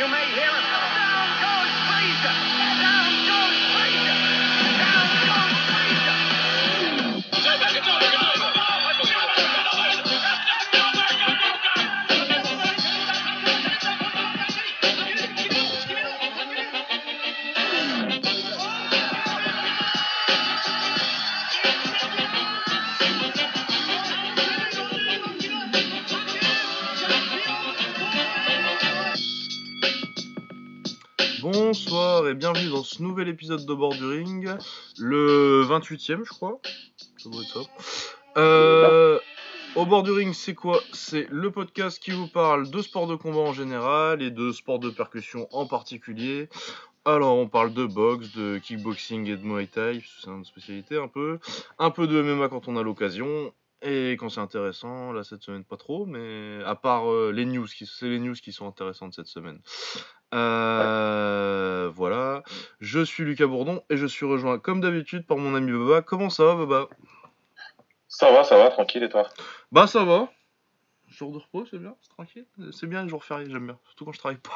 You may hear him. Dans ce nouvel épisode de Bord du Ring, le 28ème je crois. Euh, au bord du ring, c'est quoi? C'est le podcast qui vous parle de sport de combat en général et de sport de percussion en particulier. Alors, on parle de boxe, de kickboxing et de muay thai, c'est une spécialité un peu. Un peu de MMA quand on a l'occasion. Et quand c'est intéressant, là cette semaine pas trop, mais à part euh, les news, c'est les news qui sont intéressantes cette semaine. Euh, Voilà, je suis Lucas Bourdon et je suis rejoint comme d'habitude par mon ami Baba. Comment ça va Baba? Ça va, ça va, tranquille et toi? Bah ça va. Jour de repos, c'est bien, c'est tranquille. C'est bien les jours fériés, j'aime bien. Surtout quand je travaille pas.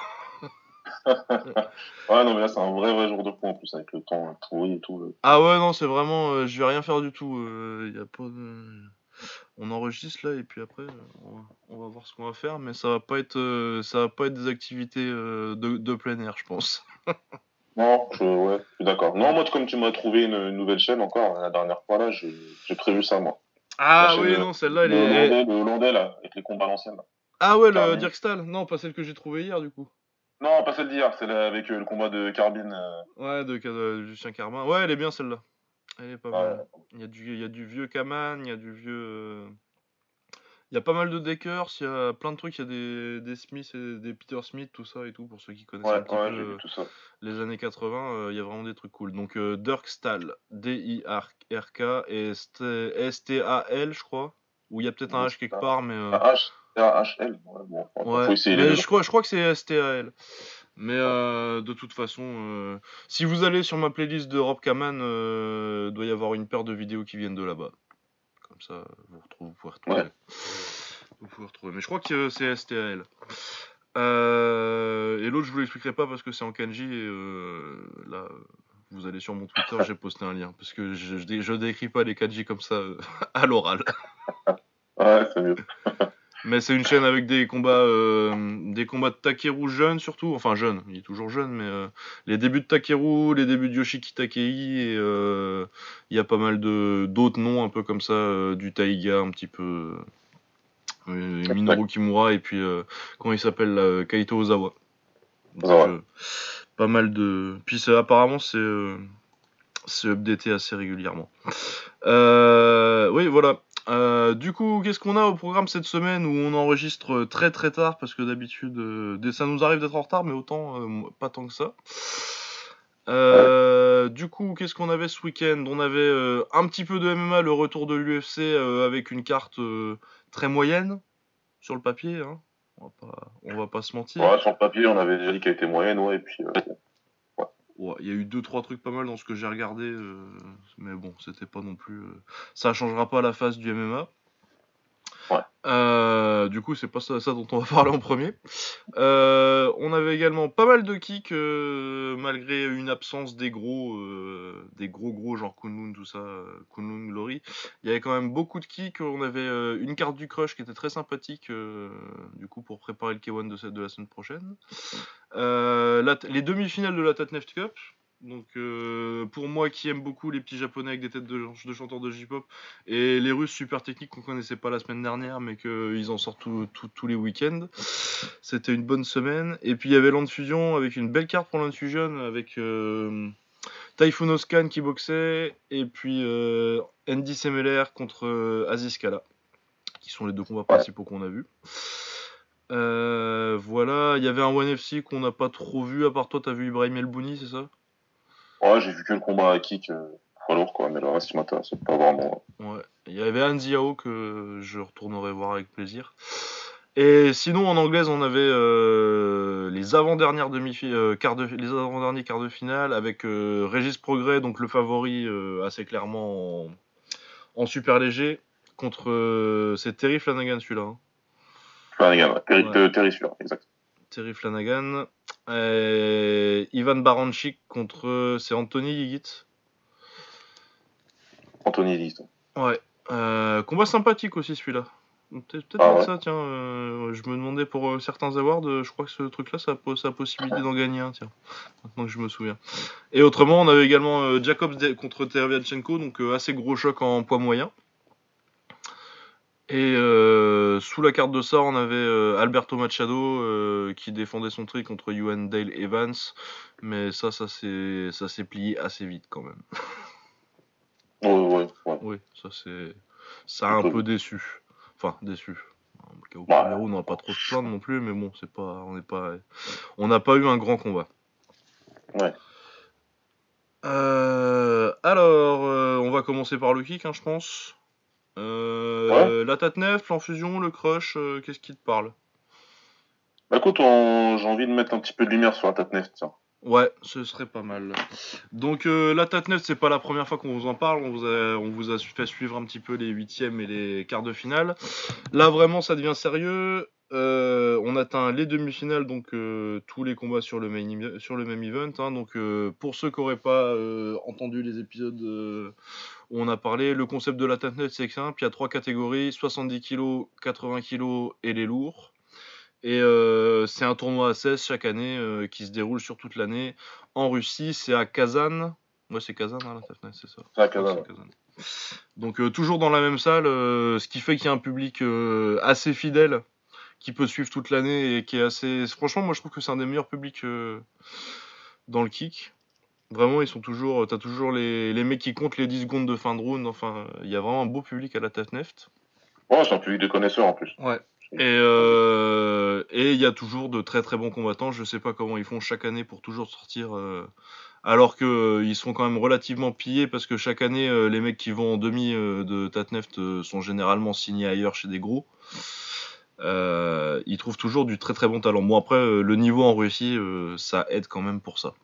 Ouais, non, mais là, c'est un vrai, vrai jour de repos en plus, avec le temps pourri et tout. euh. Ah ouais, non, c'est vraiment. euh, je vais rien faire du tout. euh, y a pas de- On enregistre là et puis après, on va, on va voir ce qu'on va faire, mais ça va pas être, euh, ça va pas être des activités euh, de, de plein air, je pense. Non, je, ouais, je suis d'accord. Non, moi, comme tu m'as trouvé une, une nouvelle chaîne encore, la dernière fois, là, j'ai prévu ça, moi. Ah oui, non, celle-là, elle le, est. Hollandais, le Hollandais, là, avec les combats l'ancienne. là. Ah ouais, le. Dirkstal. Non, pas celle que j'ai trouvée hier, du coup. Non, pas celle d'hier, celle avec euh, le combat de Carbine. euh, Ouais, de, de Lucien Carmin. Ouais, elle est bien celle-là. Elle est pas mal. Il y, a du, il y a du vieux Kaman, il y a du vieux. euh, Il y a pas mal de Deckers, il y a plein de trucs, il y a des, des Smith et des Peter Smith, tout ça et tout, pour ceux qui connaissent Ouais, un petit ouais, peu euh, vu tout ça. les années 80, euh, il y a vraiment des trucs cool. Donc euh, Dirkstal, D-I-R-K et St- S-T-A-L, je crois. Ou il y a peut-être un H quelque part, mais. Ah, H, H-L. Ouais, bon, je crois que c'est STAL. Mais euh, de toute façon, euh, si vous allez sur ma playlist de Rob Kaman, euh, doit y avoir une paire de vidéos qui viennent de là-bas. Comme ça, vous, retrouvez, vous pouvez retrouver. Ouais. Vous pouvez retrouver. Mais je crois que c'est STAL. Euh, et l'autre, je vous l'expliquerai pas parce que c'est en kanji. Et là, vous allez sur mon Twitter, j'ai posté un lien. Parce que je, je, dé- je décris pas les kanji comme ça à l'oral. Ouais, c'est mieux. Mais c'est une chaîne avec des combats, euh, des combats de Takeru jeune surtout, enfin jeune, il est toujours jeune, mais euh, les débuts de Takeru, les débuts de Yoshiki Takei, et euh, il y a pas mal de d'autres noms un peu comme ça, euh, du Taiga un petit peu, euh, Minoru Kimura et puis euh, comment il s'appelle Kaito Ozawa. Donc, pas mal de, puis apparemment c'est euh, c'est updaté assez régulièrement. Euh, oui, voilà. Euh, du coup, qu'est-ce qu'on a au programme cette semaine où on enregistre très très tard parce que d'habitude, euh, ça nous arrive d'être en retard, mais autant euh, pas tant que ça. Euh, Du coup, qu'est-ce qu'on avait ce week-end? On avait euh, un petit peu de MMA, le retour de l'UFC avec une carte très moyenne sur le papier. Hein. On, va pas, on va pas se mentir. Ouais, sur le papier, on avait déjà dit qu'elle était moyenne, ouais, et puis. Il y a eu deux trois trucs pas mal dans ce que j'ai regardé, euh, mais bon, c'était pas non plus. euh, Ça changera pas la face du MMA. Euh, du coup, c'est pas ça, dont on va parler en premier. Euh, on avait également pas mal de kicks euh, malgré une absence des gros, des gros gros genre Kunlun tout ça, Kunlun Glory. Il y avait quand même beaucoup de kicks. On avait une carte du crush qui était très sympathique, du coup pour préparer le K1 de, de la semaine prochaine. Les demi-finales de la Tatneft Cup. Donc euh, pour moi qui aime beaucoup les petits japonais avec des têtes de, chanteurs de J-pop et les russes super techniques qu'on connaissait pas la semaine dernière mais qu'ils en sortent tous les week-ends. C'était une bonne semaine. Et puis il y avait Land Fusion avec une belle carte pour Land Fusion avec euh, Typhoon Oscan qui boxait et puis euh, Andy Semeler contre euh, Aziz Kala qui sont les deux combats principaux qu'on a vus. Euh, voilà, il y avait un One FC qu'on n'a pas trop vu, à part toi, t'as vu Ibrahim Elbouni, c'est ça? Ouais, j'ai vu que le combat à kick, euh, poids lourd, quoi, mais le reste, il m'intéresse pas vraiment. Ouais. Il y avait Han Ziao que je retournerai voir avec plaisir. Et sinon, en anglaise, on avait euh, les avant-dernières demi euh, quarts de les avant-derniers quarts de finale avec euh, Régis Progrès, donc le favori euh, assez clairement en, en super léger contre c'est Terry Flanagan celui-là. hein. Flanagan, ouais. Terry, Ouais. Terry, celui-là, exact. Terry Flanagan. Et Ivan Baranchik contre. C'est Anthony Gigit. Anthony Lee. Ouais. Euh, combat sympathique aussi celui-là. Peut-être Ah ouais. ça, tiens. euh, je me demandais pour euh, certains awards, euh, je crois que ce truc-là, ça a possibilité d'en gagner un, tiens. Maintenant que je me souviens. Et autrement, on avait également euh, Jacobs contre Tervianchenko, donc euh, assez gros choc en poids moyen. Et euh, sous la carte de ça, on avait euh, Alberto Machado euh, qui défendait son tri contre Ewan Dale Evans. Mais ça, ça s'est ça s'est plié assez vite quand même. Ouais, ouais, ouais. Oui, ça c'est. Ça a un peu déçu. Enfin, déçu. Au Bah, premier round, on n'a pas trop se plaindre non plus, mais bon, c'est pas. On n'est pas. On n'a pas eu un grand combat. Ouais. Alors, on va commencer par le kick, hein, je pense. Euh, La Tatnef, l'enfusion, le crush, euh, qu'est-ce qui te parle? Bah écoute, on- j'ai envie de mettre un petit peu de lumière sur la Tatnef, tiens. Ouais, ce serait pas mal. Donc euh, la Tatnef, c'est pas la première fois qu'on vous en parle. On vous a, on vous a fait suivre un petit peu les huitièmes et les quarts de finale. Là vraiment, ça devient sérieux. Euh, on atteint les demi-finales, donc euh, tous les combats sur le, main, em- sur le même event. hein. donc euh, pour ceux qui n'auraient pas entendu les épisodes où on a parlé, le concept de la Tatnef, c'est simple. Il y a trois catégories 70 kg, 80 kg et les lourds. Et euh, c'est un tournoi à 16 chaque année euh, qui se déroule sur toute l'année. En Russie, c'est à Kazan. Ouais, c'est Kazan, hein, la Tatnef, c'est ça. C'est à Kazan. Donc euh, toujours dans la même salle, ce qui fait qu'il y a un public assez fidèle qui peut suivre toute l'année et qui est assez. Franchement, moi je trouve que c'est un des meilleurs publics dans le kick. Vraiment, ils sont toujours. T'as toujours les, les mecs qui comptent les 10 secondes de fin de round. Enfin, il y a vraiment un beau public à la Tatneft. Ouais, c'est un public de connaisseurs en plus. Ouais. Et euh, et il y a toujours de très très bons combattants. Je sais pas comment ils font chaque année pour toujours sortir. euh, alors que euh, ils sont quand même relativement pillés parce que chaque année euh, les mecs qui vont en demi euh, de Tatneft euh, sont généralement signés ailleurs chez des gros. Euh, ils trouvent toujours du très très bon talent. Bon après euh, le niveau en Russie euh, ça aide quand même pour ça.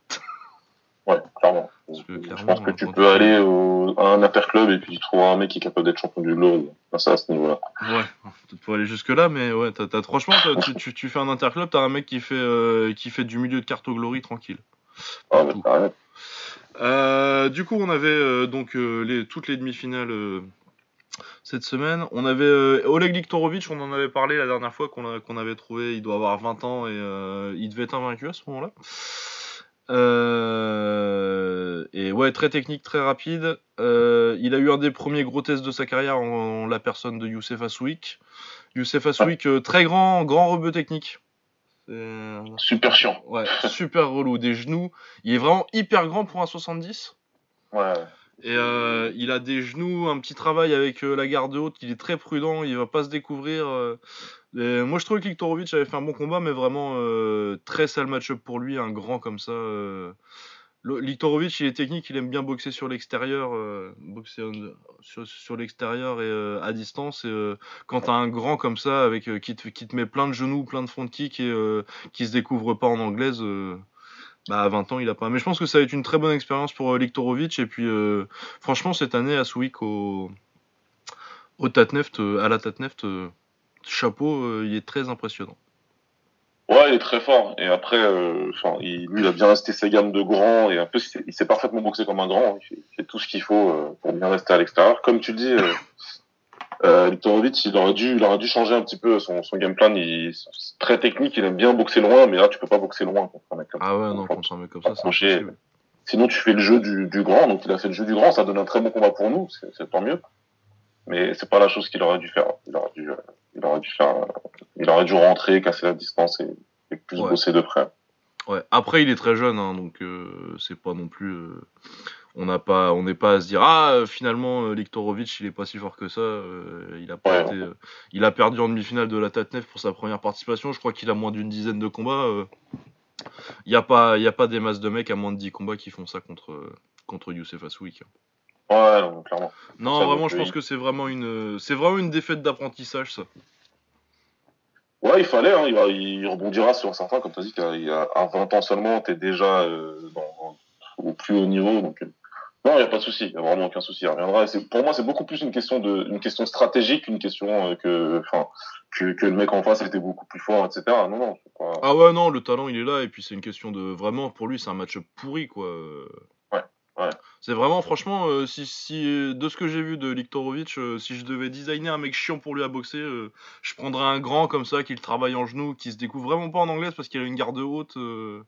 Ouais, clairement. Je pense que tu peux tu- aller au- à un interclub et puis tu trouveras un mec qui est capable d'être champion du globe. Enfin, ça, à ce niveau-là. Ouais, peut-être pas aller jusque là, mais ouais, t'as, t'as- franchement, tu, tu, tu fais un interclub, t'as un mec qui fait, euh, qui fait du milieu de carte au glory tranquille. Ah, bah. Euh, du coup, on avait euh, donc euh, les, toutes les demi-finales cette semaine. On avait euh, Oleg Liktorovic, on en avait parlé la dernière fois qu'on, qu'on avait trouvé, il doit avoir 20 ans et euh, il devait être invaincu à ce moment-là. Euh, et ouais, très technique, très rapide. Euh, il a eu un des premiers gros tests de sa carrière en, en la personne de Youssef Asouik. Youssef Asouik, euh, très grand, grand rebeu technique. C'est- Super chiant. Ouais, super relou. Des genoux. Il est vraiment hyper grand pour un 70. Ouais. Et euh, il a des genoux, un petit travail avec euh, la garde haute. Il est très prudent. Il va pas se découvrir. euh. Moi, je trouvais que Liktorovic avait fait un bon combat, mais vraiment très sale match-up pour lui. Un grand comme ça. Liktorovic, il est technique. Il aime bien boxer sur l'extérieur, boxer sur, l'extérieur et à distance. Et quand t'as un grand comme ça, avec qui, te, met plein de genoux, plein de front kick et qui se découvre pas en anglaise. Bah, à 20 ans, il a pas. Mais je pense que ça va être une très bonne expérience pour euh, Liktorovic. Et puis, euh, franchement, cette année, à Swick, au, Tatneft, euh, à la Tatneft, chapeau, il est très impressionnant. Ouais, il est très fort. Et après, il, lui, il a bien resté ses gammes de grand et un peu, il s'est- parfaitement boxé comme un grand. Il fait, il fait tout ce qu'il faut pour bien rester à l'extérieur. Comme tu dis, euh, Liktorovic, il aurait dû, il aurait dû changer un petit peu son, son game plan. Il, c'est très technique, il aime bien boxer loin, mais là, tu peux pas boxer loin contre un mec comme ça. Ah ouais, non, contre un mec comme ça, c'est impossible. Sinon, tu fais le jeu du, du grand. Donc, il a fait le jeu du grand. Ça donne un très bon combat pour nous. C'est tant mieux. Mais c'est pas la chose qu'il aurait dû faire. Il aurait dû, il aurait dû faire, il aurait dû rentrer, casser la distance et, et plus Ouais. bosser de près. Ouais. Après, il est très jeune, hein, donc euh, c'est pas non plus. euh, on n'a pas, on n'est pas à se dire ah euh, finalement euh, Liktorovic il est pas si fort que ça. euh, il a pas Ouais. été, euh, il a perdu en demi-finale de la Tatnef pour sa première participation. Je crois qu'il a moins d'une dizaine de combats. Il y a pas, il y a pas des masses de mecs à moins de 10 combats qui font ça contre contre Youssef Asouik. Ouais, non, clairement. Non, Ça, vraiment, je pense que c'est vraiment une, c'est vraiment une défaite d'apprentissage ça. Ouais, il fallait, hein, il, va- il rebondira sur certains, comme tu as dit, qu'à il y a- à 20 ans seulement, tu es déjà euh, dans, au plus haut niveau. Donc, non, il n'y a pas de souci, il n'y a vraiment aucun souci, il reviendra. Pour moi, c'est beaucoup plus une question, de, une question stratégique, une question euh, que, que, que le mec en face était beaucoup plus fort, etc. Non, non, pas. Ah ouais, non, le talent il est là, et puis c'est une question de. Vraiment, pour lui, c'est un match pourri, quoi. Ouais, ouais. C'est vraiment, franchement, euh, si, si, de ce que j'ai vu de Liktorovic, euh, si je devais designer un mec chiant pour lui à boxer, euh, je prendrais un grand comme ça, qui le travaille en genou, qui se découvre vraiment pas en anglaise parce qu'il a une garde haute, euh,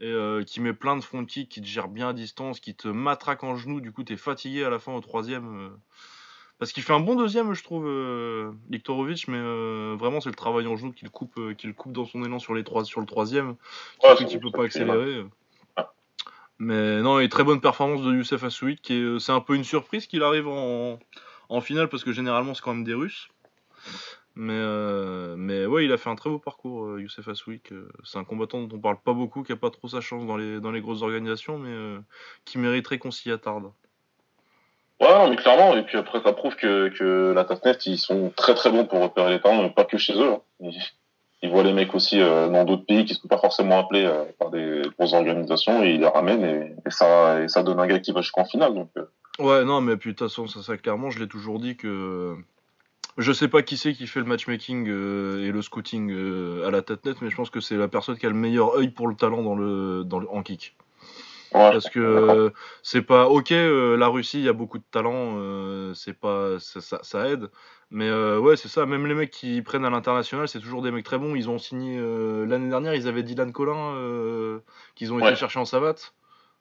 et euh, qui met plein de front kick, qui te gère bien à distance, qui te matraque en genou, du coup t'es fatigué à la fin au troisième. euh. Parce qu'il fait un bon deuxième, je trouve, euh, Liktorovic, mais euh, vraiment c'est le travail en genou qui le coupe, qui le coupe dans son élan sur, les trois, sur le troisième, qui Ouais, fait qu'il peut pas accélérer. Mais non, et très bonne performance de Youssef Assouik, qui est, euh, c'est un peu une surprise qu'il arrive en, en finale, parce que généralement c'est quand même des Russes. Mais, euh, mais ouais, il a fait un très beau parcours, euh, Youssef Assouik. euh, c'est un combattant dont on parle pas beaucoup, qui a pas trop sa chance dans les, dans les grosses organisations, mais euh, qui mériterait qu'on s'y attarde. Ouais, non, mais clairement. Et puis après, ça prouve que, que la Tatnet, ils sont très très bons pour repérer les talents, mais pas que chez eux. hein. Ils, ils voient les mecs aussi euh, dans d'autres pays qui sont pas forcément appelés par des grosses organisations et ils les ramènent et, et ça, et ça donne un gars qui va jusqu'en finale. Donc, Ouais, non, mais puis de toute façon, ça, ça clairement, je l'ai toujours dit que. Je sais pas qui c'est qui fait le matchmaking euh, et le scouting euh, à la tête nette, mais je pense que c'est la personne qui a le meilleur œil pour le talent dans le, dans le, en kick. ouais, Parce que euh, c'est pas ok, la Russie, il y a beaucoup de talent, c'est pas ça, ça, ça aide. Mais ouais, c'est ça. Même les mecs qui prennent à l'international, c'est toujours des mecs très bons. Ils ont signé l'année dernière, ils avaient Dylan Collin qu'ils ont été chercher en savate.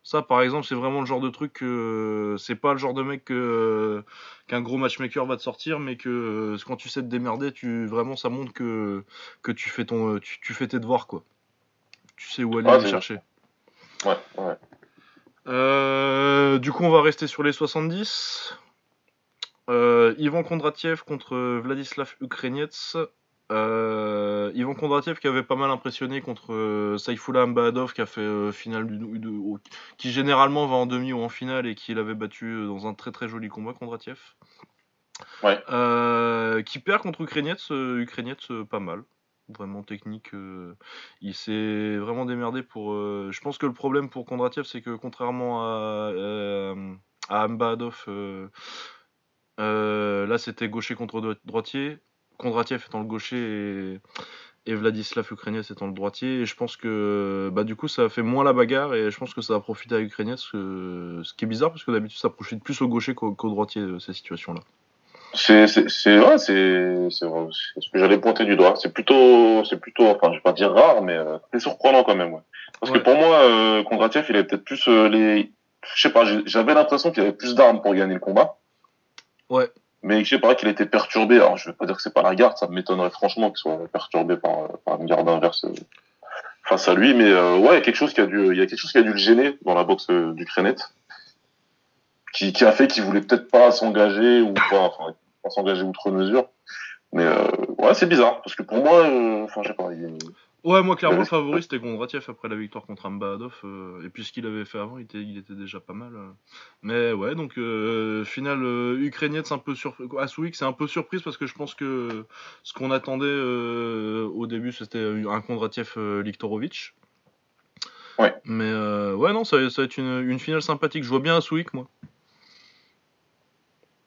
Ça, par exemple, c'est vraiment le genre de truc que c'est pas le genre de mec que qu'un gros matchmaker va te sortir, mais que euh, quand tu sais te démerder, tu vraiment ça montre que que tu fais ton tu, tu fais tes devoirs quoi. Tu sais où aller les chercher. Ouais, ouais. Euh, du coup, on va rester sur les 70. Euh, Ivan Kondratiev contre Vladislav Ukrainiec. Euh, Ivan Kondratiev qui avait pas mal impressionné contre euh, Saifullah qui a fait euh, finale du, du- au- qui généralement va en demi ou en finale et qui l'avait battu euh, dans un très très joli combat Kondratiev. Ouais. Euh, qui perd contre Ukrainiec, Ukrainiec, euh, pas mal. Vraiment technique. il s'est vraiment démerdé pour. je pense que le problème pour Kondratiev, c'est que contrairement à, à là c'était gaucher contre droitier. Kondratiev étant le gaucher et, et Vladislav Ukrainiec étant le droitier. Et je pense que bah, du coup ça a fait moins la bagarre et je pense que ça a profité à Ukrainiec, ce, ce qui est bizarre parce que d'habitude ça profite plus au gaucher qu'au qu'au droitier euh, ces situations-là. C'est, c'est, ouais, c'est, c'est, vrai, c'est ce que j'allais pointer du doigt. C'est plutôt, c'est plutôt, enfin, je vais pas dire rare, mais euh, c'est surprenant quand même, ouais. Parce Ouais. que pour moi, euh, Kondratiev, il avait peut-être plus euh, les, je sais pas, j'avais l'impression qu'il avait plus d'armes pour gagner le combat. Ouais. Mais je sais pas qu'il était perturbé. Alors, je vais pas dire que c'est pas la garde, ça m'étonnerait franchement qu'il soit perturbé par, par une garde inverse euh, face à lui. Mais euh, ouais, quelque chose qui a dû, il y a quelque chose qui a dû le gêner dans la boxe euh, du Crénet, qui, qui a fait qu'il voulait peut-être pas s'engager ou pas, enfin, pas s'engager outre mesure. Mais euh, ouais, c'est bizarre parce que pour moi, euh, enfin, je sais pas. il- Ouais, moi clairement le favori c'était Kondratiev après la victoire contre Ambadov. euh, et puis ce qu'il avait fait avant, il était, il était déjà pas mal. euh. Mais ouais, donc euh, finale ukrainienne, c'est un peu sur Asouik, c'est un peu surprise parce que je pense que ce qu'on attendait au début c'était un Kondratiev Liktorovic. Ouais. Mais ouais, non, ça, va- ça va être une, une finale sympathique. Je vois bien Asouik, moi.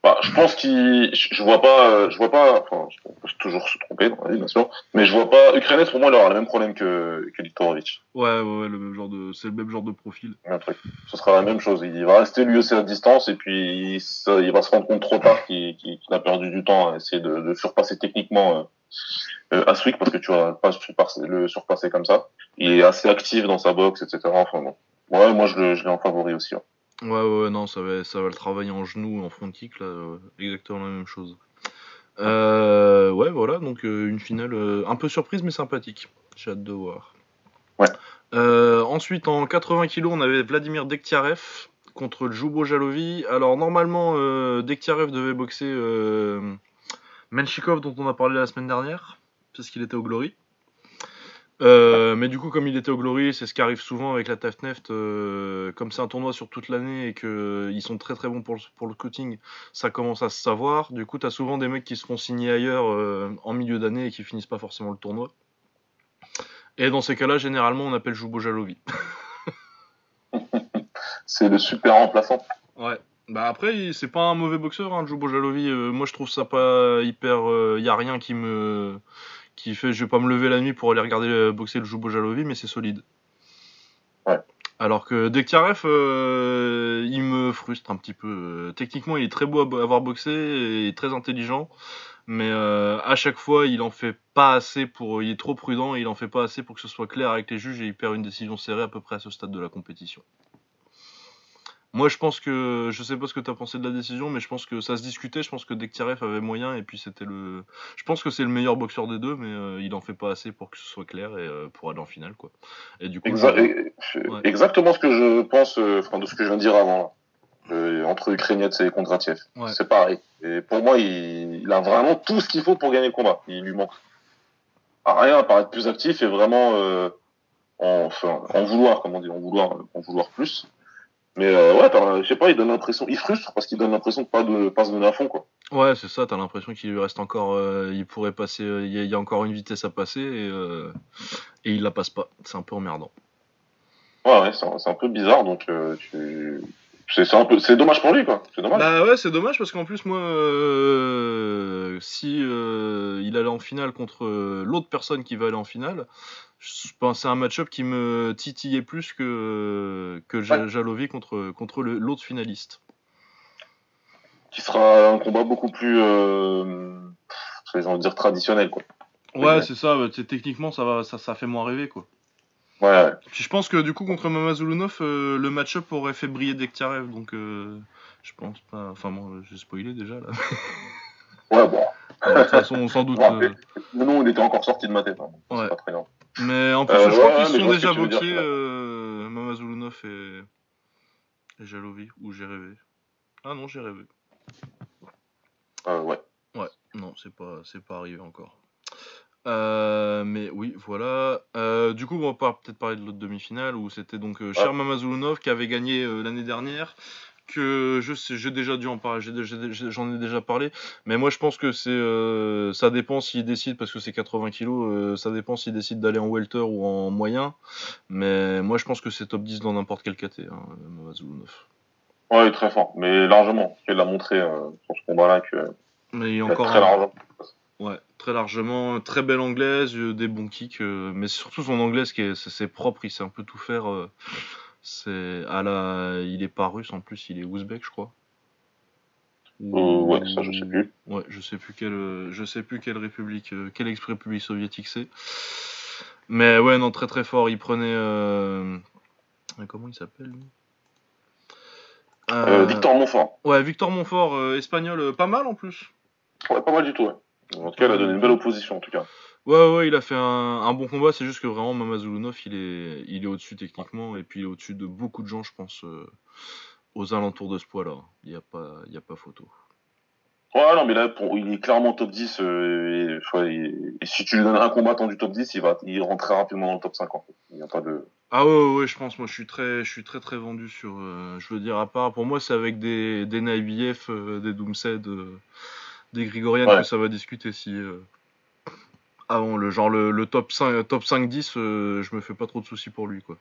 Bah, je pense qu'il, je vois pas, euh, je vois pas, enfin, je- on peut toujours se tromper dans la vie, bien sûr, mais je vois pas, Ukrainien, pour moi, il aura le même problème que, que Liktorovic. Ouais, ouais, ouais, le même genre de, c'est le même genre de profil. Un truc. Ce sera la même chose. Il va rester lui aussi à distance et puis il, ça- il va se rendre compte trop tard qu'il qu'il a perdu du temps à essayer de, de surpasser techniquement euh, euh, Aswick parce que tu vas pas surpasser- le surpasser comme ça. Il est assez actif dans sa boxe, etc. Enfin bon. Ouais, moi je le- je l'ai en favori aussi. hein. Ouais, ouais, non, ça va, ça va le travailler en genou, en front kick, là, euh, exactement la même chose. Euh, ouais, voilà, donc euh, une finale euh, un peu surprise mais sympathique. J'ai hâte de voir. Ouais. Ensuite, en 80 kg, on avait Vladimir Dektiarev contre Jubo Jalovi. Alors, normalement, Dektiarev devait boxer Menchikov, dont on a parlé la semaine dernière, parce qu'il était au Glory. Euh, mais du coup, comme il était au Glory, c'est ce qui arrive souvent avec la Tafneft. euh, comme c'est un tournoi sur toute l'année et qu'ils sont très très bons pour le, pour le ça commence à se savoir. Du coup, tu as souvent des mecs qui se font signer ailleurs euh, en milieu d'année et qui finissent pas forcément le tournoi. Et dans ces cas-là, généralement, on appelle Jubo Jalovi. C'est le super remplaçant. Ouais. Bah après, c'est pas un mauvais boxeur, hein, Jubo Jalovi. Euh, moi, je trouve ça pas hyper. Il y a rien qui me qui fait je vais pas me lever la nuit pour aller regarder euh, boxer le Joubo Jalovi, mais c'est solide. Ouais. Alors que Dektiarev, euh, il me frustre un petit peu. Techniquement, il est très beau à avoir boxé et très intelligent, mais euh, à chaque fois, il en fait pas assez pour. Il est trop prudent et il en fait pas assez pour que ce soit clair avec les juges et il perd une décision serrée à peu près à ce stade de la compétition. Moi, je pense que je sais pas ce que tu as pensé de la décision, mais je pense que ça se discutait. Je pense que Dektiarev avait moyen et puis c'était le. Je pense que c'est le meilleur boxeur des deux, mais euh, il en fait pas assez pour que ce soit clair et euh, pour aller en finale, quoi. Et du coup, Exa- je- et- c'est Ouais. Exactement ce que je pense, euh, enfin, de ce que je viens de dire avant, entre Ukrainiens et Kondratiev. Ouais. C'est pareil. Et pour moi, il, il a vraiment tout ce qu'il faut pour gagner le combat. Il lui manque à rien, à paraître plus actif et vraiment euh, en, enfin, en vouloir, comment dire, en vouloir, en vouloir plus. Mais euh, ouais, je sais pas, il donne l'impression, il frustre parce qu'il donne l'impression de pas de pas se donner à fond quoi. Ouais, c'est ça, t'as l'impression qu'il lui reste encore. euh, il pourrait passer. euh, Il y, a- il y a encore une vitesse à passer et, et il la passe pas. C'est un peu emmerdant. Ouais, ouais, c'est un, peu bizarre donc tu... c'est c'est un peu, c'est dommage pour lui quoi. C'est dommage. Bah ouais, c'est dommage parce qu'en plus, moi, si il allait en finale contre l'autre personne qui va aller en finale, je pense que c'est un match-up qui me titillait plus que, que Ouais. Jalovi contre, l'autre finaliste. Qui sera un combat beaucoup plus, euh, de dire traditionnel quoi. Ouais, c'est ça, techniquement, ça, va, ça, ça fait moins rêver, quoi. Ouais, ouais. Puis je pense que du coup, contre Mamazulunov, euh, le match-up aurait fait briller Dektiarev, donc euh, je pense pas. Enfin, bon, j'ai spoilé déjà là. Ouais, bon. De toute façon, sans doute. Ouais, euh, nom, il était encore sorti de ma tête. hein. Ouais. C'est pas très grave. Mais en plus, Euh, je crois ouais, qu'ils sont déjà ouais. euh, Mamazulunov et... et Jalovi, ou j'ai rêvé. Ah non, j'ai rêvé. Euh, ouais. Ouais, non, c'est pas, c'est pas arrivé encore. Euh, mais oui, voilà. Euh, du coup, on va peut-être parler de l'autre demi-finale où c'était donc euh, Cher Mamazulunov qui avait gagné l'année dernière. Que je sais, j'ai déjà dû en parler, j'en ai déjà parlé. Mais moi, je pense que c'est, euh, ça dépend s'il décide parce que c'est 80 kilos. euh, ça dépend s'il décide d'aller en welter ou en moyen. Mais moi, je pense que c'est top 10 dans n'importe quel KT, hein, Mamazulunov. Ouais, il est très fort. Mais largement. Il a montré euh, sur ce combat-là que Mais il est encore très largement. Ouais, très largement, très belle anglaise, euh, des bons kicks, mais surtout son anglaise qui est, c'est, propre, il sait un peu tout faire. C'est à la, il est pas russe en plus, il est ouzbek, je crois. Euh, ouais, ça, je sais plus. Ouais, je sais plus quelle, je sais plus quelle république, euh, quelle ex-république soviétique c'est. Mais ouais, non, très très fort. Il prenait, euh, comment il s'appelle lui? Euh, Victor Montfort. Ouais, Victor Montfort, espagnol, pas mal en plus. Ouais, pas mal du tout, ouais. En tout cas, il a donné une belle opposition, en tout cas. Ouais, ouais, il a fait un, un bon combat. C'est juste que vraiment, Mamazulunov, il est, il est au-dessus techniquement. Et puis, il est au-dessus de beaucoup de gens, je pense, euh, aux alentours de ce poids-là. Il n'y a, pas- il y a pas photo. Ouais, non, mais là, pour, il est clairement top 10. euh, et, si tu lui donnes un combattant du top 10, il va il rentre très rapidement dans le top 50. Il n'y a pas de. Ah ouais, ouais, ouais, je pense. Moi, je suis très, je suis très, très vendu sur. euh, je veux dire, à part, pour moi, c'est avec des, des Naibiev, euh, des Doomsed, euh, des Grigorian Ouais. que ça va discuter si. Avant, le genre le, le top 5, top 5-10, euh, je me fais pas trop de soucis pour lui, quoi.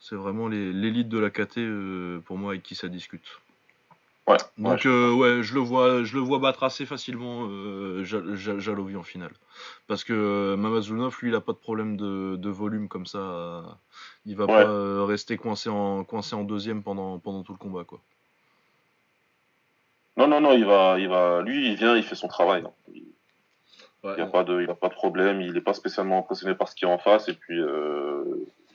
C'est vraiment l'élite de la KT, euh, pour moi, avec qui ça discute. Ouais. Donc ouais, je- euh, ouais, je le vois, je le vois battre assez facilement Ja- Ja- Jalovi en finale, parce que Mamazulunov lui il a pas de problème de, de volume comme ça, il va Ouais. pas rester coincé en coincé en deuxième pendant pendant tout le combat quoi. Non, non, non, il va, il va. Lui, il vient, il fait son travail. hein. Il Ouais, n'y a pas de, il a pas de problème. Il n'est pas spécialement impressionné par ce qui est en face. Et puis, euh,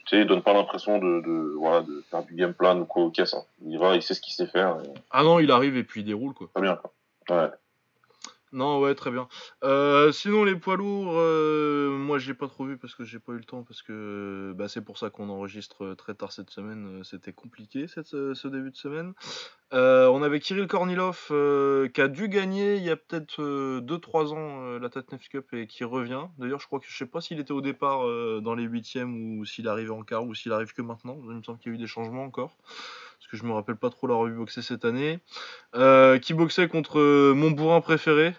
tu sais, il donne pas l'impression de, de, voilà, de faire du game plan ou quoi au caisse. hein. Il va, il sait ce qu'il sait faire. et Ah non, il arrive et puis il déroule quoi. Très bien. Quoi. Ouais. Non, ouais, très bien. Euh, sinon, les poids lourds, euh, moi, j'ai pas trop vu parce que j'ai pas eu le temps, parce que bah, c'est pour ça qu'on enregistre euh, très tard cette semaine. C'était compliqué cette, ce début de semaine. On avait Kirill Kornilov qui a dû gagner il y a peut-être 2-3 ans la Tatnef Cup et qui revient. D'ailleurs, je crois que je sais pas s'il était au départ dans les huitièmes ou s'il arrivait en quart ou s'il arrive que maintenant. Il me semble qu'il y a eu des changements encore. Parce que je me rappelle pas trop l'avoir vu boxer cette année. Euh, qui boxait contre euh, mon bourrin préféré,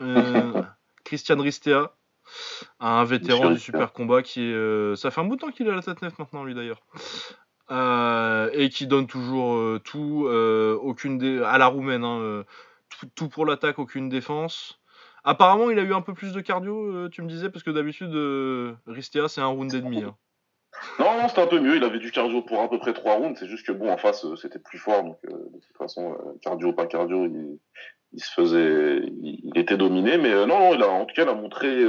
euh, Christian Ristea, un vétéran du Ristea. super combat qui est. ça fait un bout de temps qu'il est à la tête neuf maintenant, lui d'ailleurs. Et qui donne toujours tout, aucune dé- à la roumaine, hein, tout, tout pour l'attaque, aucune défense. Apparemment, il a eu un peu plus de cardio, tu me disais, parce que d'habitude, Ristia, c'est un round et demi. hein. Non, non, c'était un peu mieux. Il avait du cardio pour à peu près trois rounds. C'est juste que bon, en face, euh, c'était plus fort. Donc, euh, de toute façon, euh, cardio, pas cardio, il, se faisait, il, était dominé. Mais non, non, il a, en tout cas, il a montré,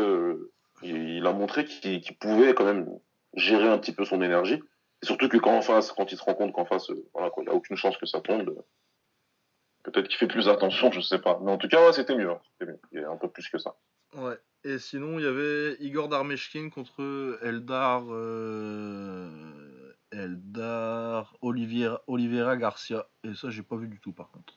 il, a montré qu'il pouvait quand même gérer un petit peu son énergie. Et surtout que quand en face, quand il se rend compte qu'en face, voilà, quoi, il a aucune chance que ça tombe. Peut-être qu'il fait plus attention, je sais pas. Mais en tout cas, c'était mieux. hein. Mieux. Il y a un peu plus que ça. Ouais. Et sinon, il y avait Igor Darmeshkin contre Eldar. euh, Eldar Oliviera, Oliveira Garcia. Et ça, j'ai pas vu du tout par contre.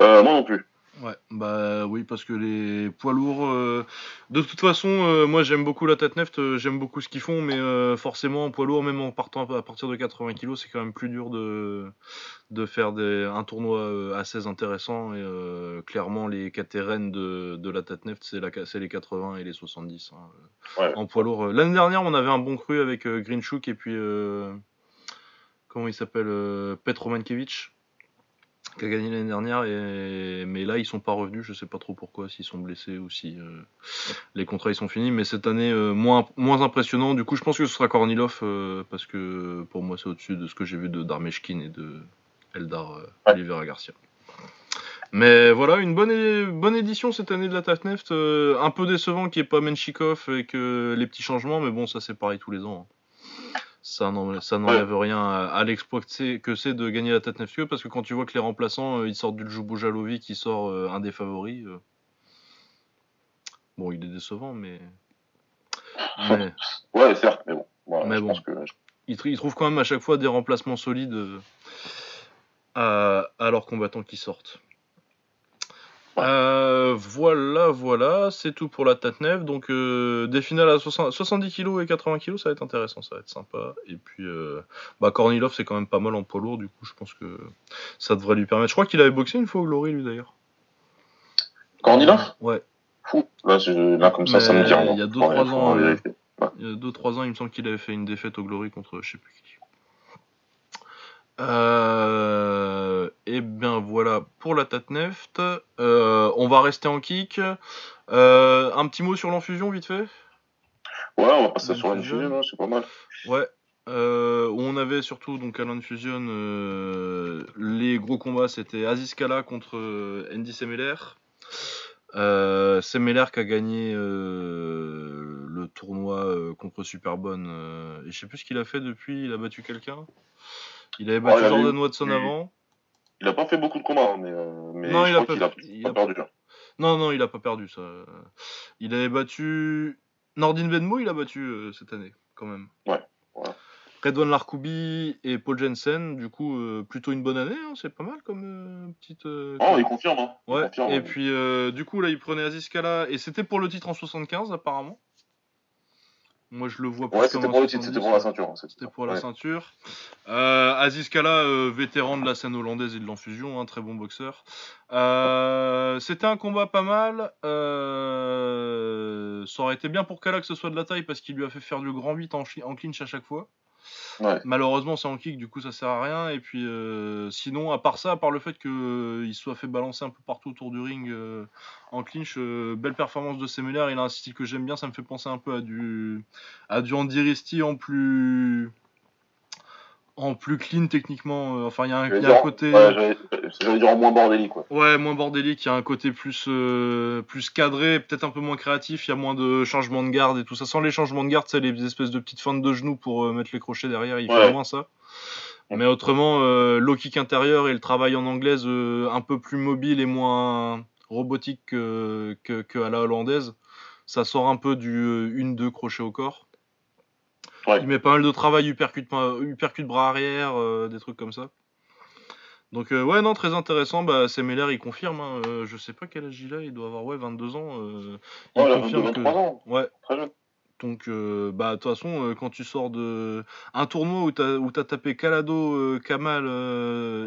Euh, moi non plus. Ouais, bah oui, parce que les poids lourds. euh, de toute façon, euh, moi j'aime beaucoup la tête neft, euh, j'aime beaucoup ce qu'ils font, mais forcément en poids lourd, même en partant à partir de 80 kg, c'est quand même plus dur de, de faire des, un tournoi assez intéressant. Et clairement, les catérennes de, de la tête neft, c'est la- c'est les 80 et les 70. hein, Ouais. en poids lourd. L'année dernière, on avait un bon cru avec Grinchuk et puis. comment il s'appelle Petro Mankevich qui a gagné l'année dernière, et... mais là ils sont pas revenus, je sais pas trop pourquoi, s'ils sont blessés ou si euh, les contrats ils sont finis, mais cette année euh, moins, moins impressionnant, du coup je pense que ce sera Kornilov, euh, parce que pour moi c'est au-dessus de ce que j'ai vu de Darmeshkin et de Eldar. Oliveira Garcia. Mais voilà, une bonne, bonne édition cette année de la Tatneft, euh, un peu décevant qu'il n'y ait pas Menchikov et que les petits changements, mais bon ça c'est pareil tous les ans. hein. Ça n'en- ça n'enlève rien à, à l'exploit que c'est- de gagner la tête neftieux parce que quand tu vois que les remplaçants euh, ils sortent du Jalovi qui sort euh, un des favoris. euh, Bon, il est décevant, mais. mais Ouais, certes, mais bon. Voilà, Mais je bon. pense que il, tr- il trouve quand même à chaque fois des remplacements solides à, à leurs combattants qui sortent. Euh, voilà, voilà, c'est tout pour la Tatnef. Donc euh, des finales à 60 70 kg et 80 kg, ça va être intéressant, ça va être sympa. Et puis, euh, bah Kornilov, c'est quand même pas mal en poids lourd, du coup, je pense que ça devrait lui permettre. Je crois qu'il avait boxé une fois au Glory, lui d'ailleurs. Kornilov? Ouais, Fou. Là, je- là, comme ça, ça me dit il y a deux, Ouais, trois faut ans, 2-3 ans, il me semble qu'il avait fait une défaite au Glory contre je sais plus qui. Euh, et bien voilà pour la Tatneft. Euh, on va rester en kick. Euh, un petit mot sur l'enfusion vite fait? Ouais, on va passer sur une Fusion. fusion, hein, c'est pas mal. Ouais. Euh, on avait surtout donc à l'Infusion euh, les gros combats c'était Aziz Kala contre euh, Andy Semeler. Euh, Semeler qui a gagné euh, le tournoi contre Superbonne. euh, et je sais plus ce qu'il a fait depuis. Il a battu quelqu'un? Il avait Ouais, battu il Jordan eu- Watson avant. Il a pas fait beaucoup de combats, hein, mais, euh, mais Non, je il a qu'il pas- a, il pas a- perdu. Non, non, il a pas perdu ça. Il avait battu Nordin Venmo, il a battu euh, cette année quand même. Ouais, voilà. Redouane Larkoubi et Paul Jensen, du coup euh, plutôt une bonne année, hein, c'est pas mal comme euh, petite. euh, Oh, il confirme, hein. Il Ouais. confirme, Et hein. puis du coup là il prenait Aziz Kala et c'était pour le titre en 75 apparemment. Moi je le vois plus Ouais, comme c'était pour le titre, 70, c'était pour la ceinture. hein, C'était pour la ouais. ceinture. Euh, Aziz Kala, euh, vétéran de la scène hollandaise et de l'enfusion, un très bon boxeur. Euh, C'était un combat pas mal. Ça aurait été bien pour Kala que ce soit de la taille parce qu'il lui a fait faire du grand 8 en, chi- en clinch à chaque fois. Malheureusement, c'est en kick, du coup, ça sert à rien. Et puis, euh, sinon, à part ça, à part le fait qu'il soit fait balancer un peu partout autour du ring euh, en clinch, euh, belle performance de Semeler. Il a un style que j'aime bien. Ça me fait penser un peu à du, à en plus, en plus clean techniquement. Euh, Enfin, il y a un, y a un côté. ouais, j'allais- dire en moins bordélique, quoi. Ouais, moins bordélique, il y a un côté plus, euh, plus cadré, peut-être un peu moins créatif, il y a moins de changements de garde et tout ça. Sans les changements de garde, c'est les espèces de petites feintes de genoux pour euh, mettre les crochets derrière, il Ouais. fait moins ça. Mais autrement, euh, low kick intérieur et le travail en anglaise euh, un peu plus mobile et moins robotique que, que, que à la hollandaise, ça sort un peu du euh, 1-2 crochet au corps. Ouais. Il met pas mal de travail, uppercut, uppercut bras arrière, euh, des trucs comme ça. Donc euh, ouais non très intéressant bah Semeler il confirme hein, euh, je sais pas quel âge il a il doit avoir ouais 22 ans il Ouais, confirme 22, que 23 ans. ouais Très jeune. donc euh, bah de toute façon euh, quand tu sors de un tournoi où t'as où t'as tapé Calado euh, Kamal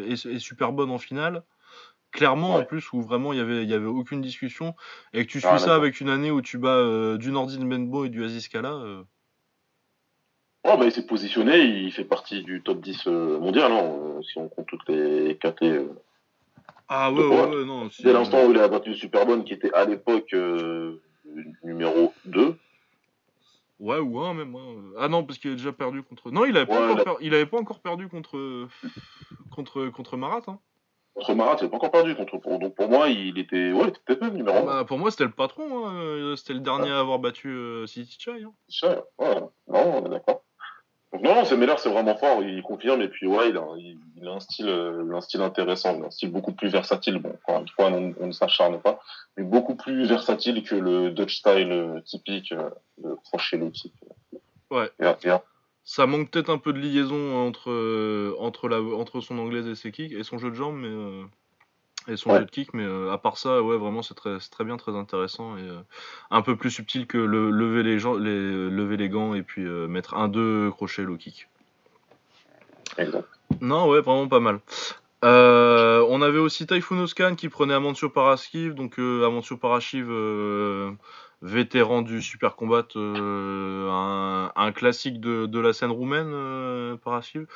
et, et Superbonne en finale clairement en plus où vraiment il y avait il y avait aucune discussion et que tu suis Ah, ça avec une année où tu euh, du Nordin Benbo et du Aziz Kala Ouais, bah, il s'est positionné, il fait partie du top 10 euh, mondial, hein, euh, si on compte toutes les KT. euh. Ah ouais, ouais, ouais. ouais, non. Dès l'instant où il a battu Superbone, qui était à l'époque euh, numéro 2, Ouais, ou un même. hein. Ah non, parce qu'il a déjà perdu contre. Non, il avait pas, Ouais, encore, là- per- il avait pas encore perdu contre contre contre Marat. Hein. contre Marat, il n'a pas encore perdu. Contre, donc pour moi, il était, ouais, il était peut-être même numéro 1. Bah, pour moi, c'était le patron. hein. C'était le dernier à avoir battu euh, City Chai. Hein. Ouais, ouais, non, on est d'accord. Donc non, non, c'est Meller, c'est vraiment fort, il confirme, et puis ouais, il a, il, il a un style, euh, un style intéressant, il a un style beaucoup plus versatile, bon, encore une fois, on, on ne s'acharne pas, mais beaucoup plus versatile que le Dutch style euh, typique euh, de crochet low kick. Ouais. Ça manque peut-être un peu de liaison entre euh, entre la entre son anglaise et ses kicks et son jeu de jambes, mais euh, et son Ouais. jeu de kick. Mais euh, à part ça, ouais, vraiment, c'est très très bien, très intéressant et euh, un peu plus subtil que le lever les gens, les lever les gants et puis euh, mettre un deux crochets low kick. exact. Non, ouais, vraiment pas mal. Euh, on avait aussi Typhoon Oscan qui prenait Amancio Paraschiv, donc euh, Amancio Paraschiv, euh, vétéran du Super Combat, euh, un, un classique de, de la scène roumaine, euh, Paraschiv.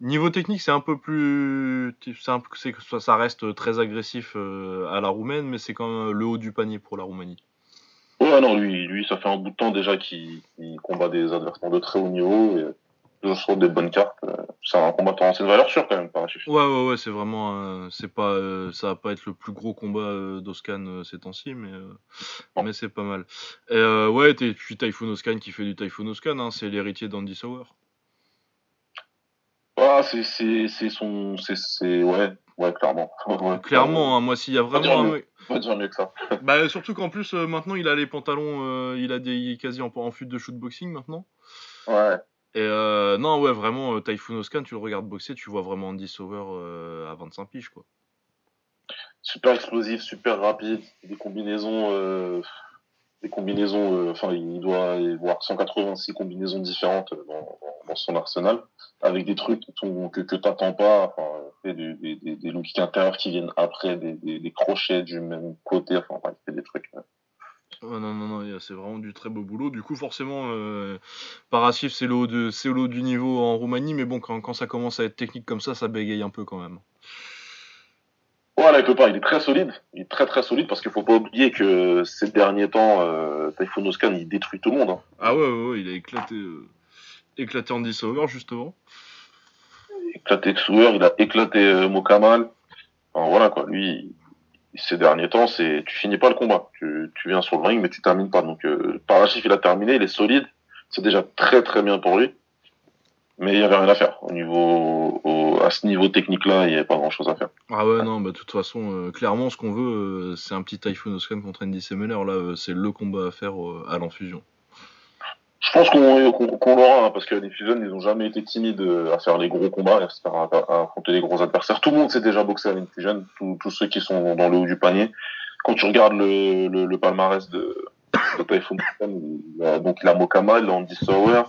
Niveau technique, c'est un peu plus, c'est un peu- c'est que ça, ça reste très agressif euh, à la roumaine, mais c'est quand même le haut du panier pour la Roumanie. Ouais, non, lui, lui, ça fait un bout de temps déjà qu'il combat des adversaires de très haut niveau, et toujours sur des bonnes cartes. C'est un combattant, c'est une valeur sûre quand même, Parachif. Ouais, ouais, ouais, c'est vraiment, euh, c'est pas, euh, ça va pas être le plus gros combat euh, d'Oscan euh, ces temps-ci, mais, euh, mais c'est pas mal. Et euh, ouais, et puis Typhoon Oscan qui fait du Typhoon Oscan, hein, c'est l'héritier d'Andy Sauer. Ah, c'est, c'est, c'est son, c'est, c'est, ouais, ouais, clairement. Ouais, Clairement, hein, moi, s'il y a vraiment un mieux. va dire mieux que ça. bah, surtout qu'en plus, euh, maintenant, il a les pantalons, euh, il a des, il est quasi en, en fut de shootboxing maintenant. Ouais. Et euh, non, ouais, vraiment, euh, Typhoon Oscan, tu le regardes boxer, tu vois vraiment Andy Sauer à 25 piges, quoi. Super explosif, super rapide, des combinaisons, euh, des combinaisons, euh, enfin, il doit y avoir 186 combinaisons différentes dans, dans, son arsenal, avec des trucs que, que t'attends pas, euh, des, des, des, des low kicks intérieurs qui viennent après, des, des, crochets du même côté, enfin, il fait des trucs. euh. Ouais, non, non, non, c'est vraiment du très beau boulot. Du coup, forcément, euh, Parasif, c'est le haut du niveau en Roumanie, mais bon, quand, quand ça commence à être technique comme ça, ça bégaye un peu quand même. Voilà, il peut pas, il est très solide, il est très très solide parce qu'il faut pas oublier que ces derniers temps, euh, Typhoon Oscan, il détruit tout le monde. Hein. Ah ouais, ouais, ouais, il a éclaté, euh, éclaté Andy Sauer, justement. éclaté Xuer, il a éclaté euh, Mokamal. Enfin, voilà quoi, lui, ces derniers temps, c'est tu finis pas le combat. Tu, tu viens sur le ring, mais tu termines pas. Donc euh, Parachif, il a terminé, il est solide. C'est déjà très très bien pour lui. Mais il y avait rien à faire. Au niveau, au- à ce niveau technique-là, il y avait pas grand-chose à faire. Ah ouais, non, bah de toute façon, euh, clairement, ce qu'on veut, euh, c'est un petit Typhoon Oscan contre Andy Semeler. Là, euh, c'est le combat à faire à l'enfusion. Je pense qu'on l'aura, hein, parce que les Fusion, ils ont jamais été timides à faire les gros combats, à, se faire- à- à affronter les gros adversaires. Tout le monde s'est déjà boxé à l'Infusion, tous ceux qui sont dans le haut du panier. Quand tu regardes le, le, le palmarès de, de Typhoon Oscan, il a, donc il a Mokama, il a Andy Sauer,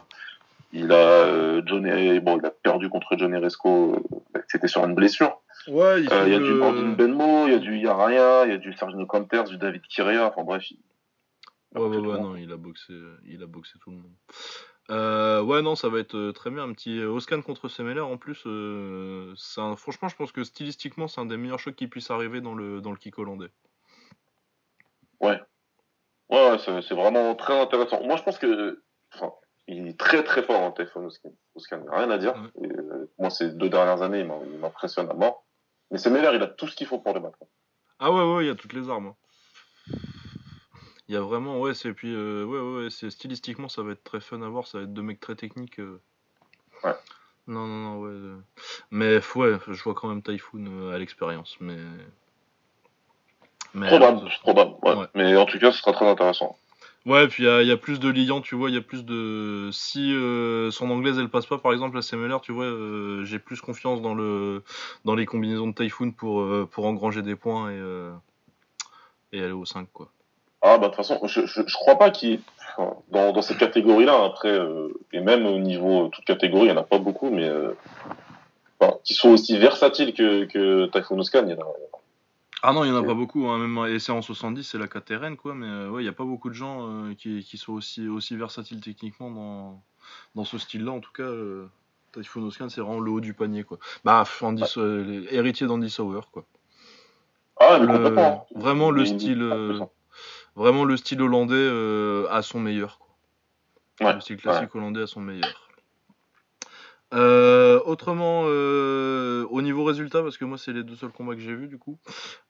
il a euh, Johnny, bon, il a perdu contre Johnny Resco, euh, c'était sur une blessure. Ouais, il Euh, y a du Brandon Benmo, il y a du Yaraya, il y a du Sergio Canters, du David Kirea, enfin bref. il- Ouais, ouais, ouais, non, il a boxé, il a boxé tout le monde. Euh, ouais, non, ça va être très bien. Un petit Oscan contre Semeler en plus. euh, un- franchement, je pense que stylistiquement, c'est un des meilleurs chocs qui puisse arriver dans le, dans le kick hollandais. Ouais, ouais, c'est c'est vraiment très intéressant. Moi, je pense que, enfin, il est très très fort en téléphone il y a rien à dire. Et, euh, moi, ces deux dernières années, il m'impressionne à mort. Mais c'est Meller, il a tout ce qu'il faut pour le battre. Ah ouais, ouais, il y a toutes les armes. hein. Il y a vraiment, ouais, c'est puis, euh, ouais, ouais, ouais, c'est stylistiquement, ça va être très fun à voir. Ça va être deux mecs très techniques. euh. Ouais. Non, non, non, ouais. euh. Mais ouais, je vois quand même Typhoon à l'expérience, mais. mais Probable, probable. Ouais. Ouais. Mais en tout cas, ce sera très intéressant. Ouais, puis il y, a- plus de liants, tu vois, il y a plus de... Si euh, son anglaise, elle passe pas, par exemple, à Semeler, tu vois, euh, j'ai plus confiance dans, le... dans les combinaisons de Typhoon pour, euh, pour engranger des points et, et aller au 5, quoi. Ah, bah, de toute façon, je, je, crois pas qu'il, enfin, dans, dans cette catégorie-là, après, euh, et même au niveau, toute catégorie, il y en a pas beaucoup, mais, enfin, qui aussi versatiles que, que Typhoon Oscan, il y en a, Ah non, il y en a pas beaucoup, hein, même et c'est en 70, c'est la KTRN, quoi, mais euh, ouais, il y a pas beaucoup de gens euh, qui, qui sont aussi, aussi versatiles techniquement dans, dans ce style-là, en tout cas... Euh... Typhoon Oscan, c'est vraiment le haut du panier, quoi. Bah, Andy, euh, les héritiers d'Andy Sauer, quoi. Ah, mais Le- complètement. vraiment le style, euh, vraiment le style hollandais euh, à son meilleur. Quoi. Ouais, Le style classique hollandais à son meilleur. Euh, autrement, euh, au niveau résultat, parce que moi c'est les deux seuls combats que j'ai vus du coup.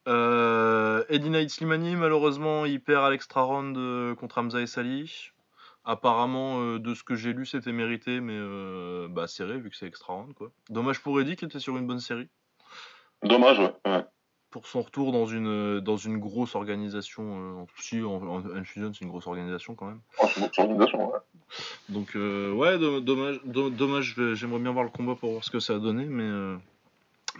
Euh, Eddie Knight Slimani, malheureusement, il perd à l'extra round euh, contre Hamza et Sali. Apparemment, de ce que j'ai lu, c'était mérité, mais bah, serré vu que c'est extra round quoi. Dommage pour Eddie qui était sur une bonne série. Dommage, ouais. ouais. Pour son retour dans une, dans une grosse organisation, euh, en- si Infusion c'est une grosse organisation quand même. Oh, une grosse organisation, ouais. Donc euh, ouais, do- dommage, do- dommage. J'aimerais bien voir le combat pour voir ce que ça a donné, mais euh,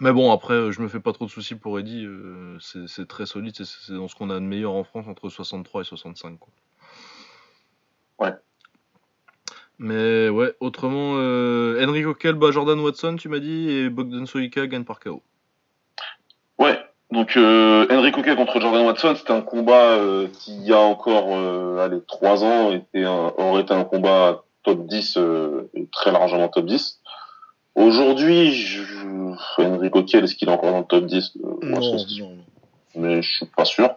mais bon après, euh, je me fais pas trop de soucis pour Eddie. euh, c'est très solide, c'est- dans ce qu'on a de meilleur en France entre 63 et 65 quoi. Ouais. Mais ouais, autrement, euh, Enrico Kell bat Jordan Watson, tu m'as dit, et Bogdan Soika gagne par KO. Donc, euh, Henry Coquet contre Jordan Watson, c'était un combat euh, qui, il y a encore euh, allez, 3 ans, était un- aurait été un combat top 10, euh, et très largement top 10. Aujourd'hui, je... Henry Coquet, est-ce qu'il est encore dans le top 10 Euh, moi, c'est- non. mais je suis pas sûr.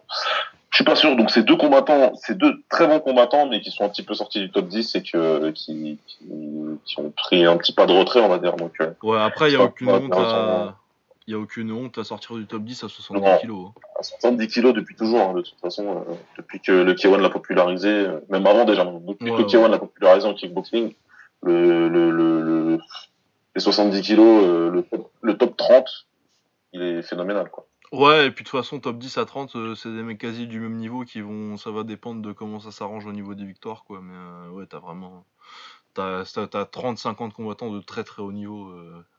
Je suis pas sûr. Donc, ces deux combattants, ces deux très bons combattants, mais qui sont un petit peu sortis du top 10 et que, qui, qui, qui ont pris un petit pas de retrait, on va dire. Donc, euh, Ouais, après, il y a aucune honte à. Il y a aucune honte à sortir du top 10 à 70 Non. kilos. hein. à 70 kilos depuis toujours, hein, de toute façon, euh, depuis que le K1 l'a popularisé, euh, même avant déjà, depuis Ouais, que le K1 l'a popularisé en kickboxing, le, le, le, le- les 70 kilos, euh, le, top- le top 30, il est phénoménal, quoi. Ouais, et puis de toute façon, top 10 à 30, euh, c'est des mecs quasi du même niveau qui vont. Ça va dépendre de comment ça s'arrange au niveau des victoires, quoi. Mais euh, ouais, t'as vraiment. T'as t'as- t'as 30-50 combattants de très très haut niveau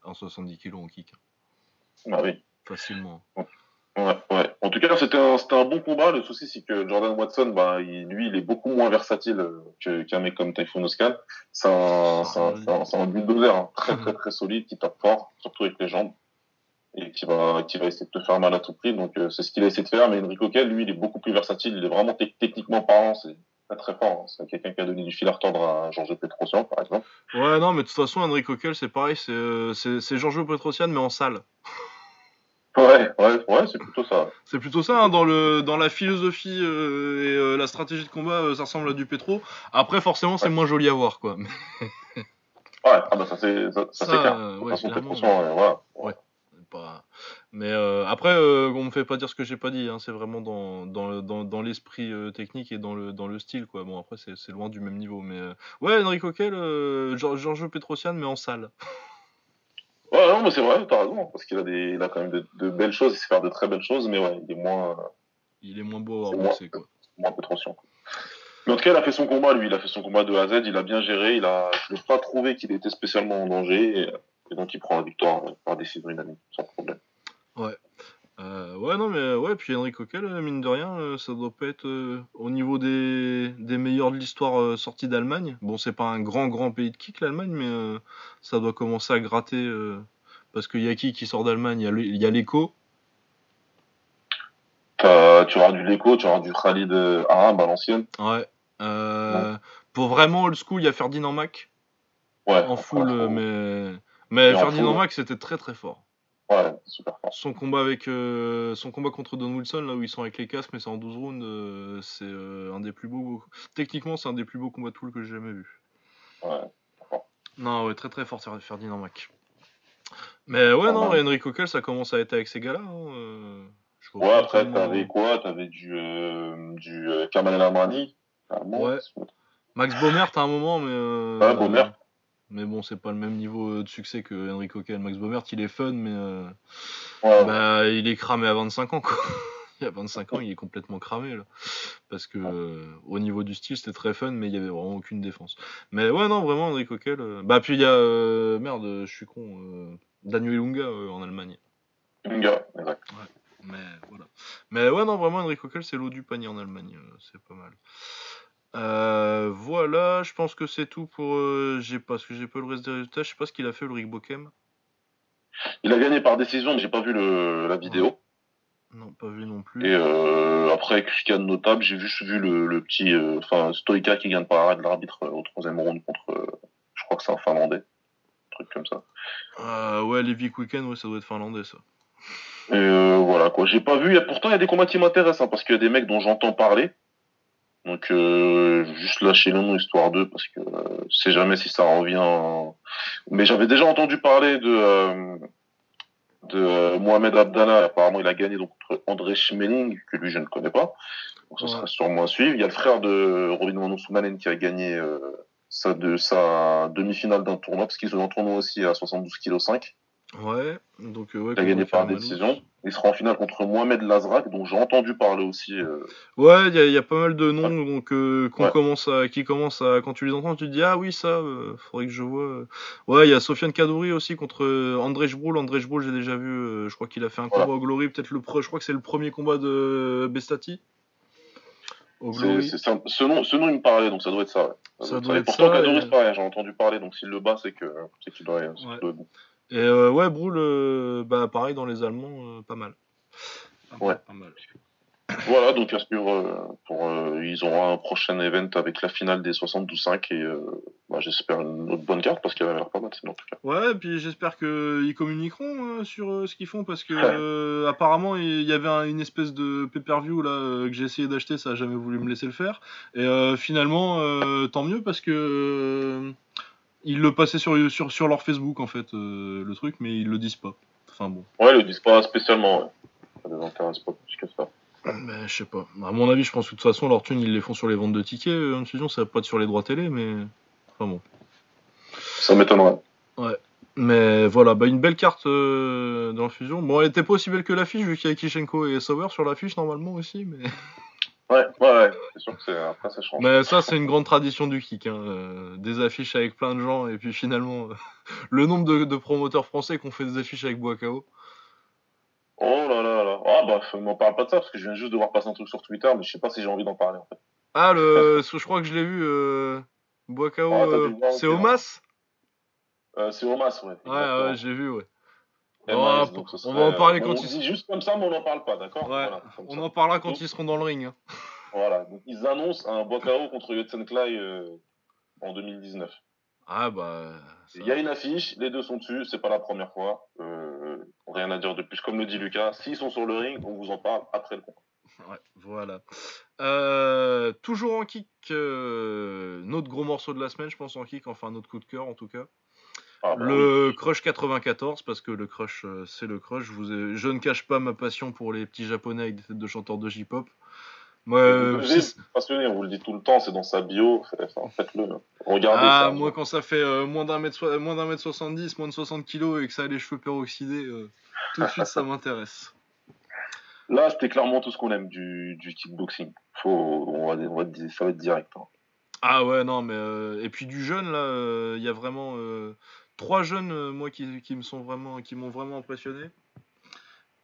en 70 kilos en kick. Bah oui. Facilement. Ouais, ouais. En tout cas, c'était un, un bon combat. Le souci, c'est que Jordan Watson, bah, il- lui, il est beaucoup moins versatile euh, que- qu'un mec comme Typhoon Oscan. C'est un, bulldozer, hein, très, très, très solide, qui tape fort, surtout avec les jambes, et qui va, qui va essayer de te faire mal à tout prix. Donc, euh, c'est ce qu'il a essayé de faire. Mais Enrico Kell, lui, il est beaucoup plus versatile. Il est vraiment tec- techniquement parlant, c'est très, très fort. hein. C'est quelqu'un qui a donné du fil à retordre à Georges Petrosian, par exemple. Ouais, non, mais de toute façon, Henry Coquel, c'est pareil, c'est euh, Giorgio Petrosian, mais en salle. Ouais, ouais, ouais, c'est plutôt ça. C'est plutôt ça, hein, dans, le, dans la philosophie euh, et euh, la stratégie de combat, euh, ça ressemble à du pétro. Après, forcément, c'est Ouais. moins joli à voir, quoi. Ouais, ah bah ça c'est ça, ça, Ça, clair. ouais, façon, pas- Mais après, on me fait pas dire ce que j'ai pas dit. Hein, c'est vraiment dans, dans, dans, dans l'esprit technique et dans le, dans le style, quoi. Bon, après, c'est loin du même niveau. Mais ouais, euh, Gior- Giorgio Petrosian, mais en salle. Ouais, non, mais c'est vrai, t'as raison, parce qu'il a des, il a quand même de, de belles choses, il sait faire de très belles choses, mais ouais, il est moins, Il est moins beau à avoir quoi. moins Petrosian. quoi. Mais en tout cas, il a fait son combat, lui, il a fait son combat de A à Z, il a bien géré, il a, je n'ai pas trouvé qu'il était spécialement en danger, et, et donc il prend la victoire euh, par décision unanime, sans problème. Euh, ouais, non, mais ouais, puis Henry Coquel, euh, mine de rien, euh, ça doit pas être euh, au niveau des, des meilleurs de l'histoire euh, sortis d'Allemagne. Bon, c'est pas un grand, grand pays de kick, l'Allemagne, mais euh, ça doit commencer à gratter. euh, parce qu'il y a qui qui sort d'Allemagne Il y a l'écho. Tu auras du Leko, tu auras du Khalid euh, Arab à l'ancienne. Ouais. Euh, Pour vraiment old school, il y a Ferdinand Mac Ouais. en full, euh, mais, mais Et Ferdinand. Mac, c'était très, très fort. Ouais, super fort. Son combat avec euh, son combat contre Don Wilson là où ils sont avec les casques mais c'est en 12 rounds euh, c'est euh, un des plus beaux techniquement c'est un des plus beaux combats de poule que j'ai jamais vu. Ouais. Non ouais très très fort Fer- Ferdinand Mac. Mais ouais Ah non ouais. Henry Coquel ça commence à être avec ces gars là. Hein, Ouais, après, t'avais quoi? T'avais du, du Kamal El Amrani. carrément. Ouais. Max Baumert à un moment mais Ouais, Baumert. Mais bon c'est pas le même niveau de succès que Henry Coquel. Max Baumert il est fun mais euh, Ouais, Bah, il est cramé à 25 ans, quoi. Il y a 25 ans, il est complètement cramé, là. Parce que, euh, au niveau du style, c'était très fun, mais il y avait vraiment aucune défense. Mais ouais, non, vraiment, Henry Coquel. euh, Bah, puis il y a, euh, merde, je suis con, Daniel Lunga en Allemagne. Lunga, exact. Mais voilà. Mais ouais, non, vraiment, Henry Coquel, c'est l'eau du panier en Allemagne. c'est pas mal. Euh, voilà, je pense que c'est tout pour. euh, j'ai pas, parce que j'ai pas le reste des résultats. Je sais pas ce qu'il a fait, Ulrich Bokem. Il a gagné par décision, mais j'ai pas vu le, la vidéo. Non, pas vu non plus. Et euh, après, ce qu'il y a de notable, j'ai juste vu le, le petit, euh, enfin, Stoïka qui gagne par arrêt de l'arbitre au troisième round contre, je crois que c'est un Finlandais, un truc comme ça. Ouais, les Vic Weekend, ouais, ça doit être finlandais, ça. Et voilà quoi. J'ai pas vu. a- Pourtant, il y a des combats qui m'intéressent hein, parce qu'il y a des mecs dont j'entends parler. Donc euh, juste lâcher le nom histoire d'eux parce que euh, je sais jamais si ça revient. Mais j'avais déjà entendu parler de euh, de euh, Mohamed Abdallah. Apparemment, il a gagné donc contre André Schmeling que lui je ne connais pas. Donc ce Ouais. sera sûrement à suivre. Il y a le frère de Robin Manoussoumanen qui a gagné euh, sa de sa demi-finale d'un tournoi parce qu'ils sont en tournoi aussi à 72 kg 5. Ouais, donc euh, ouais. Il a gagné par décision. Il sera en finale contre Mohamed Lazrak, dont j'ai entendu parler aussi. euh, Ouais, il y, a- il y a pas mal de noms donc euh, Ouais. commence à, qui commencent à, quand tu les entends, tu te dis ah oui ça, euh, faudrait que je vois. Ouais, il y a Sofiane Kadouri aussi contre euh, André Jbroul. André Jbroul, j'ai déjà vu. euh, je crois qu'il a fait un Voilà. combat au Glory, peut-être le pre, je crois que c'est le premier combat de Bestati. Au Glory. un- ce, nom, ce nom, il me parlait, donc ça doit être ça. Ouais. Ça doit être pourtant, Kadouri, et- c'est pareil, j'ai entendu parler, donc s'il le bat, c'est que c'est qu'il Ouais. doit être bon. Et euh, ouais, Broul, euh, bah pareil dans les Allemands, euh, pas mal. Ouais. pas mal. Voilà, donc à suivre, euh, pour, euh, ils auront un prochain event avec la finale des 72-5 et euh, bah, j'espère une autre bonne carte parce qu'elle a l'air pas mal, sinon, en tout cas. Ouais, et puis j'espère qu'ils communiqueront euh, sur euh, ce qu'ils font parce que euh, apparemment il y avait un- une espèce de pay-per-view là euh, que j'ai essayé d'acheter, ça a jamais voulu me laisser le faire. Et euh, finalement, euh, tant mieux parce que euh, ils le passaient sur, sur, sur leur Facebook en fait, euh, le truc, mais ils le disent pas. Enfin bon. Ouais, ils le disent pas spécialement, ouais. Ça les intéresse pas plus que ça. Mais je sais pas. À mon avis, je pense que de toute façon, leur thune, ils les font sur les ventes de tickets, euh, Infusion, ça va pas être sur les droits télé, mais. Enfin bon. Ça m'étonnerait. Mais voilà, bah une belle carte euh, dans Fusion. Bon, elle était pas aussi belle que l'affiche, vu qu'il y a Kishenko et Sauer sur l'affiche normalement aussi, mais. Ouais, ouais, ouais. C'est sûr que c'est, après, ça change. Mais ça, c'est une grande tradition du kick. Hein. euh, des affiches avec plein de gens, et puis finalement, euh, le nombre de, de promoteurs français qui ont fait des affiches avec Boakao. Oh là là là. Ah bah, m'en parle pas de ça parce que je viens juste de voir passer un truc sur Twitter, mais je sais pas si j'ai envie d'en parler en fait. Ah, le, je crois que je l'ai vu, euh, Boakao, Ah, euh, c'est ok, Omas? C'est Omas, ouais. Ouais, ouais, j'ai vu, ouais. Oh, donc on va en parler euh, quand on ils- dit juste comme ça, mais on n'en parle pas, d'accord Ouais, Voilà, comme on ça. en parlera quand Donc- ils seront dans le ring. hein. Voilà, donc ils annoncent un Boakao contre Yotsenklai euh, en 2019. Ah, bah. ça- Il y a une affiche, les deux sont dessus, c'est pas la première fois. Euh, rien à dire de plus. Comme le dit Lucas, s'ils sont sur le ring, on vous en parle après le combat. Ouais, voilà. Euh, toujours en kick, euh, notre gros morceau de la semaine, je pense en kick, enfin notre coup de cœur en tout cas. Ah, bah Le Crush 94, parce que le Crush, euh, c'est le Crush. Je, vous ai- je ne cache pas ma passion pour les petits japonais avec des têtes de chanteurs de J-pop. Moi, euh, passionner, on vous le dit tout le temps, c'est dans sa bio, enfin, faites-le. Regardez ah, ça. moi, quand ça fait euh, moins d'un mètre, moins d'un mètre 70, moins de 60 kilos et que ça a les cheveux peroxydés, euh, tout de suite ça m'intéresse. Là, c'était clairement tout ce qu'on aime du, du kickboxing. Faut, on va, on va dire- ça va être direct. hein. Ah ouais, non, mais. euh, et puis du jeune, là, euh, il y a vraiment euh, trois jeunes, euh, moi, qui, qui me sont vraiment, qui m'ont vraiment impressionné.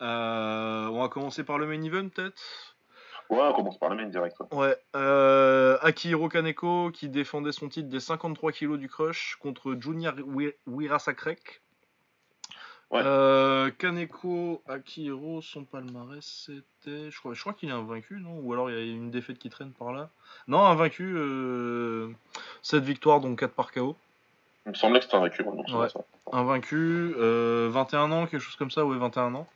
Euh, on va commencer par le main event, peut-être? Ouais, on commence par le main direct. ouais. Ouais. Euh, Akihiro Kaneko, qui défendait son titre des 53 kilos du crush contre Junior Wi- Wirasakrek. Ouais. Euh, Kaneko, Akihiro, son palmarès, c'était. Je crois, je crois qu'il est invaincu, non? Ou alors il y a une défaite qui traîne par là Non, invaincu. Euh, 7 victoires, donc 4 par KO. Il me semblait que c'était un récurrent. Donc Ouais. ça. Invaincu, euh, 21 ans, quelque chose comme ça, ouais, 21 ans.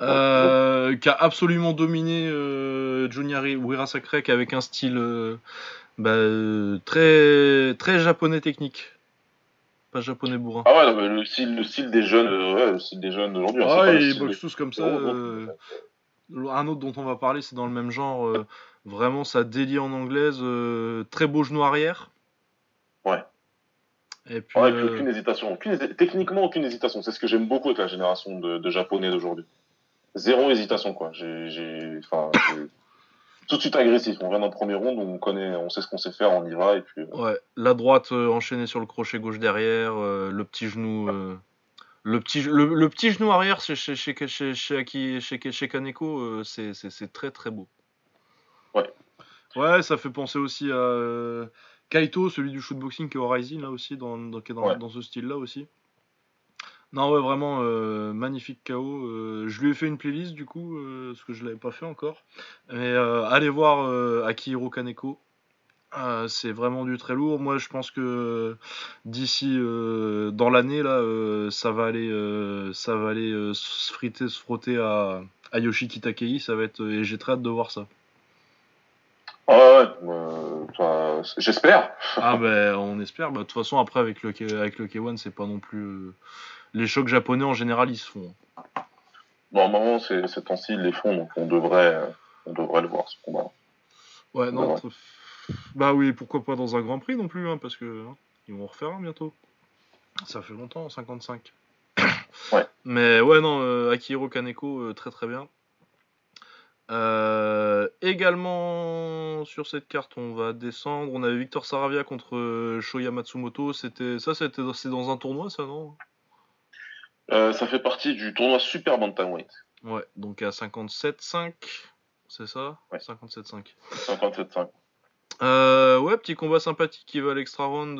Euh, qui a absolument dominé euh, Junior Wirasakrek avec un style euh, bah, euh, très, très japonais technique. Pas japonais bourrin. Ah ouais, non, mais le style, le style des jeunes, euh, ouais, le style des jeunes d'aujourd'hui. hein, Ah, le ils boxent tous comme ça. Euh, un autre dont on va parler, c'est dans le même genre. euh, vraiment, ça délie en anglaise. euh, très beau genou arrière. Ouais. Et puis, Ouais, euh, aucune hésitation. Aucune Techniquement, aucune hésitation. C'est ce que j'aime beaucoup avec la génération de, de japonais d'aujourd'hui. Zéro hésitation, quoi. J'ai, enfin, tout de suite agressif. On vient d'un premier round, on connaît, on sait ce qu'on sait faire, on y va, et puis. euh, Ouais, la droite euh, enchaînée sur le crochet gauche derrière, euh, le petit genou, euh, le petit, le, le petit genou arrière chez chez chez chez chez, Aki- chez, chez Kaneko, c'est c'est très très beau. Ouais. Ouais, ça fait penser aussi à Kaito, celui du shootboxing qui est au Rising là aussi, dans dans, qui est dans, Ouais. dans ce style-là aussi. Non ouais, vraiment euh, magnifique KO. euh, je lui ai fait une playlist du coup, euh, parce que je l'avais pas fait encore. Mais allez voir Akihiro Kaneko. C'est vraiment du très lourd. Moi, je pense que d'ici dans l'année là, ça va aller, ça va aller se friter, se frotter à, à Yoshiki Takei. Ça va être et j'ai très hâte de voir ça. Ouais, ouais, euh, j'espère. Ah ben, on espère. Bah, De toute façon, après avec le K- avec le K1, c'est pas non plus euh, les chocs japonais en général, ils se font. Normalement, c'est ces temps-ci, ils les font, donc on devrait, euh, on devrait le voir ce combat. Ouais, non. Bah oui, pourquoi pas dans un Grand Prix non plus, hein, parce que hein, ils vont en refaire un bientôt. Ça fait longtemps, 55. Ouais. Mais ouais, non, euh, Akihiro Kaneko, euh, très très bien. Euh, également sur cette carte, on va descendre. On avait Victor Saravia contre euh, Shoya Matsumoto. C'était ça, c'était c'est dans un tournoi, ça non? Euh, ça fait partie du tournoi Super Bantamweight, Ouais, donc à 57-5, c'est ça? Ouais. 57-5. 57-5. Euh, ouais, petit combat sympathique qui va à l'extra round.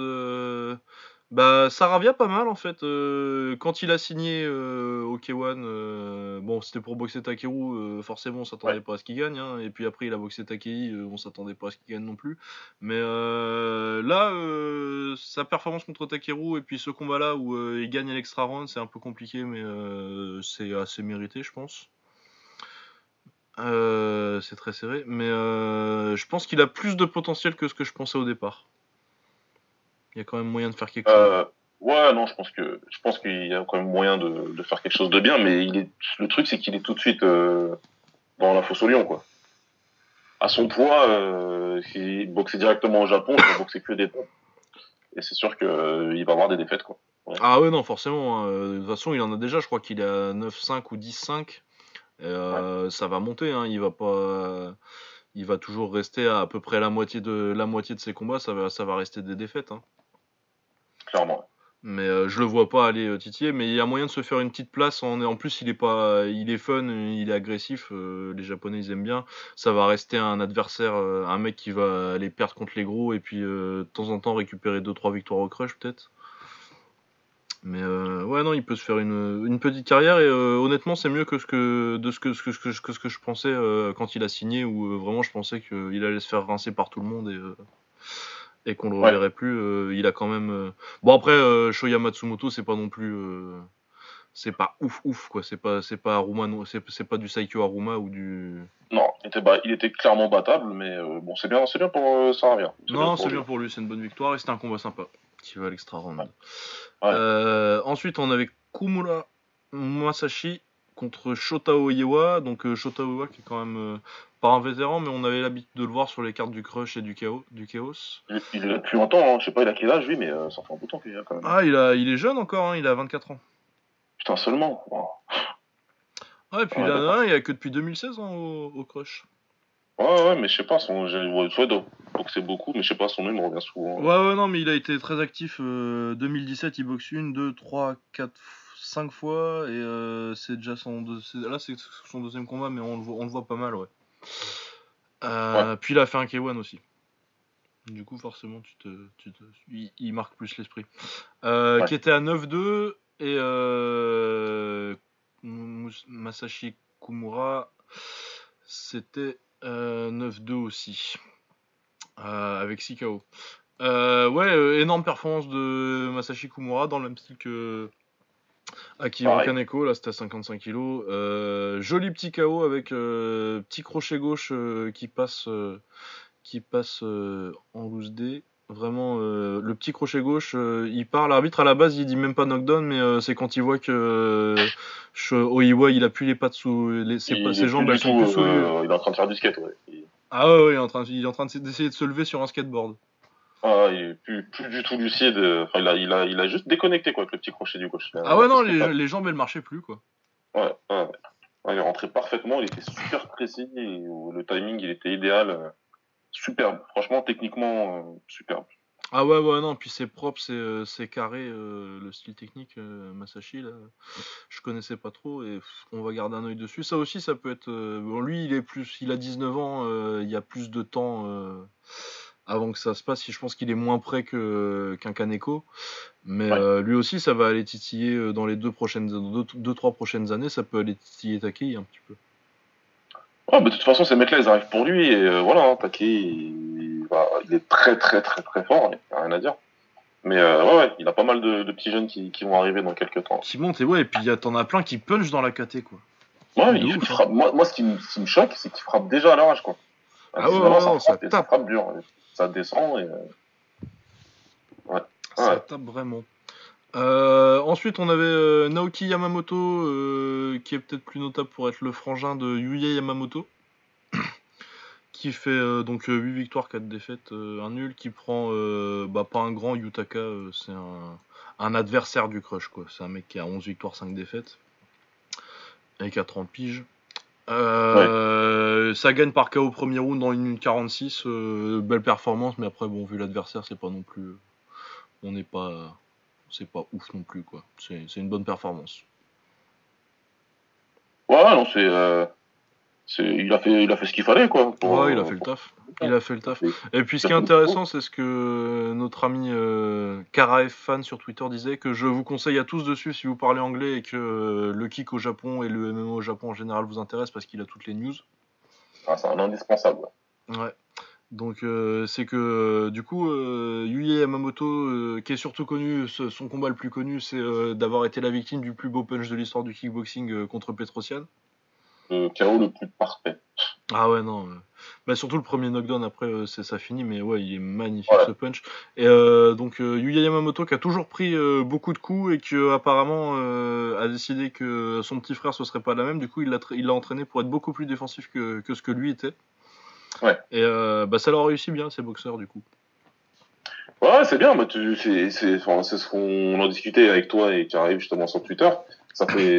Bah, Saravia pas mal en fait. euh, Quand il a signé euh, au K1, euh, bon, c'était pour boxer Takeru, forcément on s'attendait Ouais. pas à ce qu'il gagne. hein, Et puis après, il a boxé Takei, on s'attendait pas à ce qu'il gagne non plus. Mais là, sa performance contre Takeru et puis ce combat-là où il gagne à l'extra round, c'est un peu compliqué, mais c'est assez mérité, je pense. C'est très serré, mais je pense qu'il a plus de potentiel que ce que je pensais au départ. Il y a quand même moyen de faire quelque chose. Euh, ouais, non, je pense que je pense qu'il y a quand même moyen de, de faire quelque chose de bien, mais il est le truc c'est qu'il est tout de suite euh, dans la fosse au lion, quoi. À son poids, euh, s'il boxait directement au Japon, il va boxer que des pompes. Et c'est sûr que euh, il va avoir des défaites, quoi. Ah ouais, non, forcément. hein. De toute façon, il en a déjà, je crois qu'il est à 9-5 ou 10-5. Euh, Ça va monter, hein. il va pas. Il va toujours rester à, à peu près la moitié de la moitié de ses combats, ça va, ça va rester des défaites. hein. Mais euh, je le vois pas aller euh, mais il y a moyen de se faire une petite place. En, plus, il est pas, il est fun, il est agressif. euh, les Japonais ils aiment bien. Ça va rester un adversaire, euh, un mec qui va aller perdre contre les gros et puis de temps en temps récupérer 2-3 victoires au crush peut-être. Mais ouais non, il peut se faire une, petite carrière et honnêtement c'est mieux que ce que de ce que ce que, ce que, je- que ce que je pensais quand il a signé où vraiment je pensais qu'il allait se faire rincer par tout le monde et et qu'on le Ouais. reverrait plus. euh, il a quand même euh, bon après euh, Shoya Matsumoto c'est pas non plus euh, c'est pas ouf ouf quoi. C'est pas c'est pas Aruma non c'est c'est pas du Saikyo Aruma ou du Non, il était, ba- il était clairement battable, mais bon, c'est bien, c'est bien pour euh, Sarabia. non c'est bien pour lui c'est une bonne victoire et c'était un combat sympa qui va à l'extra round. Ouais. Ensuite on avait Kumura Masashi contre Shota Oiwa donc Shota Oiwa qui est quand même pas un vétéran mais on avait l'habitude de le voir sur les cartes du Crush et du Chaos du Chaos. Il, il est depuis longtemps, hein. je sais pas, il a quel âge lui, mais euh, ça fait un bout de temps qu'il est là quand même. Ah il a il est jeune encore hein, il a 24 ans. Putain, seulement. Wow. Ah et puis Ouais, il, a, que depuis 2016 hein, au, au Crush. Ouais, ouais, mais je sais pas, son, ouais, doit boxer beaucoup, mais je sais pas, son nom il me revient souvent. Ouais, ouais, non, mais il a été très actif. euh, 2017, il boxe une, deux, trois, quatre, cinq fois. Et euh, c'est déjà son. deux- c'est- Là, c'est son deuxième combat, mais on le voit, on le voit pas mal, ouais. Euh, Puis il a fait un K1 aussi. Du coup, forcément, tu te, tu te- il, il marque plus l'esprit. Euh, Ouais. Qui était à 9-2. Et euh, Masashi Kumura, c'était euh, 9-2 aussi. Avec 6 KO. Euh, ouais, énorme performance de Masashi Kumura dans le même style que Pareil. Kaneko, là c'était à 55 kg. Euh, joli petit KO avec euh, petit crochet gauche euh, qui passe, qui passe en loose D. Vraiment, le petit crochet gauche, il part. L'arbitre à la base, il dit même pas knockdown, mais c'est quand il voit que Oiwa, il appuie les pattes sous les, ses, Il plus jambes, elles sont plus sous. il est en train de faire du skate, ouais. Il- Ah ouais, ouais, il est en train, il est en train de- d'essayer de se lever sur un skateboard. Ah, il est plus, plus du tout lucide. Enfin, il a, il a, il a juste déconnecté, quoi, avec le petit crochet du gauche. Ah ouais, non, les, pas- les jambes, elles marchaient plus, quoi. Ouais, ouais, il est rentré parfaitement, il était super précis, et le timing, il était idéal. Superbe, franchement, techniquement, euh, superbe. Ah ouais, ouais, non, puis c'est propre, c'est euh, carré, euh, le style technique, euh, Masashi, là, je connaissais pas trop, et pff, on va garder un œil dessus. Ça aussi, ça peut être... bon, lui, il est plus, il a 19 ans, il y a plus de temps avant que ça se passe, je pense qu'il est moins prêt que qu'un Kaneko, mais Ouais. euh, lui aussi, ça va aller titiller euh, dans les deux prochaines, deux, deux, trois prochaines années, ça peut aller titiller Takei un petit peu. Ouais, mais de toute façon, ces mecs-là, ils arrivent pour lui, et euh, voilà, hein, Take, il- est très très très très fort, il n'y a rien à dire. Mais euh, ouais, ouais, il a pas mal de, de petits jeunes qui, qui vont arriver dans quelques temps. Qui monte et ouais, et puis y a- t'en as plein qui punch dans la KT quoi. Ouais, De il, ouf, il hein. moi, moi, ce qui me, ce qui me choque, c'est qu'il frappe déjà à leur âge, quoi. Ah ouais, 19 ans, ouais, ça, frappe, tape. Ça descend et. euh, Ça Ouais. tape vraiment. Euh, ensuite, on avait euh, Naoki Yamamoto, euh, qui est peut-être plus notable pour être le frangin de Yuya Yamamoto, qui fait donc 8 victoires, 4 défaites, euh, un nul, qui prend bah, pas un grand Yutaka, c'est un, un adversaire du Crush, quoi. C'est un mec qui a 11 victoires, 5 défaites, et qui a 30 piges. Euh, Ça gagne par KO au premier round dans 1 minute 46, euh, belle performance, mais après, bon, vu l'adversaire, c'est pas non plus on n'est pas c'est pas ouf non plus quoi c'est une bonne performance Ouais, non, c'est. euh, il, a fait, il a fait ce qu'il fallait, quoi. pour- ouais il a fait le taf il a fait le taf et puis ce qui est intéressant c'est ce que notre ami euh, Karaef fan sur Twitter disait que je vous conseille à tous dessus si vous parlez anglais et que euh, le kick au Japon et le MMO au Japon en général vous intéressent parce qu'il a toutes les news Ah, c'est un indispensable. Ouais. Donc euh, c'est que euh, du coup Yuya Yamamoto qui est surtout connu, son combat le plus connu c'est d'avoir été la victime du plus beau punch de l'histoire du kickboxing contre Petrosian. Le KO le plus parfait. Ah ouais non. Bah surtout le premier knockdown après euh, c'est ça finit mais ouais il est magnifique ce punch. Et euh, donc euh, Yuya Yamamoto qui a toujours pris euh, beaucoup de coups et qui apparemment a décidé que son petit frère ce serait pas la même. Du coup il l'a tra- il l'a entraîné pour être beaucoup plus défensif que, que ce que lui était. Ouais. Et bah ça leur réussit bien ces boxeurs du coup. Ouais, c'est bien, bah, tu, c'est, c'est, enfin, c'est ce qu'on en discutait avec toi et qui arrive justement sur Twitter. Ça fait,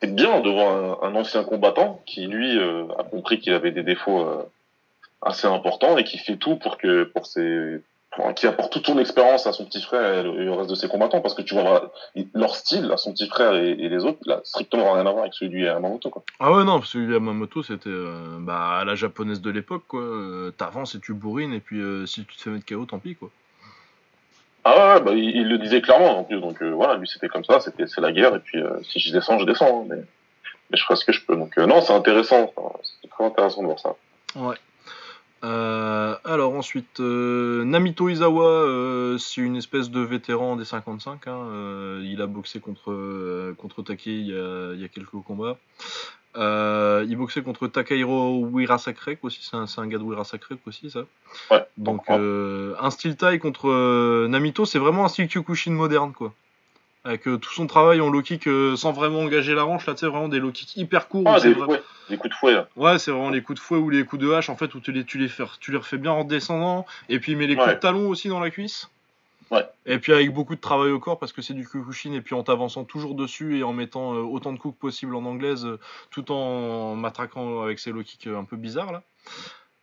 c'est bien de voir un, un ancien combattant qui, lui, euh, a compris qu'il avait des défauts euh, assez importants et qui fait tout pour que, pour ses, qui apporte toute son expérience à son petit frère et le reste de ses combattants parce que tu vois leur style, à son petit frère et, les autres, a strictement rien à voir avec celui de Yamamoto, quoi. Ah ouais non parce que Yamamoto c'était euh, bah la japonaise de l'époque quoi. T'avances et tu bourrines et puis si tu te fais mettre KO tant pis quoi. Ah ouais, bah, il, le disait clairement en plus, donc euh, voilà, lui c'était comme ça, c'était c'est la guerre et puis euh, si je descends, je descends, hein, mais, mais je ferai ce que je peux. Donc euh, non, c'est intéressant, enfin, c'est très intéressant de voir ça. Ouais. Euh, alors ensuite, euh, Namito Izawa, euh, c'est une espèce de vétéran des 55. hein, il a boxé contre, contre Take il y, a, il y a quelques combats. Il boxait contre Takahiro Wirasakrek aussi, c'est un, un gars de Wirasakrek aussi ça. Ouais. Donc un style taille contre Namito, c'est vraiment un style Kyokushin moderne quoi. Avec euh, tout son travail en low kick euh, sans vraiment engager la hanche, là tu sais vraiment des low kicks hyper courts. Ah, des, coups de fouet. Là. Ouais, c'est vraiment les coups de fouet ou les coups de hache en fait où tu les, tu les, fais, tu les refais bien en descendant et puis il met les coups Ouais. de talon aussi dans la cuisse. Ouais. Et puis avec beaucoup de travail au corps parce que c'est du Kyokushin et puis en t'avançant toujours dessus et en mettant euh, autant de coups que possible en anglaise tout en matraquant avec ses low kicks un peu bizarres là.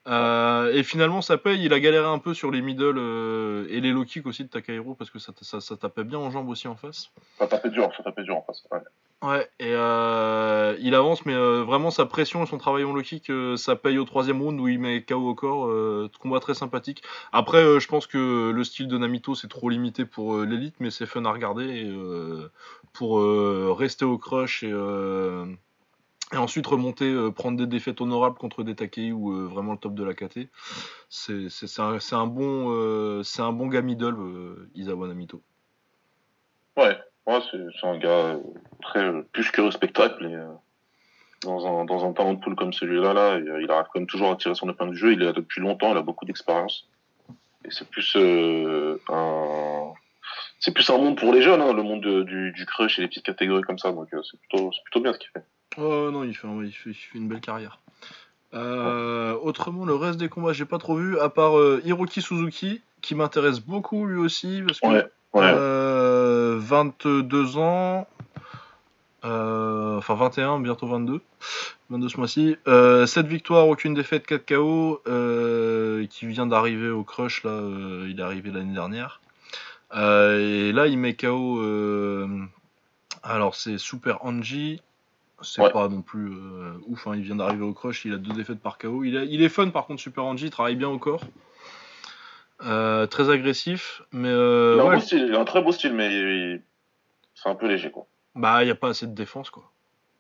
Euh, et finalement ça paye, il a galéré un peu sur les middle euh, et les low kicks aussi de Takahiro parce que ça, ça, ça tapait bien en jambes aussi en face. Ça tapait dur, ça tapait dur en face. Ouais. Ouais, et euh, il avance, mais vraiment sa pression et son travail en low kick, ça paye au troisième round où il met KO au corps. Combat très sympathique. Après, je pense que le style de Namito c'est trop limité pour l'élite, mais c'est fun à regarder et, pour rester au crush et, et ensuite remonter, euh, prendre des défaites honorables contre des Takei ou euh, vraiment le top de la KT. C'est un, un bon, euh, c'est un bon gars middle, euh, Isawa Namito. Ouais, ouais c'est, un gars euh, très euh, plus que respectable et dans un dans un talent de poule comme celui-là, là, il, arrive quand même toujours à tirer son épingle du jeu. Il est là depuis longtemps, il a beaucoup d'expérience et c'est plus un c'est plus un monde pour les jeunes, hein, le monde de- du, du crush et les petites catégories comme ça. Donc euh, c'est plutôt plutôt bien ce qu'il fait. Oh non, il fait, un- il fait, il fait une belle carrière. Euh, autrement, le reste des combats, j'ai pas trop vu, à part euh, Hiroki Suzuki, qui m'intéresse beaucoup lui aussi, parce que Ouais, ouais. euh, 22 ans, enfin 21, bientôt 22, 22 ce mois-ci, euh, 7 victoires, aucune défaite, 4 KO, qui vient d'arriver au crush, là, il est arrivé l'année dernière. Euh, et là, il met KO, euh, alors c'est Super Anji, c'est Ouais. pas non plus euh, ouf, hein, il vient d'arriver au crush, il a deux défaites par KO. Il, a- il est fun par contre, Super Anji, il travaille bien au corps. Euh, très agressif, mais euh, il, a un ouais, beau style, il a un très beau style, mais il- c'est un peu léger quoi. bah il y a pas assez de défense quoi.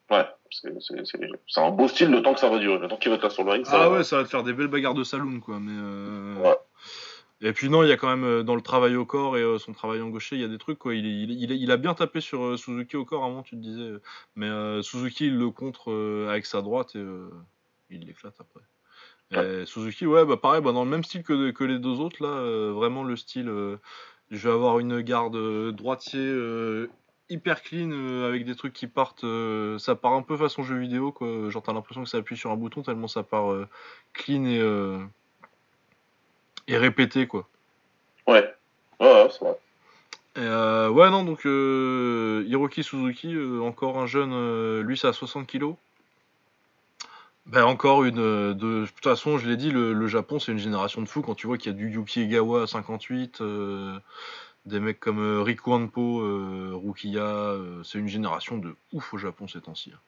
Ouais, c'est un beau style le temps que ça va durer, le temps qu'il va être là sur le ring. Ça, Ah ouais, ça va te faire des belles bagarres de saloon quoi, mais euh, Ouais. Et puis non, il y a quand même euh, dans le travail au corps et euh, son travail en gaucher, il y a des trucs quoi. Il, il, a bien tapé sur euh, Suzuki au corps avant, tu te disais. Mais Suzuki il le contre avec sa droite et il l'éclate après. Suzuki, ouais, bah pareil, bah, dans le même style que, les deux autres là, vraiment le style. je vais avoir une garde droitier hyper clean avec des trucs qui partent. ça part un peu façon jeu vidéo quoi. Genre t'as l'impression que ça appuie sur un bouton tellement ça part clean et et répété quoi. Ouais, ouais, c'est vrai. Euh, ouais, non, donc euh, Hiroki Suzuki, euh, encore un jeune, lui, c'est à 60 kilos. Ben, encore une. de, de toute façon, je l'ai dit, le, le Japon, c'est une génération de fous. Quand tu vois qu'il y a du Yuki Egawa à 58, euh, des mecs comme Riku Hanpo, Rukiya, c'est une génération de ouf au Japon ces temps-ci. hein.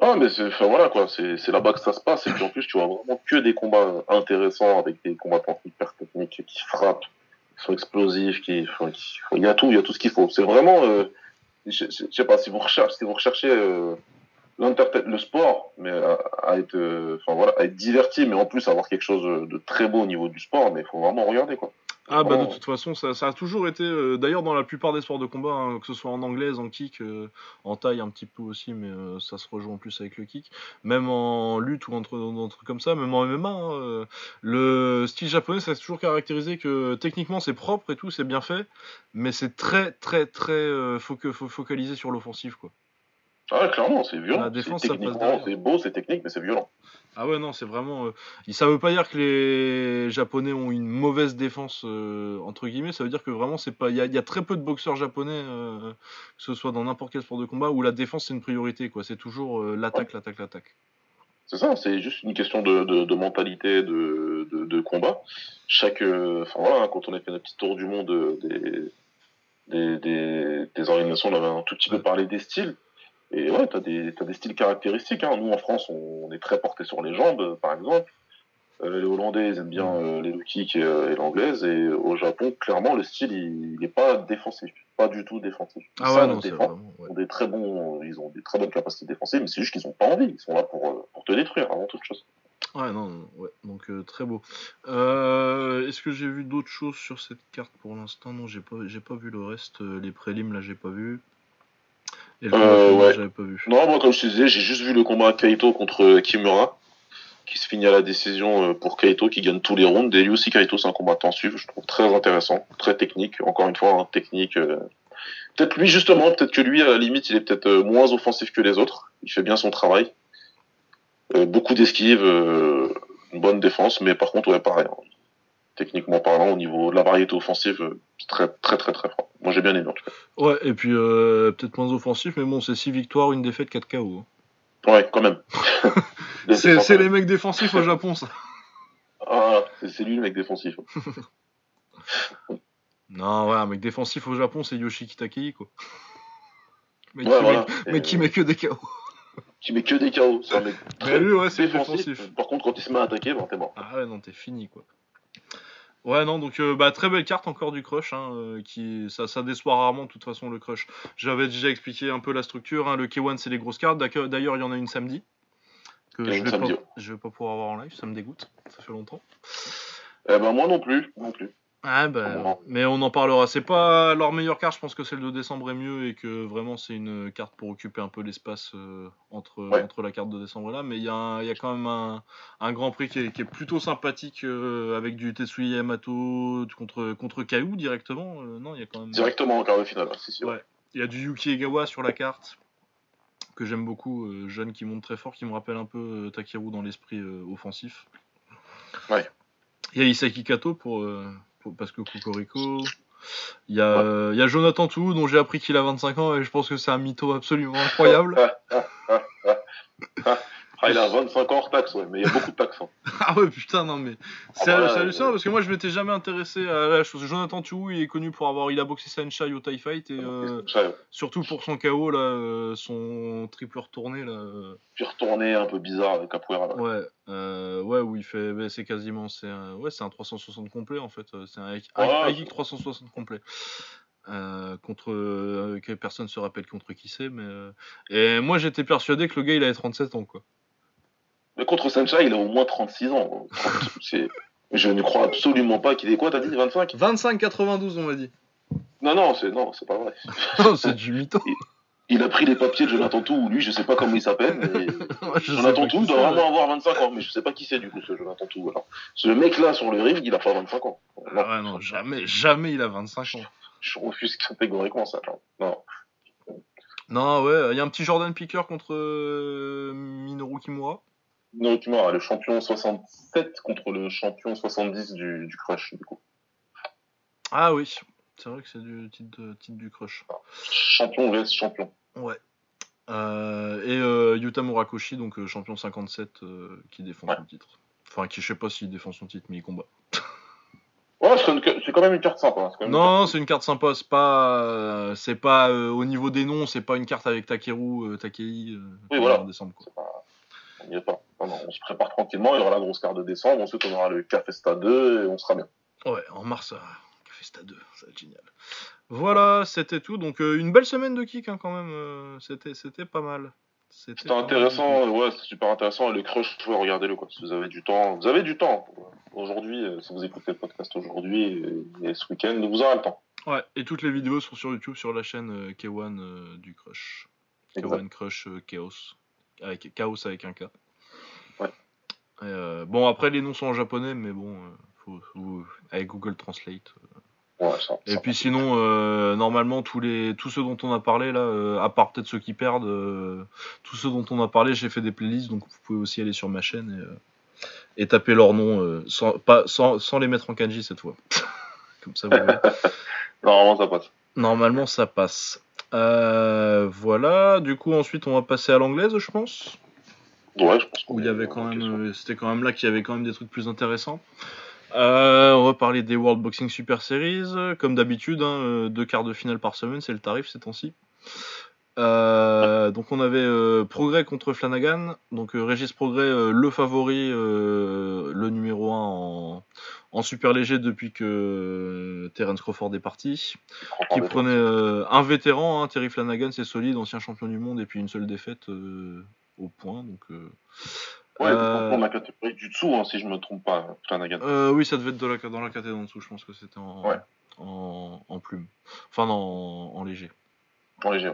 Ah, mais c'est, enfin, voilà, quoi, c'est, c'est là-bas que ça se passe, et puis en plus, tu vois vraiment que des combats intéressants avec des combattants hyper techniques qui frappent, qui sont explosifs, qui, enfin, qui- il y a tout, il y a tout ce qu'il faut. C'est vraiment, euh, je, je- sais pas, si vous recherchez, si vous recherchez, euh, le sport, mais à, à être, euh, enfin voilà, à être diverti, mais en plus avoir quelque chose de très beau au niveau du sport, mais il faut vraiment regarder, quoi. Ah bah de Oh. toute façon ça, ça a toujours été euh, d'ailleurs dans la plupart des sports de combat hein, que ce soit en anglaise en kick euh, en taille un petit peu aussi mais euh, ça se rejoint en plus avec le kick même en lutte ou entre dans trucs comme ça même en MMA hein, le style japonais ça s'est toujours caractérisé que techniquement c'est propre et tout c'est bien fait mais c'est très très très foca- fo- focalisé sur l'offensive quoi Ah, ouais, clairement, c'est violent. La défense, c'est techniquement, c'est beau, c'est technique, mais c'est violent. ah ouais non c'est vraiment euh, ça veut pas dire que les japonais ont une mauvaise défense euh, entre guillemets ça veut dire que vraiment c'est pas il y, y a très peu de boxeurs japonais euh, que ce soit dans n'importe quel sport de combat où la défense c'est une priorité quoi c'est toujours euh, l'attaque l'attaque l'attaque C'est ça, c'est juste une question de, de, de mentalité, de, de, combat. Chaque, enfin voilà, hein, quand on a fait notre petit tour du monde des, des, des, des organisations, on avait un tout petit peu Ouais. parlé des styles. Et ouais, t'as des, t'as des styles caractéristiques. Hein. Nous, en France, on, est très porté sur les jambes, par exemple. Euh, les Hollandais, ils aiment bien euh, les low kicks et, euh, et l'anglaise. Et au Japon, clairement, le style, il n'est pas défensif. Pas du tout défensif. Ils ah ouais savent non défendre. vraiment ouais. Ils ont des très bons, ils ont des très bonnes capacités défensives, mais c'est juste qu'ils ont pas envie. Ils sont là pour, pour te détruire avant toute chose. Ouais, non, non, ouais, donc euh, très beau. Euh, Est-ce que j'ai vu d'autres choses sur cette carte pour l'instant? Non, j'ai pas, j'ai pas vu le reste. Les prélims, là, j'ai pas vu. Et le combat Euh, final, ouais. j'avais pas vu. Non, moi, comme je te disais, j'ai juste vu le combat Kaito contre Kimura, qui se finit à la décision euh, pour Kaito, qui gagne tous les rounds. Et lui aussi, Kaito, c'est un combattant suivre, je trouve très intéressant, très technique. Encore une fois, hein, technique. euh, Peut-être lui, justement, peut-être que lui, à la limite, il est peut-être euh, moins offensif que les autres. Il fait bien son travail. Euh, beaucoup d'esquives, euh, une bonne défense, mais par contre, ouais, pareil. hein. Techniquement parlant, au niveau de la variété offensive, euh, c'est très, très, très, très fort. Moi, j'ai bien aimé, en tout cas. Ouais, et puis euh, peut-être moins offensif, mais bon, c'est 6 victoires, une défaite, 4 KO. Ouais, quand même. C'est c'est les mecs défensifs au Japon, ça. Ah, c'est lui le mec défensif. Non, ouais, un mec défensif au Japon, c'est Yoshiki Takei, quoi. Mec, Ouais, qui, voilà. met, mec qui met que des KO. Qui met que des KO. C'est un mec Mais très lui, ouais, défensif. défensif. Par contre, quand il se met à attaquer, t'es mort. Ah ouais, non, t'es fini, quoi. Ouais, non, donc euh, bah, très belle carte encore du Crush, hein, euh, qui, ça, ça déçoit rarement de toute façon le Crush. J'avais déjà expliqué un peu la structure, hein, le K1 c'est les grosses cartes, d'ailleurs il y en a une samedi, que je vais, pas, je vais pas pouvoir avoir en live, ça me dégoûte, ça fait longtemps. Eh ben, moi non plus. Non plus. Ah bah, Comment mais on en parlera. C'est pas leur meilleure carte, je pense que celle de décembre est mieux et que vraiment c'est une carte pour occuper un peu l'espace euh, entre, Ouais. entre la carte de décembre et là. Mais il y, a un- il y a quand même un, un grand prix qui est, qui est plutôt sympathique euh, avec du Tetsuya Yamato contre, contre Kaou directement. Euh, non, il y a quand même. Directement en quart de finale. Si, ouais. Ouais. Il y a du Yuki Egawa sur la carte que j'aime beaucoup, jeune qui monte très fort, qui me rappelle un peu Takeru dans l'esprit offensif. Ouais. Il y a Isaki Kato pour- parce que Cocorico. Il y, a, euh, il y a Jonathan Tou dont j'ai appris qu'il a 25 ans et je pense que c'est un mytho absolument incroyable. Ah, il a 25 ans hors taxe, ouais, mais il y a beaucoup de taxes. hein. ah ouais putain non mais c'est Ah bah, hallucinant euh, parce que moi je m'étais jamais intéressé à la chose. Jonathan Tou il est connu pour avoir il a boxé Sanchai au Thai Fight et euh, Ça, surtout pour son KO là, euh, son triple retourné là. euh, puis retourné un peu bizarre avec Capoeira. là. Ouais, euh, ouais, où il fait, bah, c'est quasiment, c'est un, ouais, c'est un 360 complet en fait, euh, c'est un high, kick 360 complet. Euh, contre euh, personne se rappelle contre qui c'est, mais euh, et moi j'étais persuadé que le gars il avait 37 ans quoi. Mais contre Sanchai, il a au moins 36 ans. Je ne crois absolument pas qu'il est quoi, t'as dit 25 25,92 on m'a dit. Non, non, c'est non, c'est pas vrai. C'est du mytho. Il a pris les papiers de Jonathan Tout, ou lui, je sais pas comment il s'appelle, mais Jonathan Tout doit vraiment avoir 25 ans, mais je sais pas qui c'est du coup, ce Jonathan Tout. Alors, ce mec-là sur le ring, il a pas 25 ans. Non, Ah ouais, non, jamais, jamais il a 25 ans. je refuse catégoriquement ça. genre. Non. Non, ouais, il y a un petit Jordan Picker contre euh, Minoru Kimura. Tu m'as le champion 67 contre le champion 70 du, du Crush, du coup. Ah oui, c'est vrai que c'est du titre, de- titre du crush. Champion vs champion. Ouais. Euh, et euh, Yuta Murakoshi, donc euh, champion 57, euh, qui défend Ouais. son titre. Enfin, qui je sais pas s'il défend son titre, mais il combat. Ouais, c'est une- c'est quand même une carte sympa. hein, c'est quand même une Non, c'est une carte sympa. C'est pas, c'est pas au niveau des noms, c'est pas une carte avec Takeru, Takei. Oui, voilà. en décembre. Quoi. C'est pas- On n'y est pas. Non, non, on se prépare tranquillement, il y aura la grosse carte de décembre, ensuite on aura le Cafesta 2 et on sera bien. Ouais, en mars, euh, Café Stade 2, ça va être génial. Voilà, c'était tout. Donc euh, une belle semaine de kick hein, quand même. euh, c'était, c'était pas mal. C'était C'était mal intéressant, ouais, c'est super intéressant. Et le crush, ouais, regardez-le quoi. Si vous avez du temps, vous avez du temps. Aujourd'hui, euh, si vous écoutez le podcast aujourd'hui et, et ce week-end, vous aurez le temps. Ouais, et toutes les vidéos sont sur YouTube sur la chaîne euh, K1 euh, du Crush. Exact. K1 Crush Chaos. Avec, Chaos avec un K. Ouais. Euh, bon, après les noms sont en japonais, mais bon, euh, faut, faut- avec Google Translate. Ouais, ça, Et ça. puis sinon, euh, normalement, tous, les, tous ceux dont on a parlé, là, euh, à part peut-être ceux qui perdent, euh, tous ceux dont on a parlé, j'ai fait des playlists, donc vous pouvez aussi aller sur ma chaîne et, euh, et taper leur nom, euh, sans, pas, sans, sans les mettre en kanji cette fois. Comme ça, vous. Normalement, ça passe. Normalement, ça passe. Euh, voilà, du coup, ensuite, on va passer à l'anglaise, je pense. Ouais, je pense Où il y avait quand même, euh, c'était quand même là qu'il y avait quand même des trucs plus intéressants. Euh, on va parler des World Boxing Super Series, comme d'habitude, hein, deux quarts de finale par semaine, c'est le tarif ces temps-ci. Euh, donc on avait euh, Progrès contre Flanagan, donc Régis Progrès, le favori, le numéro 1 en, en super léger depuis que euh, Terence Crawford est parti qui Ouais, prenait euh, un vétéran, hein, Terry Flanagan, c'est solide, ancien champion du monde, et puis une seule défaite euh, au point. Donc, euh, Ouais, euh, pour la catégorie du dessous, hein, si je me trompe pas, Flanagan. euh, oui, ça devait être la, dans la catégorie en dessous, je pense que c'était en, Ouais. en, en plume. Enfin, non, en, en léger. En léger.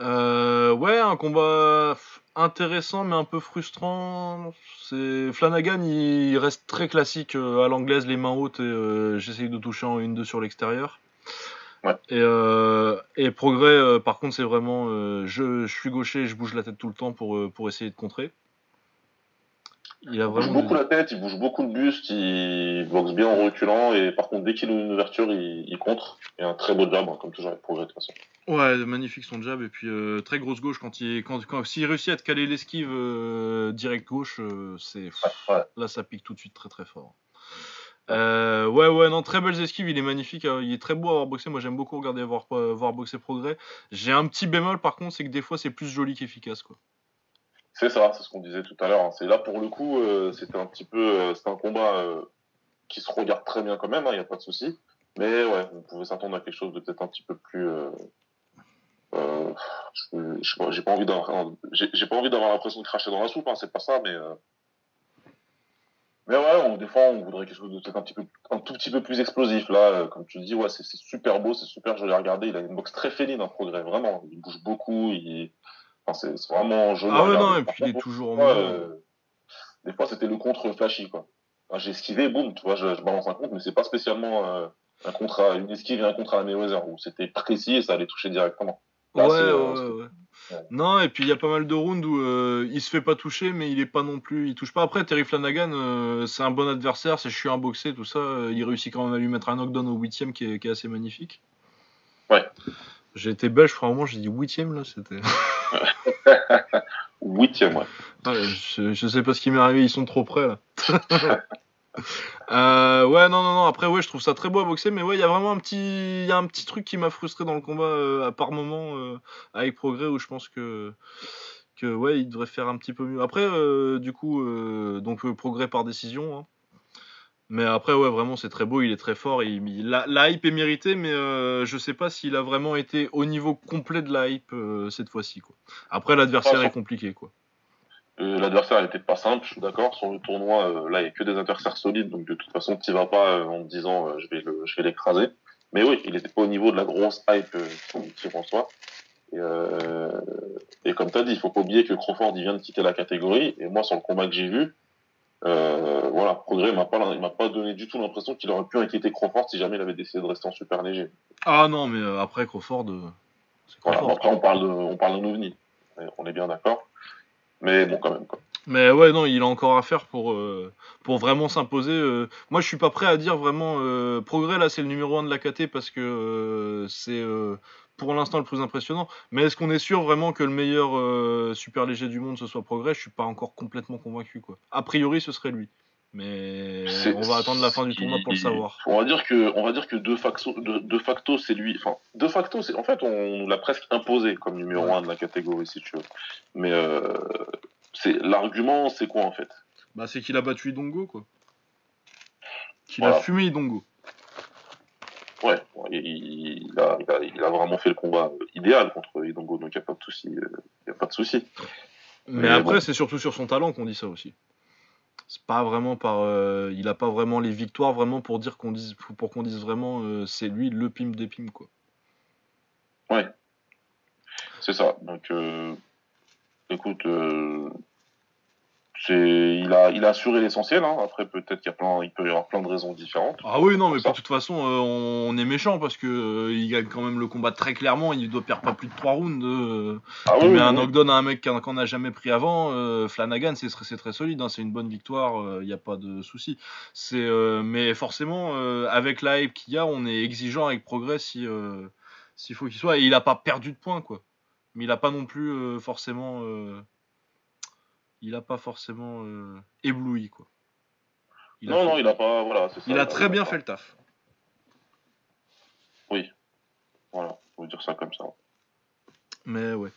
Euh, ouais, un combat intéressant mais un peu frustrant. C'est Flanagan, il reste très classique euh, à l'anglaise, les mains hautes et euh, j'essaye de toucher en 1-2 sur l'extérieur. Ouais. Et, euh, et progrès, par contre, c'est vraiment je, je suis gaucher, et je bouge la tête tout le temps pour, pour essayer de contrer. Il a Il bouge beaucoup la tête, il bouge beaucoup le buste, il boxe bien en reculant, et par contre, dès qu'il a une ouverture, il, il contre. Et un très beau jab, hein, comme toujours avec progrès de toute façon. Ouais, magnifique son jab et puis euh, très grosse gauche quand il quand, quand s'il réussit à te caler l'esquive euh, direct gauche, euh, c'est Ouais, ouais. là ça pique tout de suite très très fort. Euh, ouais ouais non très belles esquives, il est magnifique, euh, il est très beau à voir boxer. Moi j'aime beaucoup regarder voir voir boxer progrès. J'ai un petit bémol par contre, c'est que des fois c'est plus joli qu'efficace quoi. C'est ça, c'est ce qu'on disait tout à l'heure. hein. C'est là pour le coup, euh, c'était un petit peu, euh, un combat euh, qui se regarde très bien quand même, il n'y a pas de souci. Mais ouais, on pouvait s'attendre à quelque chose de peut-être un petit peu plus. Euh, j'ai pas envie d'avoir, j'ai pas envie d'avoir l'impression de cracher dans la soupe, hein, c'est pas ça, mais. mais ouais, on, des fois, on voudrait quelque chose de peut-être un petit peu, un tout petit peu plus explosif. Là, comme tu dis, ouais, c'est c'est super beau, c'est super joli à regarder. Il a une boxe très féline, un progrès, vraiment. Il bouge beaucoup, il, enfin, c'est vraiment joli. Ah ouais non et puis il est toujours mouvement. euh, des fois, c'était le contre flashy, quoi. Enfin, J'ai esquivé, boum, tu vois, je, je balance un contre, mais c'est pas spécialement euh, un contre à, une esquive et un contre à Mayweather, où c'était précis et ça allait toucher directement. Là, Ouais, euh. Non, et puis il y a pas mal de rounds où euh, il se fait pas toucher, mais il est pas non plus. Il touche pas. Après, Terry Flanagan, euh, c'est un bon adversaire, c'est chiant à boxer, tout ça. euh, il réussit quand même à lui mettre un knockdown au huitième qui est, qui est assez magnifique. Ouais. J'ai été belge, frère, moment, j'ai dit huitième là, c'était. Huitième, ouais. Ouais, je, je sais pas ce qui m'est arrivé, ils sont trop près là. Euh, ouais, non, non, non. Après, ouais, je trouve ça très beau à boxer, mais ouais, il y a vraiment un petit, y a un petit truc qui m'a frustré dans le combat euh, à par moment euh, avec Progrès où je pense que que ouais, il devrait faire un petit peu mieux. Après, du coup, donc Progrès par décision. hein. Mais après, ouais, vraiment, c'est très beau, il est très fort. La, hype est méritée, mais euh, je sais pas s'il a vraiment été au niveau complet de la hype euh, cette fois-ci. Quoi. Après, l'adversaire est compliqué. quoi. Euh, L'adversaire n'était pas simple, je suis d'accord. Sur le tournoi, euh, là, il n'y a que des adversaires solides, donc de toute façon, tu vas pas euh, en te disant je vais je vais l'écraser. Mais oui, il n'était pas au niveau de la grosse hype qu'il reçoit. Et, et comme tu as dit, il faut pas oublier que Crawford il vient de quitter la catégorie. Et moi, sur le combat que j'ai vu, euh, voilà, Progrès m'a pas, il m'a pas donné du tout l'impression qu'il aurait pu inquiéter Crawford si jamais il avait décidé de rester en super léger. Ah non, mais euh, après Crawford, euh, Voilà. Crawford. Après, on parle de, on parle d'un ovni. On est bien d'accord. Mais bon, quand même, quoi. Mais ouais, non, il a encore à faire pour, euh, pour vraiment s'imposer. euh. Moi, je suis pas prêt à dire vraiment euh, progrès là, c'est le numéro 1 de la KT parce que c'est pour l'instant le plus impressionnant. Mais est-ce qu'on est sûr vraiment que le meilleur euh, super léger du monde ce soit progrès? Je suis pas encore complètement convaincu quoi. A priori, ce serait lui. Mais on va attendre la fin du tournoi pour le savoir. On va dire que, on va dire que de facto, de, de facto, c'est lui. Enfin, de facto, c'est en fait, on nous l'a presque imposé comme numéro Ouais. 1 de la catégorie, si tu veux. Mais euh, c'est l'argument, c'est quoi en fait? Bah, c'est qu'il a battu Idongo quoi. Qu'il Voilà. a fumé Idongo. Ouais, bon, il, il a, il, a, il a vraiment fait le combat idéal contre Idongo, donc il n'y a pas de souci. euh, a pas de souci. Mais Mais après, bon. c'est surtout sur son talent qu'on dit ça aussi. C'est pas vraiment par. euh, il a pas vraiment les victoires vraiment pour dire qu'on dise pour qu'on dise vraiment euh, c'est lui le pim des pims quoi. C'est ça. Donc, euh, écoute, euh, il a, il a assuré l'essentiel. Hein. Après, peut-être qu'il y a plein, il peut y avoir plein de raisons différentes. Ah oui non mais de toute façon euh, on est méchant parce que euh, il gagne quand même le combat très clairement. Il doit perdre pas plus de 3 rounds. euh, Ah il oui, met oui, un oui. knockdown à un mec qu'on n'a jamais pris avant. euh, Flanagan c'est c'est très solide. hein, c'est une bonne victoire. Il n'y a pas de souci. C'est mais forcément avec la hype qu'il y a on est exigeant avec progrès si s'il faut qu'il soit et il a pas perdu de points quoi. mais il a pas non plus forcément il a pas forcément euh, ébloui quoi il non, fait- non, il a pas. Voilà, ça. il a très bien fait le taf Voilà, faut dire ça comme ça. mais ouais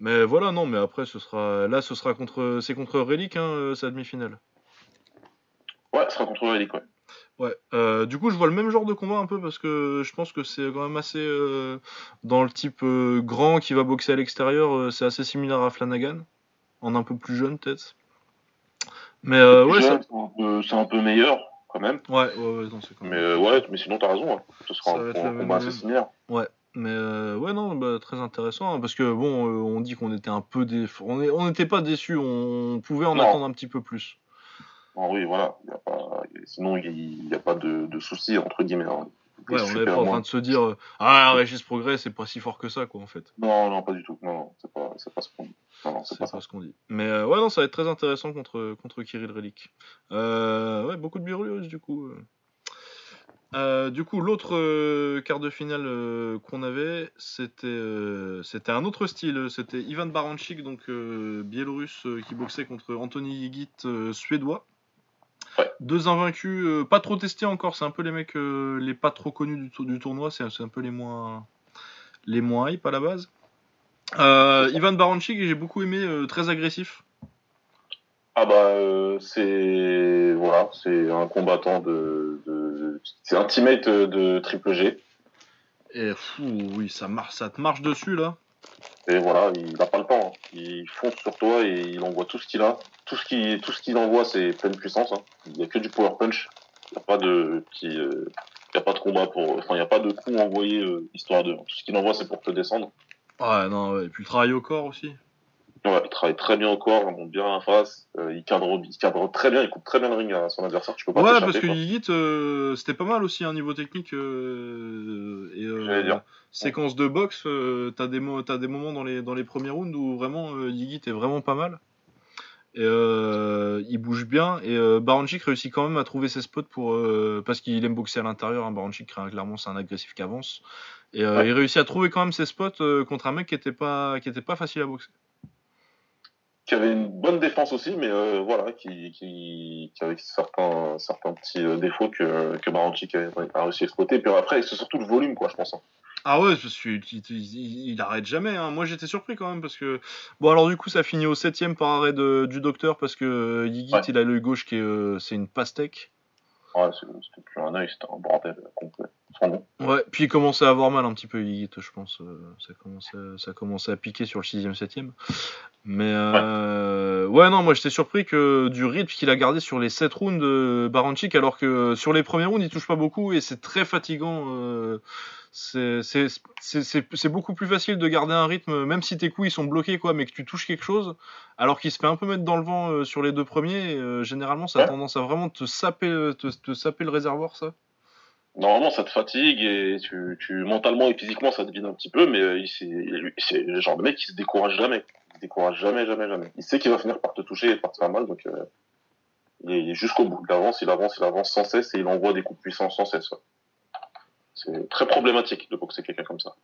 mais voilà non mais après ce sera là ce sera contre c'est contre Relic hein, euh, sa demi-finale Ouais, ce sera contre Relic, ouais. Ouais, euh, du coup, je vois le même genre de combat un peu parce que je pense que c'est quand même assez euh, dans le type euh, grand qui va boxer à l'extérieur. euh, c'est assez similaire à Flanagan, en un peu plus jeune peut-être. Mais euh, ouais, ça... C'est un peu- meilleur quand même. ouais, ouais, ouais, non, quand Mais même. euh, ouais, mais sinon t'as raison. hein. Ce sera Ça un, un combat assez similaire. Mais euh, ouais, non, bah, très intéressant hein, parce que bon, euh, on dit qu'on était un peu dé... on n'était pas déçus, on pouvait en Non. attendre un petit peu plus. Ah oui, voilà. Y a pas... Sinon, il n'y a pas de, de souci, entre guillemets. hein. Ouais, on n'est pas en train de se dire euh, ah Régis Progrès, c'est pas si fort que ça quoi en fait. Non, non, pas du tout. Non, non, c'est pas, pas ce qu'on dit. Non, non, c'est pas ce qu'on dit. Mais euh, ouais, non, ça va être très intéressant contre, contre Kirill Relic. Euh, ouais, beaucoup de Burlios du coup. euh. Du coup, l'autre quart de finale qu'on avait, c'était c'était un autre style. C'était Ivan Baranchik, donc biélorusse, qui boxait contre Anthony Yigit, euh, suédois. Ouais. Deux invaincus, euh, pas trop testés encore. C'est un peu les mecs, euh, les pas trop connus du, tour- du tournoi. C'est un peu les moins, les moins hype à la base. Euh, Ivan Baranchik, j'ai beaucoup aimé, très agressif. Ah bah, c'est voilà, c'est un combattant de, de... c'est un teammate de Triple G. Et fou, oui, ça marche, ça te marche dessus là. Et voilà, il n'a pas le temps. Il fonce sur toi et il envoie tout ce qu'il a. Tout ce qu'il ce qu'il envoie, c'est pleine puissance. hein. Il n'y a que du power punch. Il n'y a pas de petit, euh, a pas de combat pour. Enfin, il n'y a pas de coup envoyé euh, histoire de. Tout ce qu'il envoie, c'est pour te descendre. Ouais, non, et puis le travail au corps aussi. Ouais, il travaille très bien au corps, il monte bien en face. euh, il cadre, il cadre très bien. Il coupe très bien le ring à son adversaire. Tu peux pas Ouais, parce que. Yigit, euh, c'était pas mal aussi, un niveau technique. euh, et euh, J'allais dire. séquence de boxe, t'as des, mo- t'as des moments dans les, dans les premiers rounds où vraiment Yigit est vraiment pas mal. Et il bouge bien. Et Baranchik réussit quand même à trouver ses spots pour, parce qu'il aime boxer à l'intérieur. Hein, Baranchik, clairement, c'est un agressif qui avance. Et Ouais. il réussit à trouver quand même ses spots contre un mec qui était pas, qui était pas facile à boxer. Qui avait une bonne défense aussi, mais euh, voilà, qui, qui, qui avait certains, certains petits euh, défauts que, que Baranchik a, réussi à exploiter. Puis après, c'est surtout le volume, quoi, je pense. hein. Ah ouais, je suis, il, il- il arrête jamais. hein. Moi j'étais surpris quand même parce que bon alors du coup ça finit au septième par arrêt de- du docteur parce que euh, Yigit Ouais. il a l'œil gauche qui est euh, c'est une pastèque. Ouais, c'était plus un œil, c'était un bordel complet. Ouais, puis il commençait à avoir mal un petit peu, Higit, je pense. euh, Ça commençait, ça commençait à piquer sur le 6ème, 7ème. Mais euh, ouais. non, moi j'étais surpris que du rythme qu'il a gardé sur les 7 rounds de Baranchik, alors que sur les premiers rounds, il touche pas beaucoup et c'est très fatigant. euh, c'est- beaucoup plus facile de garder un rythme, même si tes coups ils sont bloqués, quoi, mais que tu touches quelque chose, alors qu'il se fait un peu mettre dans le vent euh, sur les deux premiers. généralement, ça a Ouais. tendance à vraiment te saper, te, te saper le réservoir, ça. Normalement, ça te fatigue et tu, tu mentalement et physiquement, ça te vide un petit peu, mais euh, il- c'est le genre de mec qui se décourage jamais. Il se décourage jamais, jamais, jamais. Il sait qu'il va finir par te toucher et par te faire mal, donc euh, il est- jusqu'au bout. Il avance, il avance, il avance sans cesse et il envoie des coups puissants sans cesse. C'est très problématique de boxer quelqu'un comme ça.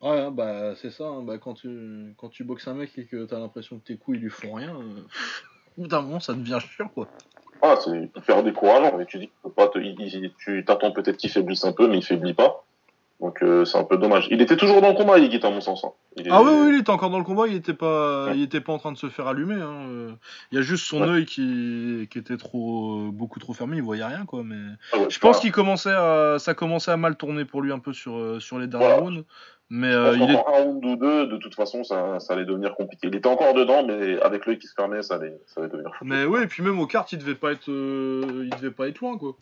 Ouais, bah c'est ça, bah, quand, tu, quand tu boxes un mec et que t'as l'impression que tes coups ils lui font rien, euh, d'un moment ça devient chiant quoi. Ah, c'est hyper décourageant. Et tu dis que tu peux pas t'attends peut-être qu'il faiblisse un peu, mais il faiblit pas. Donc euh, c'est un peu dommage. Il était toujours dans le combat, Higuit, à mon sens. hein. Il est- Ah oui, oui, il était encore dans le combat, il était pas, Ouais. il était pas en train de se faire allumer. hein, euh. Il y a juste son Ouais. œil qui, qui était trop, euh, beaucoup trop fermé, il voyait rien quoi. Mais Ah ouais, je pense qu'il commençait à, ça commençait à mal tourner pour lui un peu sur, sur les derniers Voilà. rounds. Mais euh, il est, un round ou deux, de toute façon, ça, ça allait devenir compliqué. Il était encore dedans, mais avec l'œil qui se fermait, ça allait, ça allait devenir fou. Mais ouais, et puis même aux cartes, il devait pas être, euh, il devait pas être loin quoi.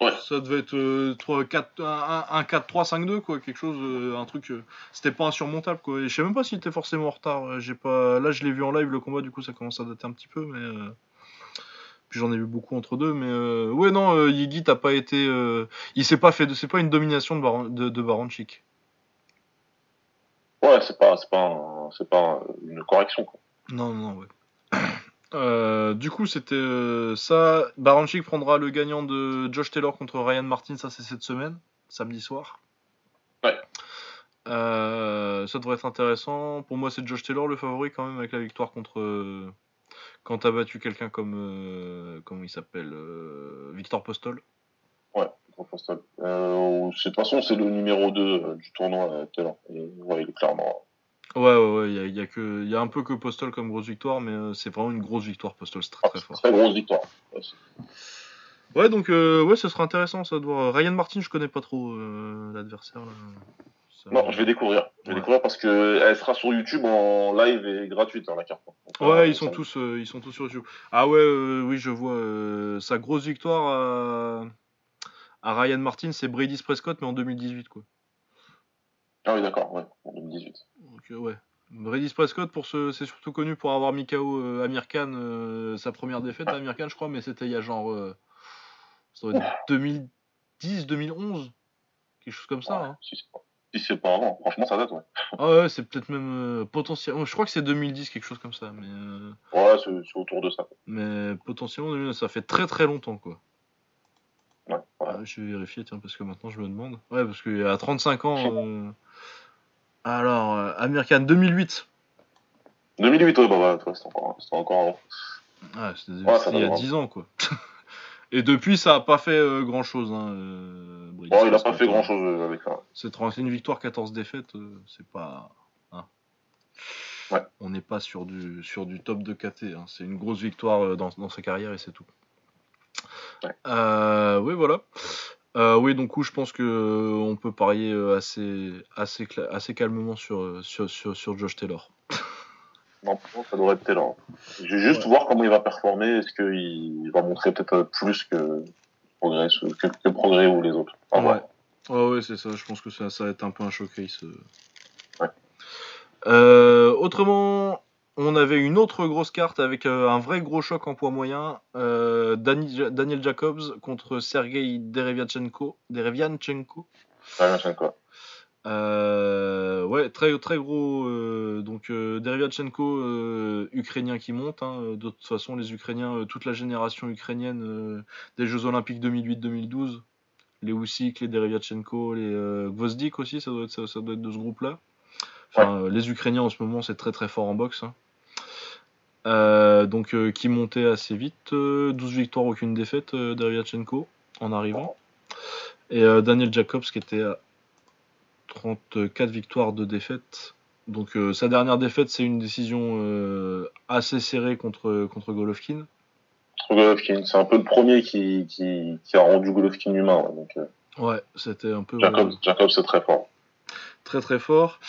Ouais. Ça devait être euh, 3, 4, un, un 4, 3, 5, 2 quoi, quelque chose, euh, un truc. euh, C'était pas insurmontable quoi. Et je sais même pas s'il était forcément en retard. euh, J'ai pas, là je l'ai vu en live le combat, du coup ça commence à dater un petit peu, mais. euh, Puis j'en ai vu beaucoup entre deux, mais euh, ouais non, euh, Yigi t'as pas été, euh, il s'est pas fait, de... c'est pas une domination de, Baran... de, de Baranchik. Ouais, c'est pas, c'est pas, un- c'est pas un- une correction. Quoi. Non, non, ouais. Euh, du coup, c'était euh, ça. Baranchik prendra le gagnant de Josh Taylor contre Ryan Martin, ça c'est cette semaine, samedi soir. Ouais. Euh, ça devrait être intéressant. Pour moi, c'est Josh Taylor le favori quand même avec la victoire contre. quand t'as battu quelqu'un comme. comment il s'appelle Victor Postol. Ouais. Euh, c'est- de toute façon, c'est le numéro 2 euh, du tournoi l'heure. Et ouais, il est clairement. Ouais, ouais, ouais. Il y a, y y un peu que Postol comme grosse victoire, mais euh, c'est vraiment une grosse victoire. Postol, c'est très très fort. Très grosse victoire. Ouais, donc euh, ouais, ce sera intéressant ça de voir. Ryan Martin, je connais pas trop euh, l'adversaire. là. Ça- Non, je vais découvrir. Je vais Ouais. découvrir parce que elle sera sur YouTube en live et gratuite hein, la carte. Donc, euh, Ouais, ils sont tous, euh, ils sont tous sur YouTube. Ah ouais, euh, oui, je vois euh, sa grosse victoire à, à Ryan Martin, c'est Brady Prescott, mais en 2018 quoi. Ah oui, d'accord, ouais, en 2018. Donc euh, ouais. Brady Prescott, pour ce, c'est surtout connu pour avoir mis KO euh, Amir Khan, euh, sa première défaite à Amir Khan, je crois, mais c'était il y a genre, euh, ça doit être 2010, 2011, quelque chose comme ça. hein. Si c'est pas, si c'est pas avant, franchement, ça date, ouais. Ah ouais, c'est peut-être même euh, potentiellement. Je crois que c'est 2010, quelque chose comme ça. Mais, euh, Ouais, c'est autour de ça. mais potentiellement, 2000, ça fait très très longtemps quoi. Ouais, ouais. Ah, je vais vérifier, tiens, parce que maintenant je me demande. Ouais, parce qu'à 35 ans. euh, Alors, euh, Amir Khan, 2008. 2008, ouais, bah ouais, toi, c'était encore, encore avant. Ah, c'était Ouais, il y a va, 10 ans quoi. Et depuis, ça a pas fait grand chose. Hein, euh, Bon, il a Prescott, pas fait grand chose avec ça. C'est une victoire, 14 défaites, euh, c'est pas. hein. Ouais. On n'est pas sur du, sur du top de KT. hein. C'est une grosse victoire euh, dans, dans sa carrière et c'est tout. Ouais. Euh, oui, voilà. Euh, oui, donc coup, je pense que euh, on peut parier euh, assez, assez, calmement sur, euh, sur, sur, sur Josh Taylor. Non, ça devrait être Taylor. Je vais juste Ouais. voir comment il va performer. Est-ce qu'il va montrer peut-être plus que Progrès, que, que Progrès ou les autres. Voir. Ouais. Ouais, ouais, c'est ça. Je pense que ça, ça va être un peu un showcase. Ouais. Autrement, on avait une autre grosse carte avec euh, un vrai gros choc en poids moyen. euh, Dani- Daniel Jacobs contre Sergei Derevianchenko. Derevianchenko. Euh, ouais, très très gros. euh, donc Derevianchenko, ukrainien qui monte. hein. De toute façon, les Ukrainiens, toute la génération ukrainienne des Jeux Olympiques 2008-2012, les Usyk, les Derevianchenko, les Gvozdik aussi, ça doit être ça, ça doit être de ce groupe-là. Enfin, les Ukrainiens en ce moment, c'est très très fort en boxe. hein. Euh, donc euh, qui montait assez vite, euh, 12 victoires, aucune défaite, euh, Derevianchenko en arrivant. Et euh, Daniel Jacobs qui était à 34 victoires de défaite. Donc euh, sa dernière défaite, c'est une décision euh, assez serrée contre, contre Golovkin. Golovkin, c'est un peu le premier qui, qui, qui a rendu Golovkin humain. ouais, donc, euh, Ouais, c'était un peu. Jacob, euh, Jacob c'est très fort. Très très fort.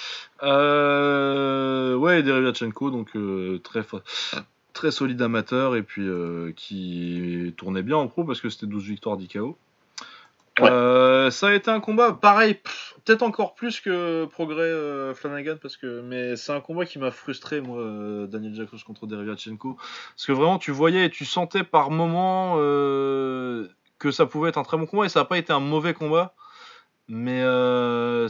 Euh, ouais, et Derevyachenko, donc euh, très très solide amateur et puis euh, qui tournait bien en pro parce que c'était 12 victoires 10 KO. Ouais. Ça a été un combat pareil, peut-être encore plus que Progrès Flanagan parce que mais c'est un combat qui m'a frustré moi Daniel Jacobs contre Derevyachenko parce que vraiment tu voyais et tu sentais par moment euh, que ça pouvait être un très bon combat et ça n'a pas été un mauvais combat mais euh,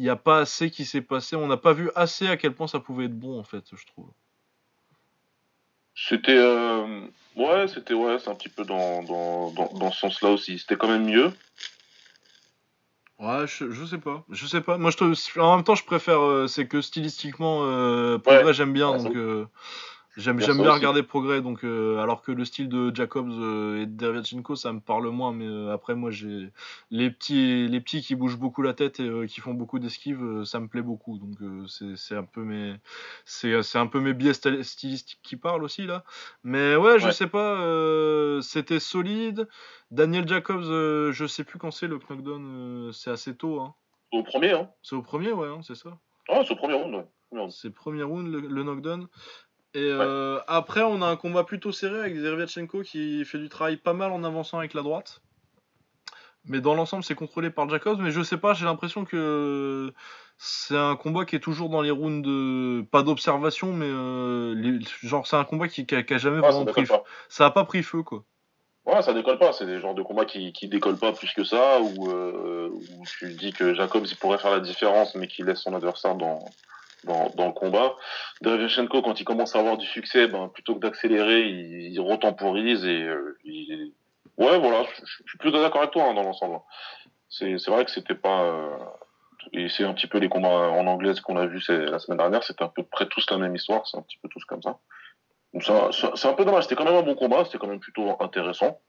il n'y a pas assez qui s'est passé. On n'a pas vu assez à quel point ça pouvait être bon, en fait, je trouve. C'était euh, ouais, c'était ouais, c'est un petit peu dans dans dans, dans ce sens-là aussi. C'était quand même mieux. Ouais, je, je sais pas. Je sais pas. Moi, je en même temps, je préfère. euh, c'est que stylistiquement, euh, Progrès, Ouais. j'aime bien. Ouais, donc, j'aime Bien aussi. regarder Progrès. Donc, euh, alors que le style de Jacobs euh, et de Dervyachenko, ça me parle moins. Mais euh, après, moi, j'ai les petits, les petits qui bougent beaucoup la tête et qui font beaucoup d'esquives, ça me plaît beaucoup. Donc, c'est un peu mes, c'est un peu mes biais styl- stylistiques qui parlent aussi là. Mais ouais, je Ouais. sais pas. C'était solide. Daniel Jacobs, je sais plus quand c'est le knockdown. c'est assez tôt. Hein. Au premier, hein. C'est au premier, ouais, hein, c'est ça. Ah, c'est au premier round. ouais. C'est premier round, le, le knockdown. Et euh, après, on a un combat plutôt serré avec Dervyachenko qui fait du travail pas mal en avançant avec la droite. Mais dans l'ensemble, c'est contrôlé par Jacobs. Mais je sais pas, j'ai l'impression que c'est un combat qui est toujours dans les rounds de. Pas d'observation, mais euh, les- genre, c'est un combat qui, qui a, qui a jamais Ouais, ça vraiment pris décolle feu. Ça a pas pris feu, quoi. Ouais, ça décolle pas. C'est des genres de combats qui, qui décollent pas plus que ça, où, euh, où tu dis que Jacobs il pourrait faire la différence, mais qu'il laisse son adversaire dans, dans, le combat. Derevchenko, quand il commence à avoir du succès, ben, plutôt que d'accélérer, il, retemporise et euh, il... ouais, voilà, je, suis plutôt d'accord avec toi hein, dans l'ensemble. C'est vrai que c'était pas. euh, Et c'est un petit peu les combats en anglaise qu'on a vu la semaine dernière, c'était à peu près tous la même histoire, c'est un petit peu tous comme ça- c'est un peu dommage, c'était quand même un bon combat, c'était quand même plutôt intéressant.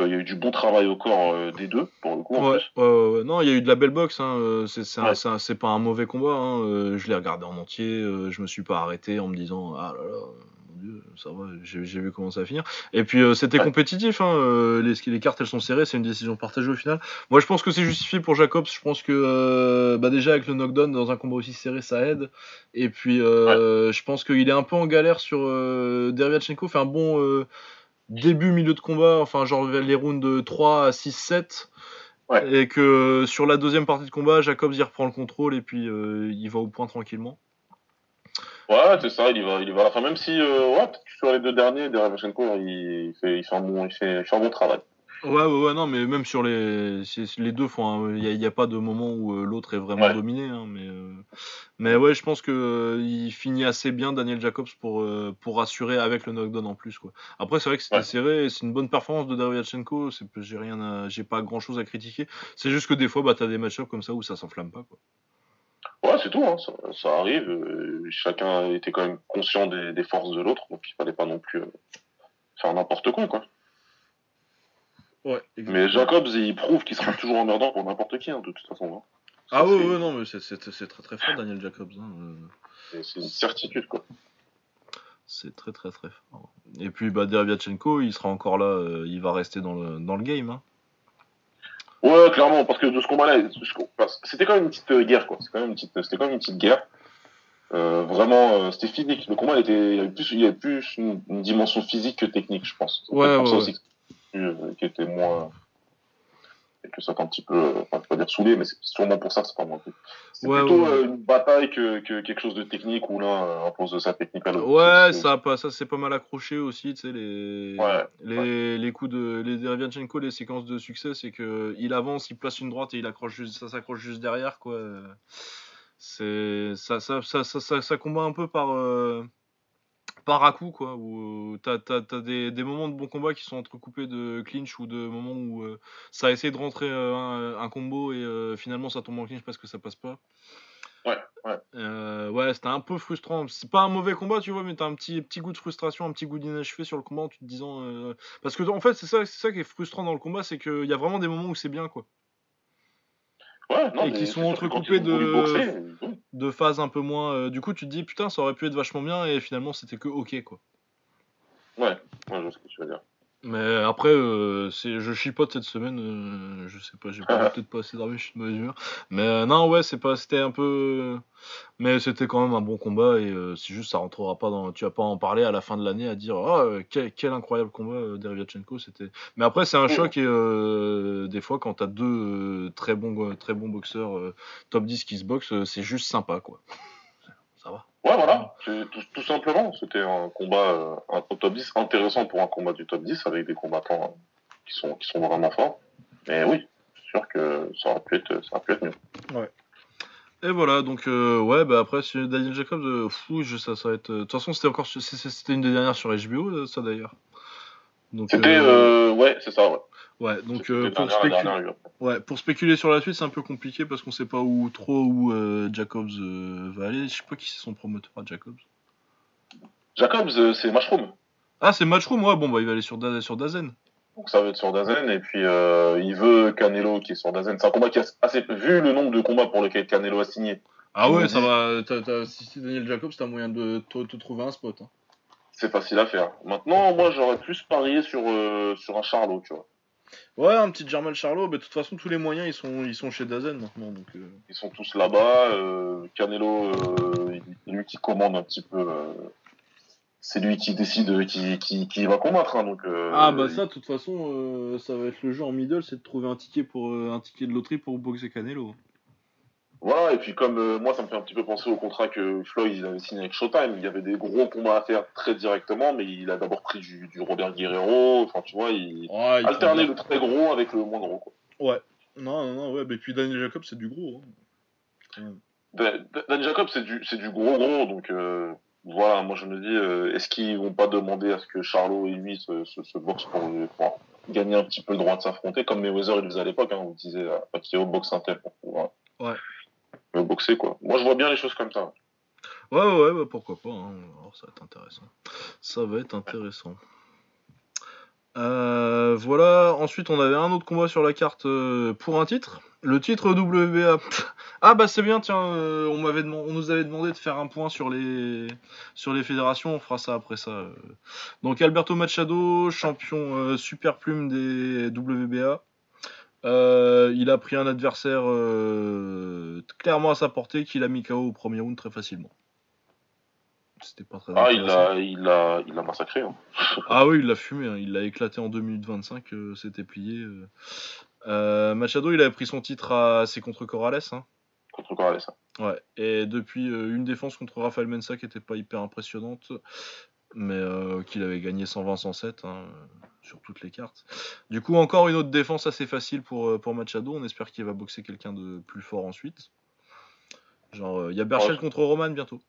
Euh, Il y a eu du bon travail au corps euh, des deux, pour le coup, en Ouais, plus. ouais, ouais, ouais. non, il y a eu de la belle boxe. Hein. euh, C'est pas un mauvais combat. Hein. Je l'ai regardé en entier. Je me suis pas arrêté en me disant ah là là, mon dieu, ça va. J'ai vu comment ça va finir. Et puis euh, c'était compétitif. Hein. Les, les cartes elles sont serrées. C'est une décision partagée au final. Moi je pense que c'est justifié pour Jacobs. Je pense que euh, bah, déjà avec le knockdown dans un combat aussi serré ça aide. Et puis euh, je pense qu'il est un peu en galère sur euh, Dervyachenko fait un bon euh, début milieu de combat. Enfin genre les rounds de 3 à 6 7. Ouais. Et que sur la deuxième partie de combat, Jacobs il reprend le contrôle et puis euh, il va au point tranquillement. Ouais, c'est ça, il y va, il y va à la fin, même si, euh, ouais, sur les deux derniers, Derevchenko, il fait, il fait un bon, il fait, il fait un bon travail. Ouais, ouais, ouais, non, mais même sur les, les deux un- il n'y a, il y a pas de moment où euh, l'autre est vraiment Ouais. dominé, hein, mais, euh, mais ouais, je pense que euh, il finit assez bien Daniel Jacobs pour euh, pour assurer avec le knockdown en plus, quoi. Après, c'est vrai que c'était Ouais. serré, c'est une bonne performance de Dervyachenko, c'est, j'ai rien, à- j'ai pas grand chose à critiquer. C'est juste que des fois, bah, t'as des match-ups comme ça où ça s'enflamme pas, quoi. Ouais, c'est tout, hein, ça, ça arrive. euh, chacun était quand même conscient des, des forces de l'autre, donc il fallait pas non plus faire n'importe quoi, quoi. Ouais. Mais Jacobs, il prouve qu'il sera toujours emmerdant pour n'importe qui, hein, de toute façon. hein. Ça, Ah ouais, non, mais c'est, très très fort Daniel Jacobs. Hein, euh. c'est- une certitude, quoi. C'est très très très fort. Et puis bah Dervyachenko, il sera encore là, euh, il va rester dans le, dans le game. Hein. Ouais, clairement, parce que de ce combat-là, que c'était quand même une petite euh, guerre, quoi. C'était quand même une petite, c'était quand même une petite guerre. Euh, vraiment, euh, c'était physique. Le combat, il était, il y avait plus, il y avait plus une, une dimension physique que technique, je pense. Ouais, ouais. Euh, qui était moins, et que ça t'a un petit peu, euh, enfin, je vais pas dire saoulé, mais c'est sûrement pour ça que c'est pas moins pris. C'est Ouais, plutôt ouais. euh, une bataille que, que quelque chose de technique où l'un euh, impose sa technique à l'autre. Ouais, ça pas, ça c'est pas mal accroché aussi, tu sais les, Ouais, les, les coups de les les séquences de succès, c'est que il avance, il place une droite et il accroche juste, ça s'accroche juste derrière quoi. C'est ça, ça, ça, ça, ça, ça combat un peu par euh, par à coup quoi, où t'as t'as t'as des, des moments de bon combat qui sont entrecoupés de clinch ou de moments où euh, ça essaie de rentrer euh, un, un combo et euh, finalement ça tombe en clinch parce que ça passe pas. Ouais, ouais. Euh, ouais, c'était un peu frustrant. C'est pas un mauvais combat, tu vois, mais t'as un petit, petit goût de frustration, un petit goût d'inachevé sur le combat en te disant. euh, Parce que en fait, c'est ça, c'est ça qui est frustrant dans le combat, c'est qu'il y a vraiment des moments où c'est bien, quoi. Ouais, non, Et qui sont entrecoupés boxer. De phases un peu moins. euh, Du coup, tu te dis, putain, ça aurait pu être vachement bien, et finalement, c'était que ok, quoi. Ouais, ouais, je vois ce que tu veux dire. Mais après, euh, c'est, je chipote cette semaine, euh, je sais pas, j'ai pas, peut-être pas assez dormi, je suis de mauvaise humeur. Mais euh, non, ouais, c'est pas, c'était un peu. Mais c'était quand même un bon combat et euh, c'est juste, ça rentrera pas dans. Tu vas pas en parler à la fin de l'année à dire, ah, euh, quel, quel incroyable combat euh, Derevyanchenko, c'était. Mais après, c'est un choc et euh, des fois, quand t'as deux euh, très bons, très bons boxeurs euh, top 10 qui se boxent, euh, c'est juste sympa, quoi. Ça va. Ouais, voilà, tout, tout simplement. C'était un combat, euh, un top 10 intéressant pour un combat du top 10 avec des combattants euh, qui sont, qui sont vraiment forts. Mais oui, c'est sûr que ça aurait pu être, ça aurait pu être mieux. Et voilà, donc euh, ouais, bah après Daniel Jacobs, euh, fou, je, ça, ça va être. euh, De toute façon, c'était encore, c'était une des dernières sur HBO, ça d'ailleurs. C'était, euh, euh, ouais, c'est ça, ouais. Ouais, donc euh, pour, ouais, spéculer sur la suite, c'est un peu compliqué parce qu'on sait pas où trop où euh, Jacobs euh, va aller. Je sais pas qui c'est son promoteur à Jacobs. Jacobs, euh, c'est Mushroom. Ah, c'est Matchroom, ouais, bon bah il va aller sur, Da- sur Dazen. Donc ça va être sur Dazen, et puis il veut Canelo qui est sur Dazen. C'est un combat qui est assez. Vu le nombre de combats pour lesquels Canelo a signé, Ah ouais, ça va. si c'est Daniel Jacobs, t'as moyen de te, te trouver un spot. hein. c'est facile à faire. Maintenant, moi j'aurais plus parié sur, sur un Charlot, tu vois. Ouais, un petit German Charlot, bah, de toute façon, tous les moyens ils sont, ils sont chez Dazen maintenant. Donc, euh, Ils sont tous là-bas. euh, Canelo, euh, c'est lui qui commande un petit peu. c'est lui qui décide qui, qui, qui va combattre. hein, donc, euh, Ah bah ça, de toute façon, ça va être le jeu en middle, c'est de trouver un ticket pour un ticket de loterie pour boxer Canelo. Voilà, et puis comme euh, moi, ça me fait un petit peu penser au contrat que Floyd il avait signé avec Showtime. Il y avait des gros combats à faire très directement, mais il a d'abord pris du, du Robert Guerrero. Enfin, tu vois, il Ouais, alternait le très gros avec le moins gros. Quoi. Ouais. Non, non, non, ouais, mais puis Daniel Jacob, c'est du gros. hein. Dan Dan Jacob, c'est du, c'est du gros gros, donc euh, voilà, moi je me dis, euh, est-ce qu'ils vont pas demander à ce que Charlot et lui se, se, se boxent pour, pour gagner un petit peu le droit de s'affronter, comme Mayweather il le faisait à l'époque, hein, on disait à Pacquiao boxe un tel pour pouvoir Ouais. Boxer quoi. Moi je vois bien les choses comme ça. Ouais, ouais, ouais, pourquoi pas. hein. Alors, ça va être intéressant. Ça va être intéressant. Euh, voilà, ensuite on avait un autre combat sur la carte euh, pour un titre. Le titre WBA. Ah bah c'est bien, tiens, euh, on, m'avait on nous avait demandé de faire un point sur les, sur les fédérations, on fera ça après ça. Donc Alberto Machado, champion super plume des WBA. Euh, il a pris un adversaire euh, clairement à sa portée qu'il a mis KO au premier round très facilement. C'était pas très Ah, il l'a il l'a il massacré. Hein. Ah oui, il l'a fumé, hein. il l'a éclaté en 2 minutes 25, euh, c'était plié. Machado, il avait pris son titre à c'est contre Corrales. Hein. Contre Corrales. ça. Ouais. Et depuis une défense contre Rafael Mensa qui était pas hyper impressionnante, mais qu'il avait gagné 120-107 hein, sur toutes les cartes. Du coup, encore une autre défense assez facile pour, euh, pour Machado. On espère qu'il va boxer quelqu'un de plus fort ensuite. Genre, euh, il y a Berchel Ouais. contre Roman bientôt.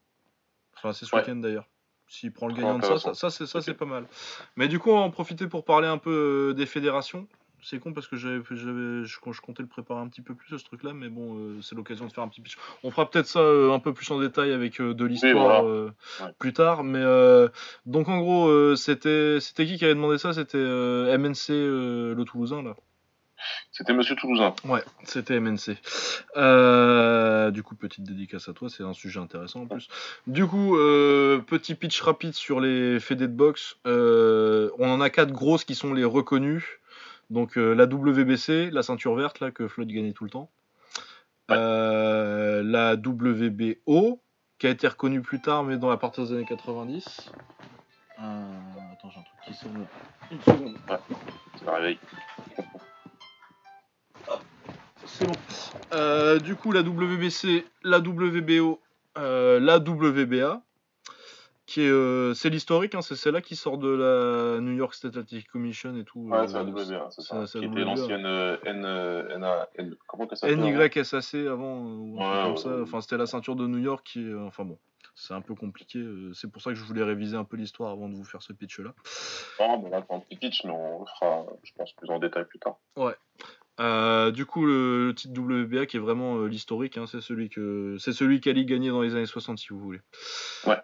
Enfin, c'est ce Ouais. week-end d'ailleurs. S'il prend le Très gagnant de ça, ça, ça, c'est, ça Ok. c'est pas mal. Mais du coup, on va en profiter pour parler un peu euh, des fédérations. C'est con parce que j'avais, j'avais, je, je comptais le préparer un petit peu plus ce truc-là, mais bon, euh, c'est l'occasion de faire un petit pitch. On fera peut-être ça euh, un peu plus en détail avec euh, de l'histoire voilà. Ouais. plus tard. Mais donc en gros, c'était, c'était qui qui avait demandé ça? C'était MNC le Toulousain là. C'était Monsieur Toulousain. Ouais, c'était MNC. Euh, du coup, petite dédicace à toi, c'est un sujet intéressant en plus. Du coup, euh, petit pitch rapide sur les fédés de boxe. Euh, on en a quatre grosses qui sont les reconnues. Donc euh, la WBC, la ceinture verte là que Floyd gagnait tout le temps. Ouais. Euh, la WBO, qui a été reconnue plus tard, mais dans la partie des années 90. Euh, attends, j'ai un truc qui sonne. Une seconde. Réveil. C'est bon. Du coup, la WBC, la WBO, la WBA, qui est, euh, c'est l'historique, hein, c'est celle-là qui sort de la New York Athletic Commission et tout. Ouais, euh, c'est la WBA, c'est ça. Qui était l'ancienne euh, N, comment que ça avant NYSAC avant, ou Ouais, comme ouais, ça. ouais. Enfin, c'était la ceinture de New York qui, enfin bon, c'est un peu compliqué. c'est pour ça que je voulais réviser un peu l'histoire avant de vous faire ce pitch-là. Non, mais là, c'est un petit pitch, mais on le fera, je pense, plus en détail plus tard. Euh, du coup, le, le titre WBA qui est vraiment euh, l'historique, hein, c'est celui que c'est celui qu'Ali gagnait dans les années 60 si vous voulez. Ouais.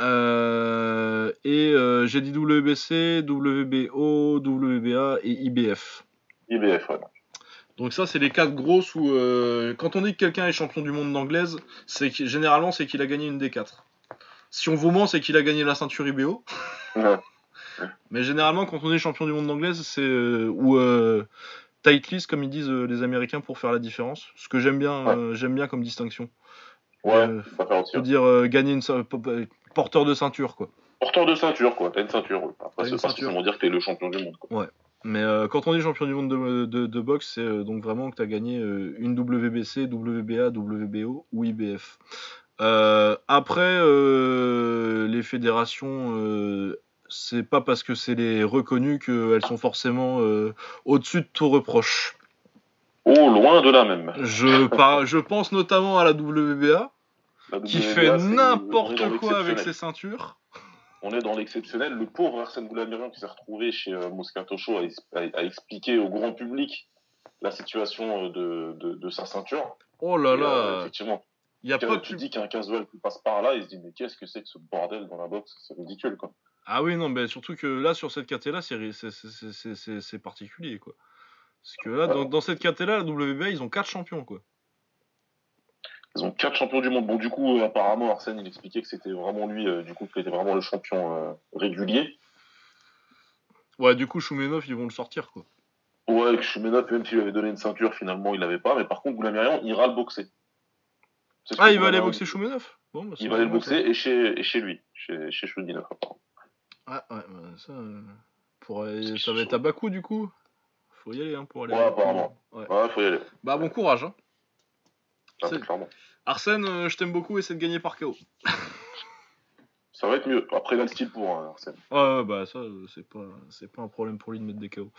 Euh, et euh, j'ai dit WBC, WBO, WBA et IBF. IBF, ouais. Donc ça, c'est les quatre grosses où euh, quand on dit que quelqu'un est champion du monde d'anglaise, c'est que, généralement c'est qu'il a gagné une des quatre. Si on vous ment, c'est qu'il a gagné la ceinture IBO. Ouais. Mais généralement, quand on est champion du monde d'anglaise, c'est ou tight list, comme ils disent les Américains, pour faire la différence. Ce que j'aime bien, Ouais. j'aime bien comme distinction. Ouais, Euh, ça fait dire euh, gagner une po- porteur de ceinture, quoi. Porteur de ceinture, quoi. T'as une ceinture, oui. Après, c'est pas forcément dire que t'es le champion du monde, quoi. Mais euh, quand on est champion du monde de, de, de boxe, c'est euh, donc vraiment que tu as gagné euh, une WBC, WBA, WBO ou IBF. Euh, après, euh, les fédérations, euh, c'est pas parce que c'est les reconnus qu'elles sont forcément euh, au-dessus de tout reproche. Oh, loin de là, même. Je, par- je pense notamment à la WBA qui WBA, fait n'importe quoi avec ses ceintures. On est dans l'exceptionnel. Le pauvre Arsène Goulamirian qui s'est retrouvé chez euh, Moscato Show a, a- a expliqué au grand public la situation euh, de, de, de sa ceinture. Oh là Et, euh, là, effectivement, il y a pas tu dis qu'un casual qui passe par là, il se dit mais qu'est-ce que c'est que ce bordel dans la boxe? C'est ridicule quoi. Ah oui, non, mais surtout que là, sur cette KT là, c'est particulier, quoi. Parce que là, dans, dans cette KT là, la WBA, ils ont 4 champions, quoi. Ils ont quatre champions du monde. Bon du coup euh, apparemment Arsène il expliquait que c'était vraiment lui, euh, du coup qu'il était vraiment le champion euh, régulier. Ouais, du coup, Choumenov, ils vont le sortir, quoi. Ouais, que Shumenov, même s'il lui avait donné une ceinture, finalement il l'avait pas. Mais par contre Goulamirian ira le boxer. Ah, il va aller boxer Choumenov Bon, bah, Il va aller le boxer et chez, et chez lui, chez, chez apparemment. ça. Ouais, ouais, bah, ça. euh, pour Ça va être à Bakou, du coup. Faut y aller, hein, pour aller. Ouais, apparemment. Ouais. Ouais, faut y aller. Bah, bon courage, hein. Ah, clairement. Arsène, euh, je t'aime beaucoup, essaie de gagner par KO. Ça va être mieux. Après, il a le style pour, hein, Arsène. Ouais, bah ça, c'est pas, c'est pas un problème pour lui de mettre des KO.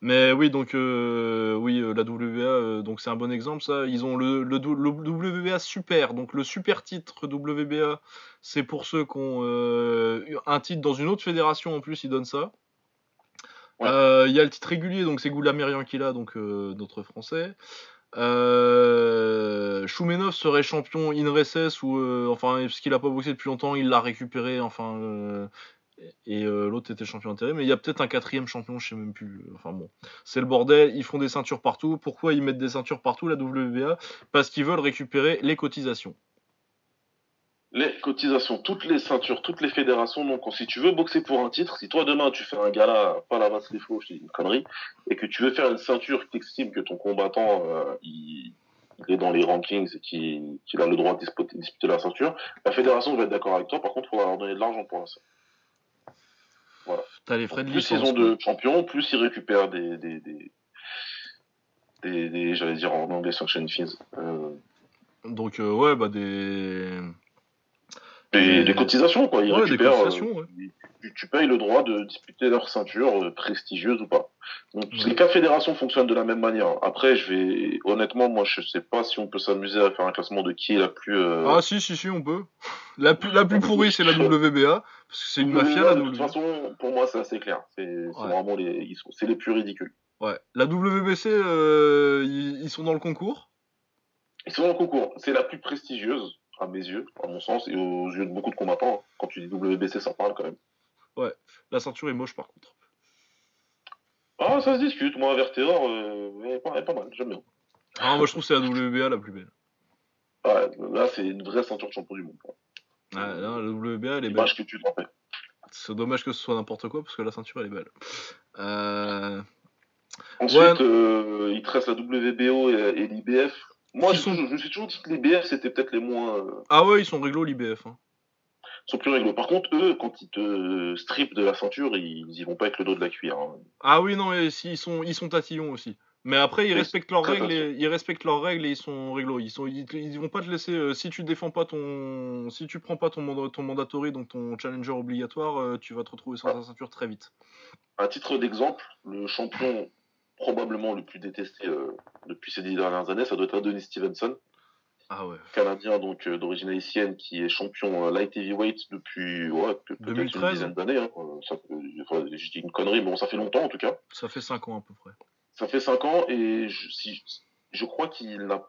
Mais oui, donc euh, oui, euh, la WBA, euh, donc c'est un bon exemple. Ça, ils ont le, le, WBA super, donc le super titre WBA, c'est pour ceux qui ont euh, un titre dans une autre fédération en plus, ils donnent ça. Ouais. Il y a le titre régulier, donc c'est Goulamirian qui l'a, donc notre français. Euh, Choumenov serait champion in recess ou euh, enfin parce qu'il a pas boxé depuis longtemps, il l'a récupéré. Enfin euh, et euh, l'autre était champion intérim. Mais il y a peut-être un quatrième champion, je sais même plus. Enfin bon, c'est le bordel. Ils font des ceintures partout. Pourquoi ils mettent des ceintures partout la WBA Parce qu'ils veulent récupérer les cotisations. Les cotisations, toutes les ceintures, toutes les fédérations. Donc, si tu veux boxer pour un titre, si toi demain tu fais un gala, pas la basse les faux, je dis une connerie, et que tu veux faire une ceinture qui t'estime que ton combattant euh, il, il est dans les rankings et qu'il a le droit de disputer, disputer la ceinture, la fédération va être d'accord avec toi. Par contre, il faudra leur donner de l'argent pour la ceinture. T'as les frais de plus ils ont de champions, plus ils récupèrent des, des, des, des, des- j'allais dire en anglais sanction fees, euh. Donc euh, ouais, bah des. Des, des cotisations quoi. Ils Ouais, des récupèrent, cotisations, ouais. euh, tu, tu payes le droit de disputer leur ceinture euh, prestigieuse ou pas. Donc Ouais. les quatre fédérations fonctionnent de la même manière. Après, je vais honnêtement, moi, je sais pas si on peut s'amuser à faire un classement de qui est la plus. euh, Ah si si si, on peut. La plus la plus pourrie, c'est la WBA parce que c'est une mafia la De toute façon, pour moi, c'est assez clair. C'est vraiment les, ils sont, c'est les plus ridicules. Ouais. La WBC, euh, ils, ils sont dans le concours? Ils sont en concours. C'est la plus prestigieuse, à mes yeux, à mon sens, et aux yeux de beaucoup de combattants. Quand tu dis WBC, ça parle quand même. La ceinture est moche par contre. Ah, ça se discute. Moi, Verteor, euh, elle est pas, elle est pas mal. J'aime bien. Ah, moi je trouve que c'est la WBA la plus belle. Ouais, là, c'est une vraie ceinture de champion du monde. Ouais, là, la WBA elle est belle. Que tu t'en fais. C'est dommage que ce soit n'importe quoi parce que la ceinture elle est belle. Euh... Ensuite, Ouais. euh, il te reste la WBO et, et l'IBF. Moi, je me suis toujours dit que l'IBF, c'était peut-être les moins. euh, Ah ouais, ils sont réglo l'IBF. Hein. sont plus réglo. Par contre, eux, quand ils te strippent de la ceinture, ils, ils y vont pas avec le dos de la cuillère. hein. Ah oui, non, et si, ils, sont, ils sont tatillons aussi. Mais après, ils Oui, respectent leurs très règles, et, ils respectent leurs règles et ils sont réglo. Ils, sont, ils, ils vont pas te laisser. euh, si tu défends pas ton. Si tu prends pas ton, manda- ton mandatory, donc ton challenger obligatoire, euh, tu vas te retrouver sans ta ceinture très vite. À titre d'exemple, le champion probablement le plus détesté euh, depuis ces dix dernières années, ça doit être Adonis Stevenson, Ah ouais. canadien donc euh, d'origine haïtienne, qui est champion euh, light heavyweight depuis ouais, peut- peut-être 2013. une dizaine d'années. hein. Enfin, je dis une connerie, mais bon, ça fait longtemps en tout cas. Ça fait 5 ans à peu près. Ça fait 5 ans et je, si, je crois qu'il a,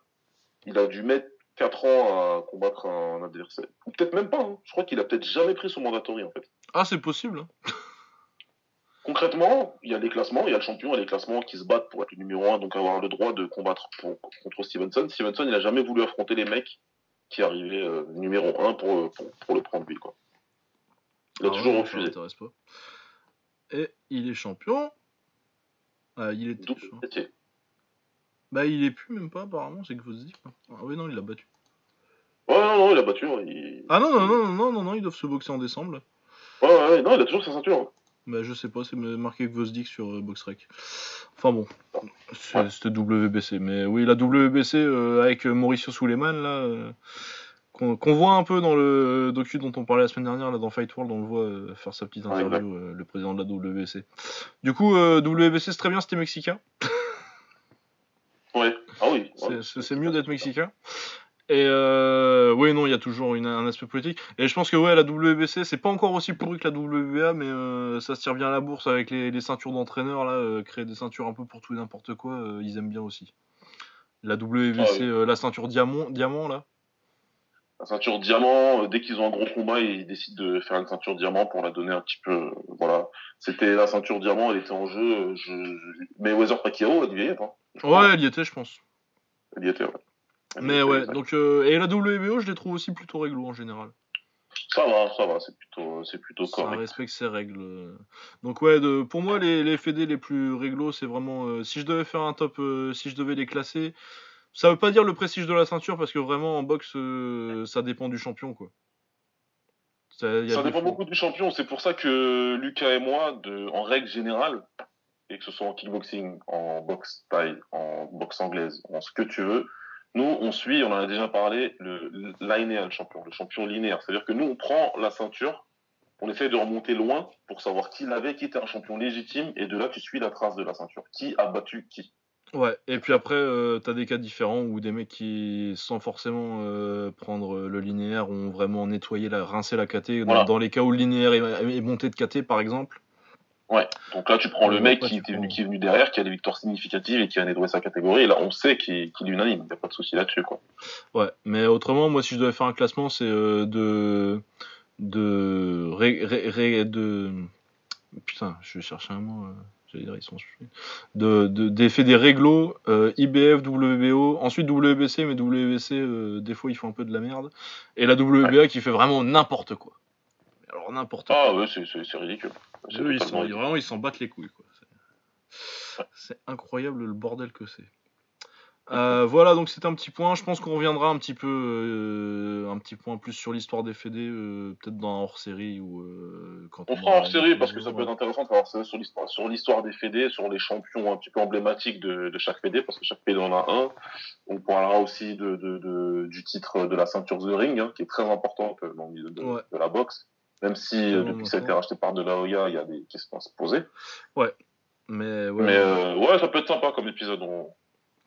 il a dû mettre 4 ans à combattre un adversaire. Ou peut-être même pas. hein. Je crois qu'il a peut-être jamais pris son mandatory en fait. Ah, c'est possible. hein. Concrètement, il y a les classements, il y a le champion, il y a les classements qui se battent pour être le numéro 1, donc avoir le droit de combattre pour- contre Stevenson. Stevenson, il a jamais voulu affronter les mecs qui arrivaient euh, numéro 1 pour, pour, pour le prendre lui. Quoi. Il a Ah toujours ouais, refusé. pas. Et il est champion. Ah, il était. Métier. Bah, il est plus même pas, apparemment, c'est que vous dites. Ah, oui, non, il l'a battu. Ouais, non, non, il a battu. Il... Ah, non, non, non, non, non, non, non, ils doivent se boxer en décembre. là. Ouais, ouais, non, il a toujours sa ceinture. Bah, je sais pas, c'est marqué Gvozdik sur euh, Boxrec. Enfin bon, c'était WBC. Mais oui, la WBC euh, avec euh, Mauricio Suleiman, là, euh, qu'on voit un peu dans le docu dont on parlait la semaine dernière, là, dans Fight World, on le voit faire sa petite interview, le président de la WBC. Du coup, WBC, c'est très bien, c'était mexicain. Ouais. Ah oui. Ouais. C'est mieux d'être mexicain. Et euh, oui, non, il y a toujours une- un aspect politique. Et je pense que ouais, la WBC, c'est pas encore aussi pourri que la WBA, mais euh, ça se tire bien à la bourse avec les, les ceintures d'entraîneurs, là, euh, créer des ceintures un peu pour tout et n'importe quoi, euh, ils aiment bien aussi. La WBC, Ah oui. la ceinture diamant, diamant là. La ceinture diamant, dès qu'ils ont un gros combat, ils décident de faire une ceinture diamant pour la donner un petit peu. voilà. C'était la ceinture diamant, elle était en jeu. Je, je... Mais Weather Pacquiao, elle y est, hein. Ouais, elle y était, je pense. Elle y était, ouais. Mais ouais, donc euh, et la WBO, je les trouve aussi plutôt réglo en général. Ça va, ça va, c'est plutôt, c'est plutôt Ça correct. respecte ses règles. Donc ouais, de, pour moi les, les FD les plus réglo, c'est vraiment euh, si je devais faire un top, euh, si je devais les classer, ça veut pas dire le prestige de la ceinture parce que vraiment en boxe ça dépend du champion quoi. Ça, y a Ça des dépend fois- beaucoup du champion. C'est pour ça que Lucas et moi, de, en règle générale, et que ce soit en kickboxing, en boxe taille, en boxe anglaise, en ce que tu veux, nous, on suit, on en a déjà parlé, le le lineal champion, le champion linéaire. C'est-à-dire que nous, on prend la ceinture, on essaie de remonter loin pour savoir qui l'avait, qui était un champion légitime, et de là, tu suis la trace de la ceinture. Qui a battu qui? Ouais, et puis après euh, t'as des cas différents où des mecs qui sans forcément euh, prendre le linéaire ont vraiment nettoyé la rincé la KT dans, Voilà. dans les cas où le linéaire est, est monté de KT par exemple. Ouais. Donc là, tu prends le mec qui, était venu, qui est venu derrière, qui a des victoires significatives et qui a nettoyé sa catégorie. Et là, on sait qu'il est unanime. Il n'y a pas de souci là-dessus, quoi. Ouais, mais autrement, moi, si je devais faire un classement, c'est euh, de. de. ré- ré- ré- de. Putain, je vais chercher un mot. euh, J'allais dire, ils sont. De, de, des réglos, euh, IBF, WBO, ensuite WBC, mais WBC, des fois, ils font un peu de la merde. Et la WBA qui fait vraiment n'importe quoi. Alors, n'importe quoi. Ah ouais, c'est ridicule. Eux, ils vraiment, s'en battent les couilles. quoi. C'est- C'est incroyable le bordel que c'est. Euh, voilà, donc c'est un petit point. Je pense qu'on reviendra un petit peu, euh, un petit point plus sur l'histoire des FD, euh, peut-être dans un hors-série ou quand On on fera hors série parce que ça peut être intéressant de savoir ça sur l'histoire, sur l'histoire des fédés, sur les champions un petit peu emblématiques de, de chaque fédé, parce que chaque fédé en a un. On parlera aussi de, de, de- du titre de la ceinture The Ring, hein, qui est très importante dans le milieu de, Ouais. de la boxe. Même si euh, depuis que ça a été racheté par De La Hoya, il y a des questions à se poser. Mais ouais, Mais euh, ouais, ça peut être sympa comme épisode. On,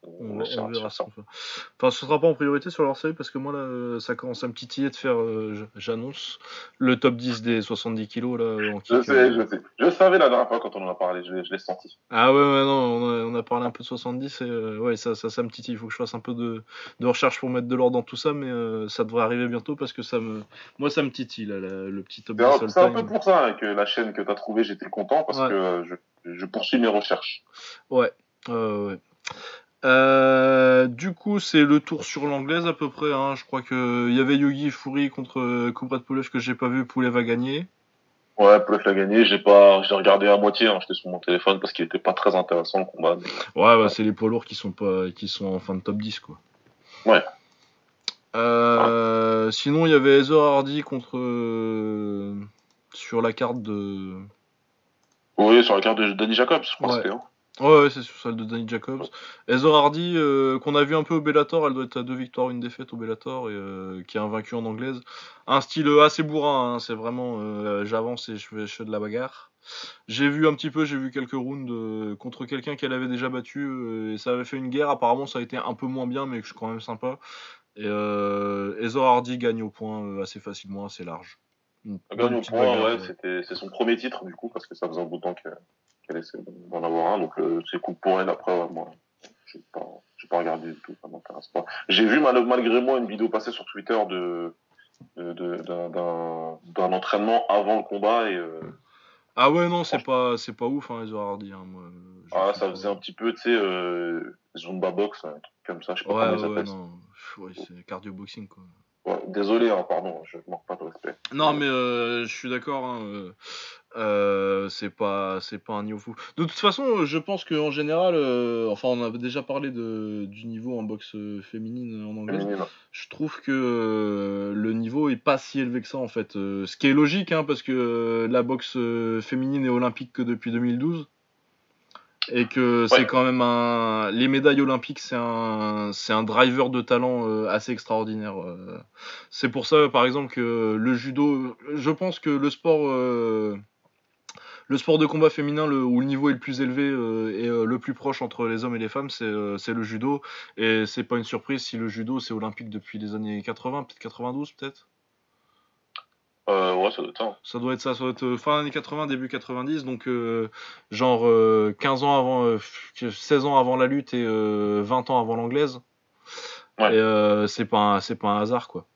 on, on de verra ça. Enfin, ce sera pas en priorité sur leur série parce que moi là, euh, ça commence à me titiller de faire, euh, j'annonce, le top 10 des 70 kilos là en kick. Je sais, euh. je sais. Je savais la dernière fois quand on en a parlé, je l'ai je l'ai senti. Ah ouais, ouais, non, on a, on a parlé un peu de 70 et euh, ouais, ça, ça, ça me titille. Il faut que je fasse un peu de, de recherche pour mettre de l'ordre dans tout ça, mais euh, ça devrait arriver bientôt parce que ça me, moi, ça me titille là, la- le petit top C'est 10 un, all c'est un peu pour ça hein, que la chaîne que tu as trouvée, j'étais content parce Ouais. que euh, je, je poursuis mes recherches. Ouais, euh, ouais. Euh, du coup, c'est le tour sur l'anglaise à peu près. Hein. Je crois que il y avait Yogi Furi contre euh, Kubrat Pulev que j'ai pas vu. Pulev a gagné. Ouais, Pleuf l'a gagné, j'ai pas, j'ai regardé à moitié, hein, j'étais sur mon téléphone parce qu'il était pas très intéressant le combat. mais- Ouais, bah, c'est les poids lourds qui sont pas, qui sont en fin de top 10 quoi. Ouais. Euh, Sinon, il y avait Heather Hardy contre euh, sur la carte de. Oui, sur la carte de Danny Jacobs, je crois Ouais. que c'était. hein. Ouais, ouais, c'est sur celle de Danny Jacobs. Heather Hardy, euh, qu'on a vu un peu au Bellator, elle doit être à deux victoires, une défaite au Bellator, et euh, qui est invaincue en anglaise. Un style assez bourrin, hein, c'est vraiment euh, j'avance et je fais, je fais de la bagarre. J'ai vu un petit peu, j'ai vu quelques rounds euh, contre quelqu'un qu'elle avait déjà battu, euh, et ça avait fait une guerre. Apparemment, ça a été un peu moins bien, mais que je suis quand même sympa. Et euh, Heather Hardy gagne au point euh, assez facilement, assez large. Gagne au petite point, ouais, c'est son premier titre du coup, parce que ça faisait un bout de temps qu'elle, qu'elle essaie d'en avoir un, donc euh, c'est cool pour elle. Après, ouais, moi, j'ai pas, j'ai pas regardé du tout, ça m'intéresse pas. J'ai vu mal- malgré moi une vidéo passer sur Twitter de, d'un, d'un, d'un entraînement avant le combat et euh, Ah ouais, non, c'est pas, c'est pas ouf, hein, Heather Hardy. Hein, moi, je ah, ça pas- faisait un petit peu, tu sais, euh, Zumba Box, un truc comme ça, je sais pas Ouais, comment non. Pff, Ouais, c'est cardio boxing quoi. Ouais, désolé, hein, pardon, je manque pas de respect. Non, mais euh, je suis d'accord. hein, euh, Euh, c'est pas c'est pas un niveau fou. De toute façon, je pense qu'en général, euh, enfin on a déjà parlé de, du niveau en boxe euh, féminine en anglais. Féminine. Je trouve que euh, le niveau est pas si élevé que ça en fait. Euh, ce qui est logique hein, parce que euh, la boxe euh, féminine est olympique que depuis 2012 et que c'est quand même un les médailles olympiques c'est un c'est un driver de talent euh, assez extraordinaire. euh. C'est pour ça par exemple que le judo, je pense que le sport euh, le sport de combat féminin le, où le niveau est le plus élevé euh, et euh, le plus proche entre les hommes et les femmes, c'est euh, c'est le judo. Et c'est pas une surprise si le judo c'est olympique depuis les années 80, peut-être 92 peut-être? Euh, ouais, ça doit être ça. Ça doit être ça, ça doit être fin années 80, début 90, donc euh, genre euh, 15 ans avant, euh, 16 ans avant la lutte et euh, 20 ans avant l'anglaise. Ouais. Et c'est pas, un- pas un hasard quoi.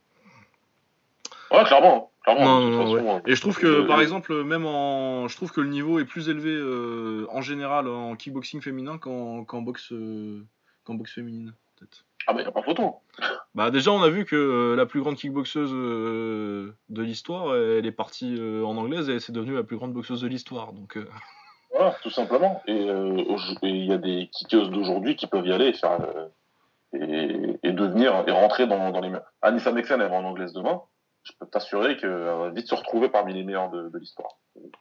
Ouais, clairement. clairement Non, façon, Et je trouve que, euh, par exemple, même en. Je trouve que le niveau est plus élevé euh, en général en kickboxing féminin qu'en qu'en boxe, euh, boxe féminine, peut-être. Ah, mais y a pas photo. Bah, déjà, on a vu que euh, la plus grande kickboxeuse euh, de l'histoire, elle est partie en anglaise et c'est devenue la plus grande boxeuse de l'histoire. Donc, Voilà, tout simplement. Et il y a des kickeuses d'aujourd'hui qui peuvent y aller et faire. et, et devenir. et rentrer dans, dans les. Anissa Mexen, elle va en anglaise demain. Je peux t'assurer qu'elle va vite se retrouver parmi les meilleurs de, de l'histoire.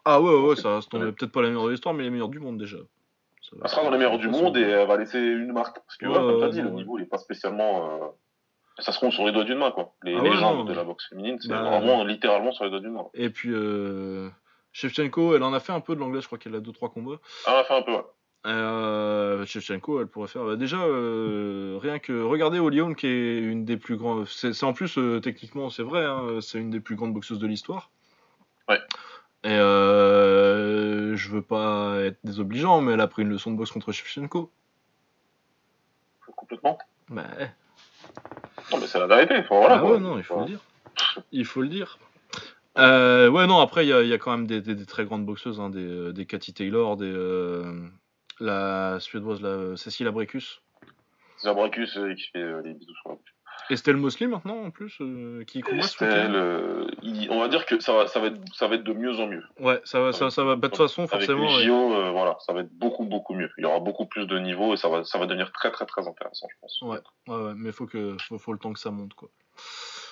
Ah ouais, ouais, ça reste euh, peut-être pas la meilleure de l'histoire, mais les meilleures du monde déjà. Ça Elle sera dans les meilleurs du monde et elle va laisser une marque. Parce que, Ouais, comme t'as dit, le niveau, il est pas spécialement. euh, Ça se compte sur les doigts d'une main, quoi. Les Ah légendes de la boxe féminine, c'est Bah, vraiment littéralement sur les doigts d'une main. Et puis, euh, Shevchenko, elle en a fait un peu de l'anglais, je crois qu'elle a 2-3 combats. Ah, on a fait un peu, ouais. Euh, Shevchenko, elle pourrait faire. bah, déjà, euh, rien que. Regardez Olion, qui est une des plus grandes. C'est en plus, euh, techniquement, c'est vrai, hein, c'est une des plus grandes boxeuses de l'histoire. Ouais. Et euh, je veux pas être désobligeant, mais elle a pris une leçon de boxe contre Shevchenko. Complètement. Bah, Non, mais c'est la vérité. Voilà, ah ouais, non, il faut le dire. Il faut le dire. Ouais, non, après, il y, a- il y a quand même des, des- des très grandes boxeuses, hein, des, des Cathy Taylor, des, la suédoise, la Cécile Abrecus. Zabracus euh, qui fait euh, les bisous bouche. Estelle Mosley maintenant, en plus, euh, qui ce Estelle, il- on va dire que ça va, ça va, être, ça va être de mieux en mieux. Ouais, ça va, ça, ça va. bah, de toute façon, Avec forcément. les ouais. JO, voilà, ça va être beaucoup, beaucoup mieux. Il y aura beaucoup plus de niveaux et ça va, ça va devenir très, très, très intéressant, je pense. Ouais, ouais, ouais, mais faut que, faut, faut le temps que ça monte, quoi.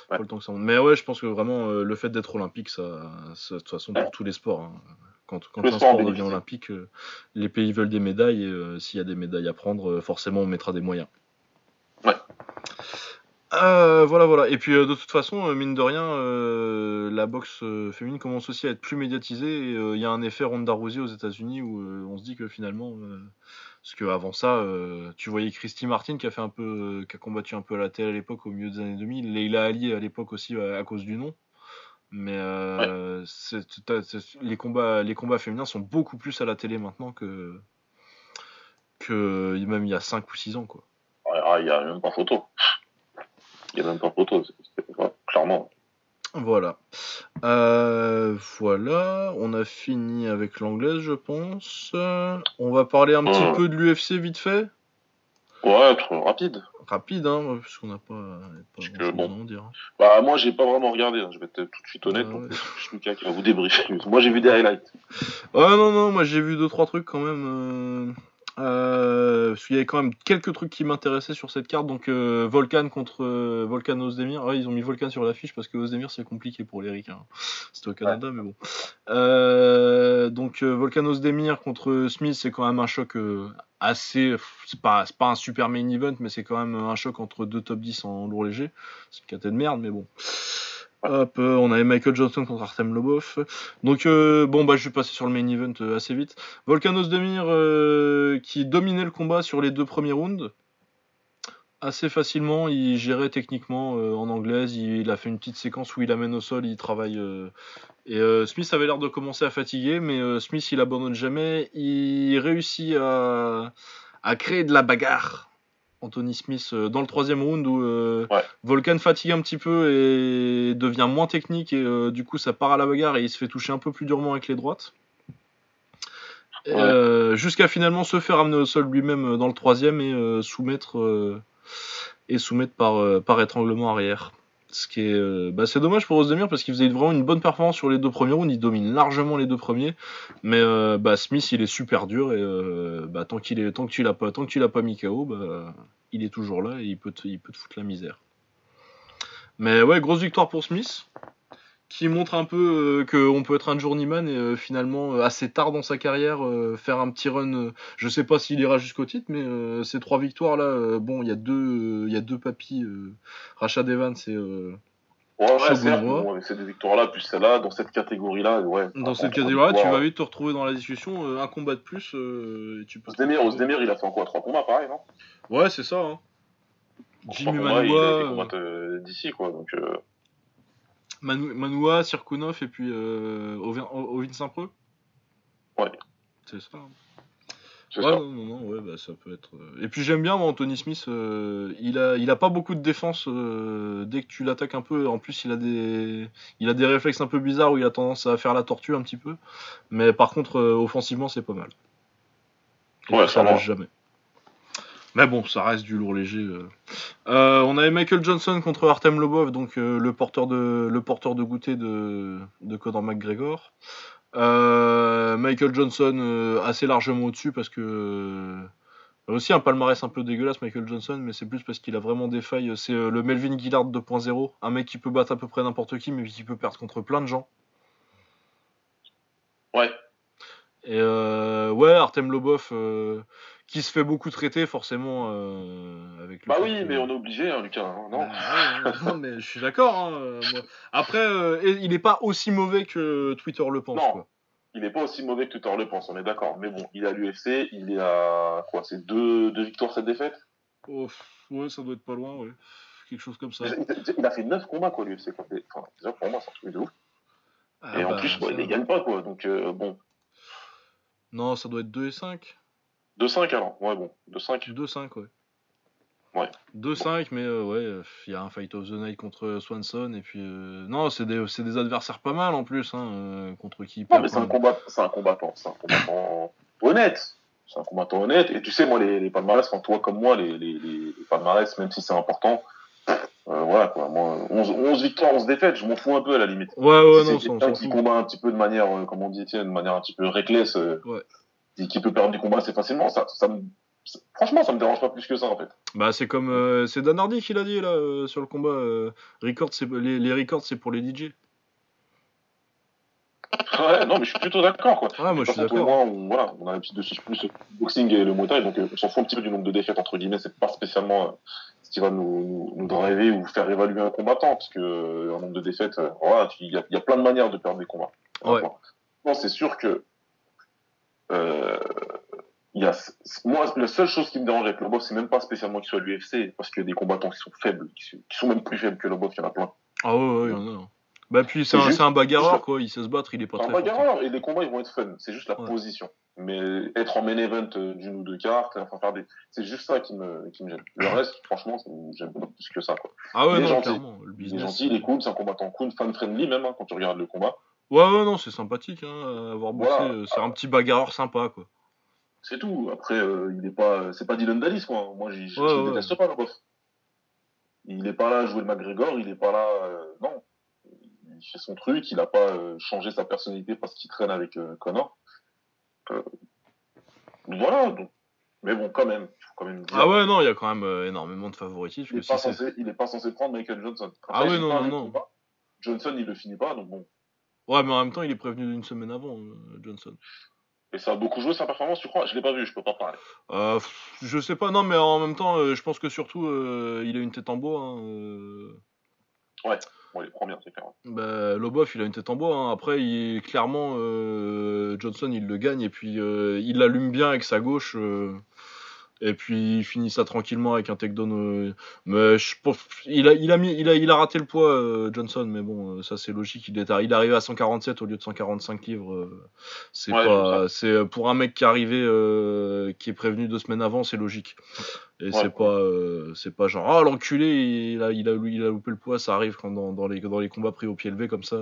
Ouais. Faut le temps que ça monte. Mais ouais, je pense que vraiment, le fait d'être olympique, ça, ça- de toute façon, pour tous les sports, hein, quand, quand Le un sport devient olympique, euh, les pays veulent des médailles et euh, s'il y a des médailles à prendre, euh, forcément, on mettra des moyens. Ouais. Euh, voilà, voilà. Et puis, euh, de toute façon, euh, mine de rien, la boxe féminine commence aussi à être plus médiatisée. Il y a un effet Ronda Rousey aux États-Unis où on se dit que finalement, parce qu'avant ça, tu voyais Christy Martin qui a fait un peu, qui a combattu un peu à la télé à l'époque au milieu des années 2000, Leila Ali à l'époque aussi à, à cause du nom. Mais euh, les combats, les combats féminins sont beaucoup plus à la télé maintenant que que même il y a 5 ou 6 ans quoi. Ah, il y a même pas photo. Il y a même pas photo, ouais, clairement. Voilà. Euh, voilà, on a fini avec l'anglaise, je pense. Euh, On va parler un petit Ouais. peu de l'UFC vite fait. Ouais, trop rapide. Rapide, hein, parce qu'on n'a pas, pas Parce que, grand-chose bon. à dire. Bah, moi, j'ai pas vraiment regardé, hein, je vais être tout de suite honnête, Ah donc ouais. c'est plus Lucas qui va vous débriefer. Moi, j'ai vu des highlights. Ouais, non, non, moi j'ai vu deux trois trucs quand même. Euh, euh, parce qu'il y avait quand même quelques trucs qui m'intéressaient sur cette carte. Donc euh, Volcan contre euh, Volcan Ozdemir. Ouais, ils ont mis Volcan sur l'affiche parce que Ozdemir c'est compliqué pour les Ricains. C'était au Canada, mais bon. Euh, donc euh, Volcan Ozdemir contre Smith, c'est quand même un choc euh, assez. C'est pas, c'est pas un super main event, mais c'est quand même un choc entre deux top 10 en lourd léger. C'est une caté de merde, mais bon. Hop, euh, on avait Michael Johnson contre Artem Lobov. Donc euh, bon bah je vais passer sur le main event euh, assez vite. Volkan Ozdemir euh, qui dominait le combat sur les deux premiers rounds. Assez facilement, il gérait techniquement en anglaise, il, a fait une petite séquence où il amène au sol, il travaille. et Smith avait l'air de commencer à fatiguer, mais Smith il abandonne jamais, il réussit à créer de la bagarre. Anthony Smith euh, dans le troisième round où euh, Ouais. Volkan fatigue un petit peu et devient moins technique et euh, du coup ça part à la bagarre et il se fait toucher un peu plus durement avec les droites. Ouais. Jusqu'à finalement se faire amener au sol lui-même dans le troisième et soumettre et soumettre par, par étranglement arrière. Ce qui est, euh, bah, c'est dommage pour Ozdemir parce qu'il faisait vraiment une bonne performance sur les deux premiers rounds. Il domine largement les deux premiers, mais euh, bah, Smith il est super dur et euh, bah, tant qu'il est, tant que tu l'as pas, tant que tu l'as pas mis KO, il est toujours là et peut te, il peut te foutre la misère. Mais ouais, grosse victoire pour Smith, qui montre un peu euh, qu'on peut être un journeyman et euh, finalement euh, assez tard dans sa carrière euh, faire un petit run. je sais pas s'il ira jusqu'au titre, mais ces trois victoires là, bon, il y a deux, il y a deux papis, Rashad Evans et Ouais, ouais, Noah. bon, avec ces deux victoires-là, plus celle-là, dans cette catégorie-là, ouais. Dans par cette catégorie-là, tu vas vite te retrouver dans la discussion. euh, un combat de plus, euh, et tu peux. retrouver- Ozdemir, il a fait en quoi Trois combats, pareil, non? Ouais, c'est ça. Hein. Jimmy combats, il a d'ici, quoi. Donc, euh, Manu- Manoua, Sirkunov et puis euh, Ovin, Ovin Saint-Preux? Ouais. C'est ça. hein. Ouais, ça. non, non, non, ouais, bah, ça peut être. euh, Et puis j'aime bien, moi, Anthony Smith. euh, il a, il a pas beaucoup de défense euh, dès que tu l'attaques un peu. En plus, il a des, il a des réflexes un peu bizarres où il a tendance à faire la tortue un petit peu. Mais par contre, euh, offensivement, c'est pas mal. Et Ouais, ça lâche jamais. Mais bon, ça reste du lourd léger. euh. Euh, on avait Michael Johnson contre Artem Lobov, donc euh, le porteur de, le porteur de goûter de, de Conor McGregor. Michael Johnson assez largement au-dessus parce que aussi un palmarès un peu dégueulasse Michael Johnson mais c'est plus parce qu'il a vraiment des failles c'est le Melvin Gillard 2.0 un mec qui peut battre à peu près n'importe qui mais qui peut perdre contre plein de gens Ouais. et ouais Artem Lobov qui se fait beaucoup traiter forcément euh, avec le Bah oui, que- mais on est obligé, hein, Lucas, hein, non bah, non, mais je suis d'accord. hein. Après, euh, il n'est pas aussi mauvais que Twitter le pense. Non. Quoi. Il est pas aussi mauvais que Twitter le pense, on est d'accord. Mais bon, il est à l'UFC, il est à quoi C'est deux, deux victoires, sept défaites? Oh, ouais, ça doit être pas loin, ouais. Quelque chose comme ça. il, a- fait neuf combats, quoi, l'UFC. Enfin, déjà, pour moi, c'est un truc de ouf. Ah, Et en bah, plus, il les gagne pas, quoi. Donc, euh, bon, Non, ça doit être 2 et 5. 2-5 alors. Ouais, bon, 2-5. 2-5, ouais. Ouais. 2-5, mais euh, ouais, il y a un Fight of the Night contre Swanson, et puis... euh, non, c'est des, adversaires pas mal, en plus, hein, euh, contre qui Non, mais c'est quand un, combat, c'est un combattant. C'est un combattant honnête. C'est un combattant honnête. Et tu sais, moi, les, les palmarès, enfin, toi comme moi, les, les, les, palmarès, même si c'est important, euh, voilà, quoi. Moi, 11, 11 victoires, 11 défaites, je m'en fous un peu à la limite. Ouais, ouais, si non, c'est quelqu'un qui combat un petit peu de manière, comme on dit, tiens, de manière un petit peu reckless, Ouais. Et qui peut perdre des combats assez facilement, ça, ça me, franchement, ça me dérange pas plus que ça, en fait. Bah, c'est comme... euh, c'est Dan Hardy qui l'a dit, là, euh, sur le combat. euh, record, les, les records, c'est pour les DJ. Ouais, non, mais je suis plutôt d'accord, quoi. Ouais, moi, je suis d'accord. moi, on, voilà, on a l'habitude de suivre plus le boxing et le Thai, donc euh, on s'en fout un petit peu du nombre de défaites, entre guillemets, c'est pas spécialement ce qui va nous, nous, driver ou faire évaluer un combattant, parce que un nombre de défaites, euh, voilà, il y, a- il y a plein de manières de perdre des combats. Ouais. C'est sûr que euh, y a, moi, la seule chose qui me dérange avec le box, c'est même pas spécialement qu'il soit à l'UFC, parce qu'il y a des combattants qui sont faibles, qui sont, qui sont même plus faibles que le box, il y en a plein. Ah ouais, ouais, il y en a. hein. Bah, puis c'est un, un bagarreur, quoi. Il sait se battre, il est pas C'est un très fort. bagarreur et les combats ils vont être fun. C'est juste la Ouais. position. Mais être en main event euh, d'une ou deux cartes, enfin faire des, c'est juste ça qui me, qui me gêne. Le reste, franchement, ça me gêne pas plus que ça. Quoi. Ah ouais, Il est non, gentil. Le Il est business. gentil, il est cool, c'est un combattant cool, fan friendly même hein, quand tu regardes le combat. Ouais, ouais, non, c'est sympathique, hein, avoir bossé. Voilà. euh, C'est un petit bagarreur sympa, quoi. C'est tout. Après, euh, il est pas, c'est pas Dylan Dallis quoi. Moi, j'y- je Ouais, ouais. déteste pas le boss. Il est pas là à jouer le McGregor, il est pas là, euh, non. Il fait son truc, il a pas euh, changé sa personnalité parce qu'il traîne avec Connor. Voilà. Donc. Mais bon, quand même, faut quand même dire. Ah ouais, non, il y a quand même énormément de favoritisme. Il que est, pas censé, il est pas censé prendre Michael Johnson. Ah ouais, non, non, non. Johnson, il le finit pas, donc bon. Ouais, mais en même temps, il est prévenu d'une semaine avant, euh, Johnson. Et ça a beaucoup joué sa performance, tu crois? Je l'ai pas vu, je peux pas parler. Euh, je sais pas, non, mais en même temps, euh, je pense que surtout, euh, il a une tête en bois. Hein, euh, Bon, les premières, c'est clair. Bah, Lobov, il a une tête en bois. hein. Après, il est clairement, Johnson, il le gagne et puis il l'allume bien avec sa gauche. Et puis il finit ça tranquillement avec un takedown. euh, mais je pense, il a, il a mis, il a, il a raté le poids, euh, Johnson. Mais bon, euh, ça c'est logique. Il est, il est arrivé à 147 au lieu de 145 livres. c'est Ouais, pas, c'est pour un mec qui est arrivé, euh, qui est prévenu deux semaines avant, c'est logique. Et Ouais. c'est pas, euh, c'est pas genre ah l'enculé, il a, il a, il a loupé le poids. Ça arrive quand dans, dans les, dans les combats pris au pied levé comme ça.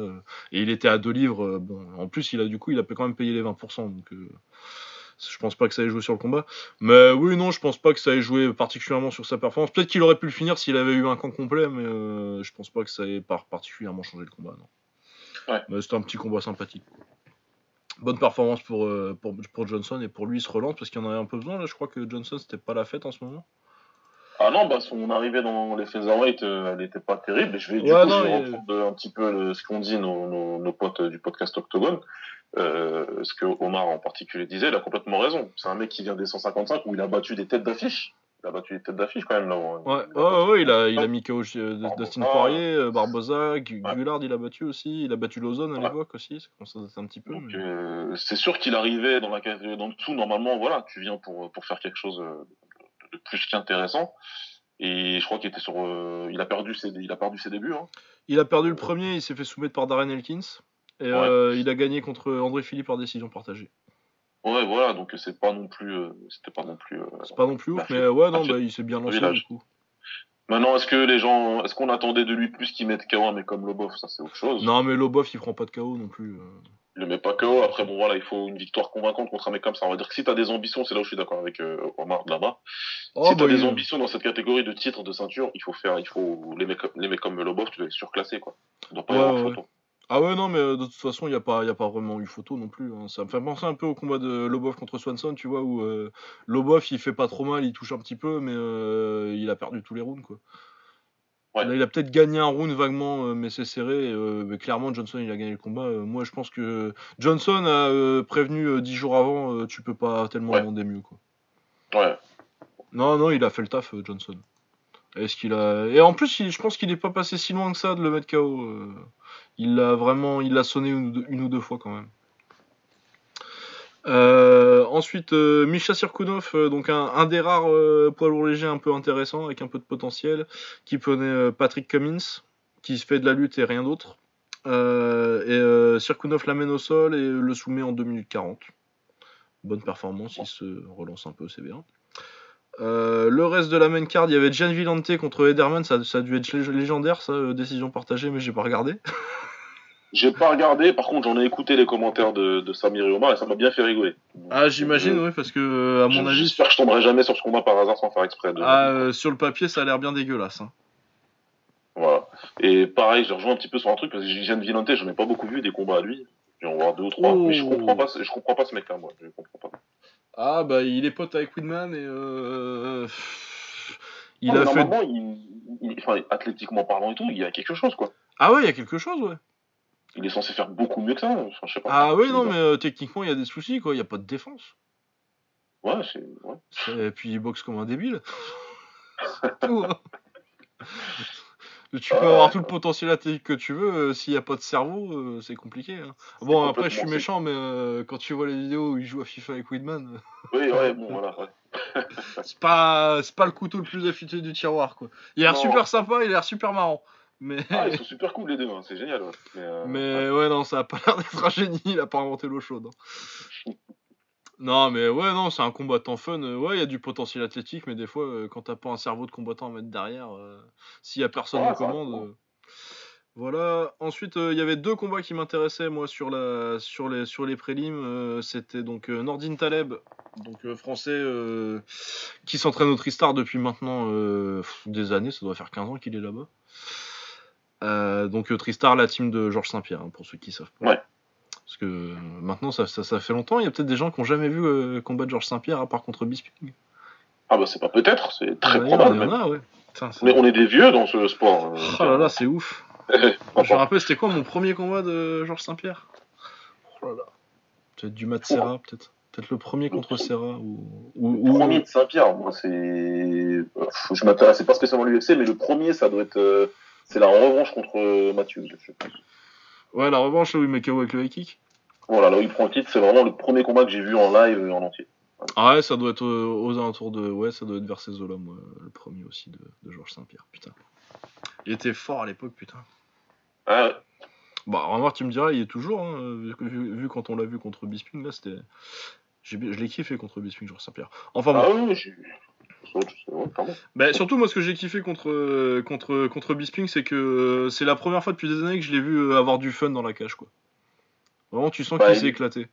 et il était à deux livres. bon, en plus il a du coup, il a quand même payé les 20%. Donc euh, Je pense pas que ça ait joué sur le combat. Mais oui, non, je pense pas que ça ait joué particulièrement sur sa performance. Peut-être qu'il aurait pu le finir s'il avait eu un camp complet, mais euh, je pense pas que ça ait par- particulièrement changé le combat. Non. Ouais. Mais c'était un petit combat sympathique. Bonne performance pour, euh, pour, pour Johnson et pour lui il se relance parce qu'il en avait un peu besoin. Là, je crois que Johnson c'était pas la fête en ce moment. Ah non, bah son arrivée dans les featherweight, euh, elle était pas terrible. Et je vais du Ouais, coup, non, je vais il- reprendre un petit peu le- ce qu'ont dit nos, nos, nos potes euh, du podcast Octogone. Euh, ce que Omar en particulier disait, il a complètement raison. C'est un mec qui vient des 155 où il a battu des têtes d'affiche. Il a battu des têtes d'affiche quand même là. Ouais, Il a ouais, il a, il a mis KO euh, Barbosa. Dustin Poirier, euh, Barbosa. Gullard, il a battu aussi. Il a battu Lozon à l'époque aussi. Ça commence à dater un petit peu. Mais- euh, c'est sûr qu'il arrivait dans la catégorie d'en dessous. Normalement, voilà, tu viens pour, pour faire quelque chose euh, plus qu'intéressant. Et je crois qu'il était sur, euh, il a perdu ses, il a perdu ses débuts. Hein. Il a perdu le premier, il s'est fait soumettre par Darren Elkins. Et euh, il a gagné contre André Philippe par décision partagée. Ouais, voilà, donc c'est pas non plus, euh, c'était pas non plus. C'est pas non plus ouf, mais ouais, non, bah, il s'est bien lancé du coup. Maintenant, est-ce que les gens, est-ce qu'on attendait de lui plus qu'il mette KO mec comme Lobov? Ça, c'est autre chose. Non, mais Lobov, il prend pas de KO non plus. Il le met pas KO. Après, bon, voilà, il faut une victoire convaincante contre un mec comme ça. On va dire que si t'as des ambitions, c'est là où je suis d'accord avec euh, Omar de là-bas. Oh, si t'as bah, des ambitions dans cette catégorie de titres de ceinture, il faut faire, il faut les mecs, les mecs comme Lobov, tu dois les surclasser quoi. Il doit pas y Ouais, avoir ouais. photo. Ah ouais, non, mais euh, de toute façon, il n'y a, pas- y a pas vraiment eu photo non plus. hein. Ça me fait penser un peu au combat de Lobov contre Swanson, tu vois, où euh, Lobov, il fait pas trop mal, il touche un petit peu, mais euh, il a perdu tous les rounds, quoi. Ouais. Là, il a peut-être gagné un round vaguement, euh, mais c'est serré. euh, mais clairement, Johnson, il a gagné le combat. Euh, moi, je pense que Johnson a euh, prévenu 10 jours avant, tu peux pas tellement Ouais. demander mieux, quoi. Ouais. Non, non, il a fait le taf, Johnson. Est-ce qu'il a Et en plus, il- je pense qu'il est pas passé si loin que ça de le mettre KO. Il l'a vraiment, il l'a sonné une ou deux fois quand même. Euh, ensuite, euh, Misha Sirkunov, euh, donc un, un des rares euh, poids lourds légers un peu intéressant, avec un peu de potentiel, qui prenait euh, Patrick Cummins, qui se fait de la lutte et rien d'autre. Euh, et Sirkunov l'amène au sol et le soumet en 2 minutes 40. Bonne performance, il se relance un peu, c'est bien. Le reste de la main card, il y avait Gian Villante contre Ederman, ça, ça a dû être lég- légendaire, ça, décision partagée, mais j'ai pas regardé. J'ai pas regardé, par contre, j'en ai écouté les commentaires de, de Samir et Omar et ça m'a bien fait rigoler. Ah, j'imagine, oui, parce que, euh, à mon avis, J'espère que je tomberai jamais sur ce combat par hasard sans faire exprès. De... ah, euh, sur le papier, ça a l'air bien dégueulasse. hein. Voilà. Et pareil, je rejoins un petit peu sur un truc parce que Gian Villante, j'en ai pas beaucoup vu des combats à lui. Je vais en voir deux ou trois. Oh. Mais je comprends pas, ce- je comprends pas ce mec-là, moi. Je comprends pas. Ah, bah, il est pote avec Widman et. Euh... Il Non, a fait. Il, il- enfin, athlétiquement parlant et tout, il y a quelque chose, quoi. Ah, ouais, il y a quelque chose, ouais. Il est censé faire beaucoup mieux que ça. Enfin, je sais pas. Ah, oui, non, mais euh, techniquement, il y a des soucis, quoi. Il y a pas de défense. Ouais, c'est. Ouais. Et puis, il boxe comme un débile. Tout, hein. Tu peux avoir tout le potentiel athlétique que tu veux, euh, s'il n'y a pas de cerveau, euh, c'est compliqué. hein. Bon, après, je suis méchant, mais euh, quand tu vois les vidéos où il joue à FIFA avec Widman, Oui, ouais, bon, voilà. Ouais. c'est pas, c'est pas le couteau le plus affûté du tiroir, quoi. Il a l'air super sympa, il a l'air super marrant. Mais, Ah, ils sont super cool les deux, hein, c'est génial. Ouais. Mais, euh, mais ouais, non, ça a pas l'air d'être un génie, il a pas inventé l'eau chaude. hein. Non, mais ouais, non, c'est un combattant fun. euh, Ouais, il y a du potentiel athlétique, mais des fois, euh, quand t'as pas un cerveau de combattant à mettre derrière, euh, s'il y a personne commandes. ouais. euh, Voilà. Ensuite, il y avait deux combats qui m'intéressaient, moi, sur, la, sur, les, sur les prélims. C'était donc Nordin Taleb, donc français, qui s'entraîne au Tristar depuis maintenant des années. Ça doit faire 15 ans qu'il est là-bas. Euh, donc euh, Tristar, la team de Georges Saint-Pierre, hein, pour ceux qui savent pas. Ouais. Parce que euh, maintenant, ça, ça, ça fait longtemps. Il y a peut-être des gens qui n'ont jamais vu euh, combattre Georges Saint-Pierre, à part contre Bisping. Ah, bah, c'est pas peut-être, c'est très probable. y en même. a, ouais. Putain, c'est- On, est, on est des vieux dans ce sport. euh, Oh là là, c'est ouf. Je me rappelle, c'était quoi mon premier combat de Georges Saint-Pierre? Oh là là. Peut-être du Matt Serra, peut-être. Peut-être le premier contre Serra. Ou, ou, Le premier de Saint-Pierre, moi, c'est. Je m'intéressais pas spécialement à l'UFC, mais le premier, ça doit être. C'est la revanche contre euh, Matthews, je pense. Ouais, la revanche, oui, mais KO avec le high kick. Voilà, là où il prend le titre, c'est vraiment le premier combat que j'ai vu en live en entier. Ah ouais, ça doit être euh, aux alentours de. Ouais, ça doit être vers ces moi, le premier aussi de, de Georges Saint-Pierre. Putain. Il était fort à l'époque, putain. Ah, ouais. Bah, remarque, tu me diras, il est toujours, hein, vu, que- vu- vu quand on l'a vu contre Bisping, là, c'était. Je l'ai kiffé contre Bisping, Georges Saint-Pierre. Enfin bon. ah oui, ouais. Bah, surtout, moi, ce que j'ai kiffé contre, contre, contre Bisping, c'est que euh, c'est la première fois depuis des années que je l'ai vu euh, avoir du fun dans la cage, quoi. Vraiment, tu sens Bah, qu'il il- s'est éclaté.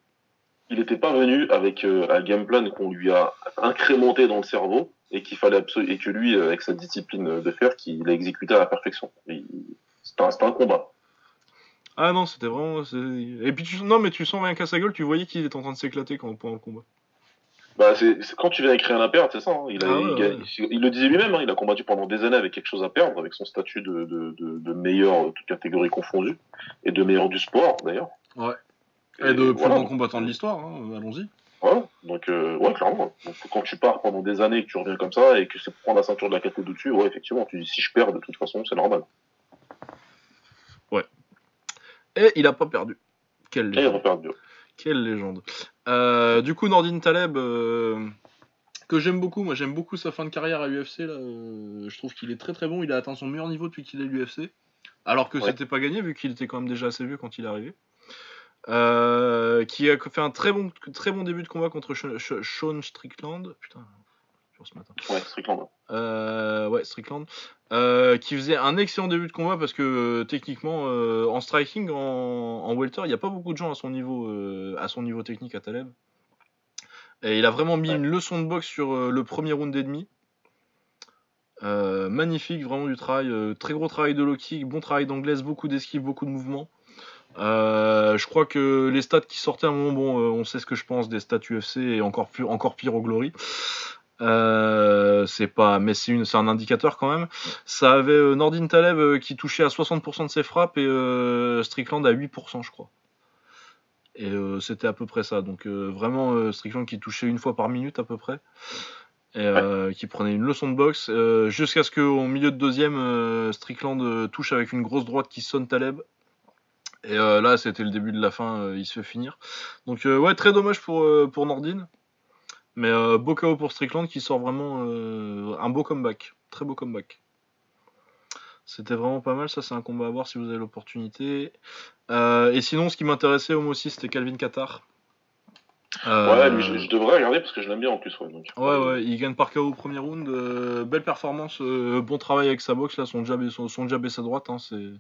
il n'était pas venu avec euh, un game plan qu'on lui a incrémenté dans le cerveau et qu'il fallait et que lui, euh, avec sa discipline de fer, qu'il a exécuté à la perfection. Il- C'était un, combat. Ah non, c'était vraiment. Et puis tu... non, mais tu sens rien qu'à sa gueule, tu voyais qu'il était en train de s'éclater quand pendant le combat. Bah, c'est quand tu viens écrire un à perdre, c'est ça. hein. Il, a, Ah ouais, il, ouais. le disait lui-même, hein, il a combattu pendant des années avec quelque chose à perdre, avec son statut de, de, de, de meilleur, euh, toutes catégories confondues, et de meilleur du sport d'ailleurs. Ouais. Et voilà. combattant de l'histoire, hein, allons-y. Voilà. Donc, euh, ouais, clairement. Donc, quand tu pars pendant des années et que tu reviens comme ça et que c'est pour prendre la ceinture de la catégorie dessus, ouais, effectivement, tu dis si je perds, de toute façon, c'est normal. Et il a pas perdu. Quelle Et il légende. repère Dieu. Quelle légende. Euh, du coup, Nordin Taleb, euh, que j'aime beaucoup, moi j'aime beaucoup sa fin de carrière à UFC. Là, euh, je trouve qu'il est très très bon. Il a atteint son meilleur niveau depuis qu'il est à l'UFC. Alors que Ouais. c'était pas gagné vu qu'il était quand même déjà assez vieux quand il est arrivé. Qui a fait un très bon, très bon début de combat contre Sean Strickland. Putain, sur ce matin. Ouais, Strickland. Ouais, Strickland. Euh, qui faisait un excellent début de combat parce que euh, techniquement, euh, en striking, en, en welter, il n'y a pas beaucoup de gens à son niveau, à son niveau technique à Taleb. Et il a vraiment mis Ouais. une leçon de boxe sur le premier round et demi. Magnifique, vraiment du travail, très gros travail de low kick, bon travail d'anglaise, beaucoup d'esquives, beaucoup de mouvements. Je crois que les stats qui sortaient à un moment, bon, on sait ce que je pense des stats UFC et encore, plus, encore pire au Glory. Euh, c'est pas, mais c'est une, c'est un indicateur quand même. Ça avait euh, Nordin Taleb euh, qui touchait à 60% de ses frappes et euh, Strickland à 8%, je crois. Et c'était à peu près ça. Donc vraiment Strickland qui touchait une fois par minute à peu près. Et qui prenait une leçon de boxe jusqu'à ce qu'au milieu de deuxième, Strickland touche avec une grosse droite qui sonne Taleb. Et euh, là, c'était le début de la fin, euh, il se fait finir. Donc euh, ouais, très dommage pour, pour Nordin. Mais euh, beau KO pour Strickland qui sort vraiment euh, un beau comeback. Très beau comeback. C'était vraiment pas mal, ça c'est un combat à voir si vous avez l'opportunité. Euh, et sinon, ce qui m'intéressait au aussi, c'était Calvin Qatar. Ouais, lui, je, je devrais regarder parce que je l'aime bien en plus. Ouais, donc. Ouais, ouais, il gagne par KO au premier round. belle performance, bon travail avec sa boxe, là, son jab et, son, son jab et sa droite. hein, c'est,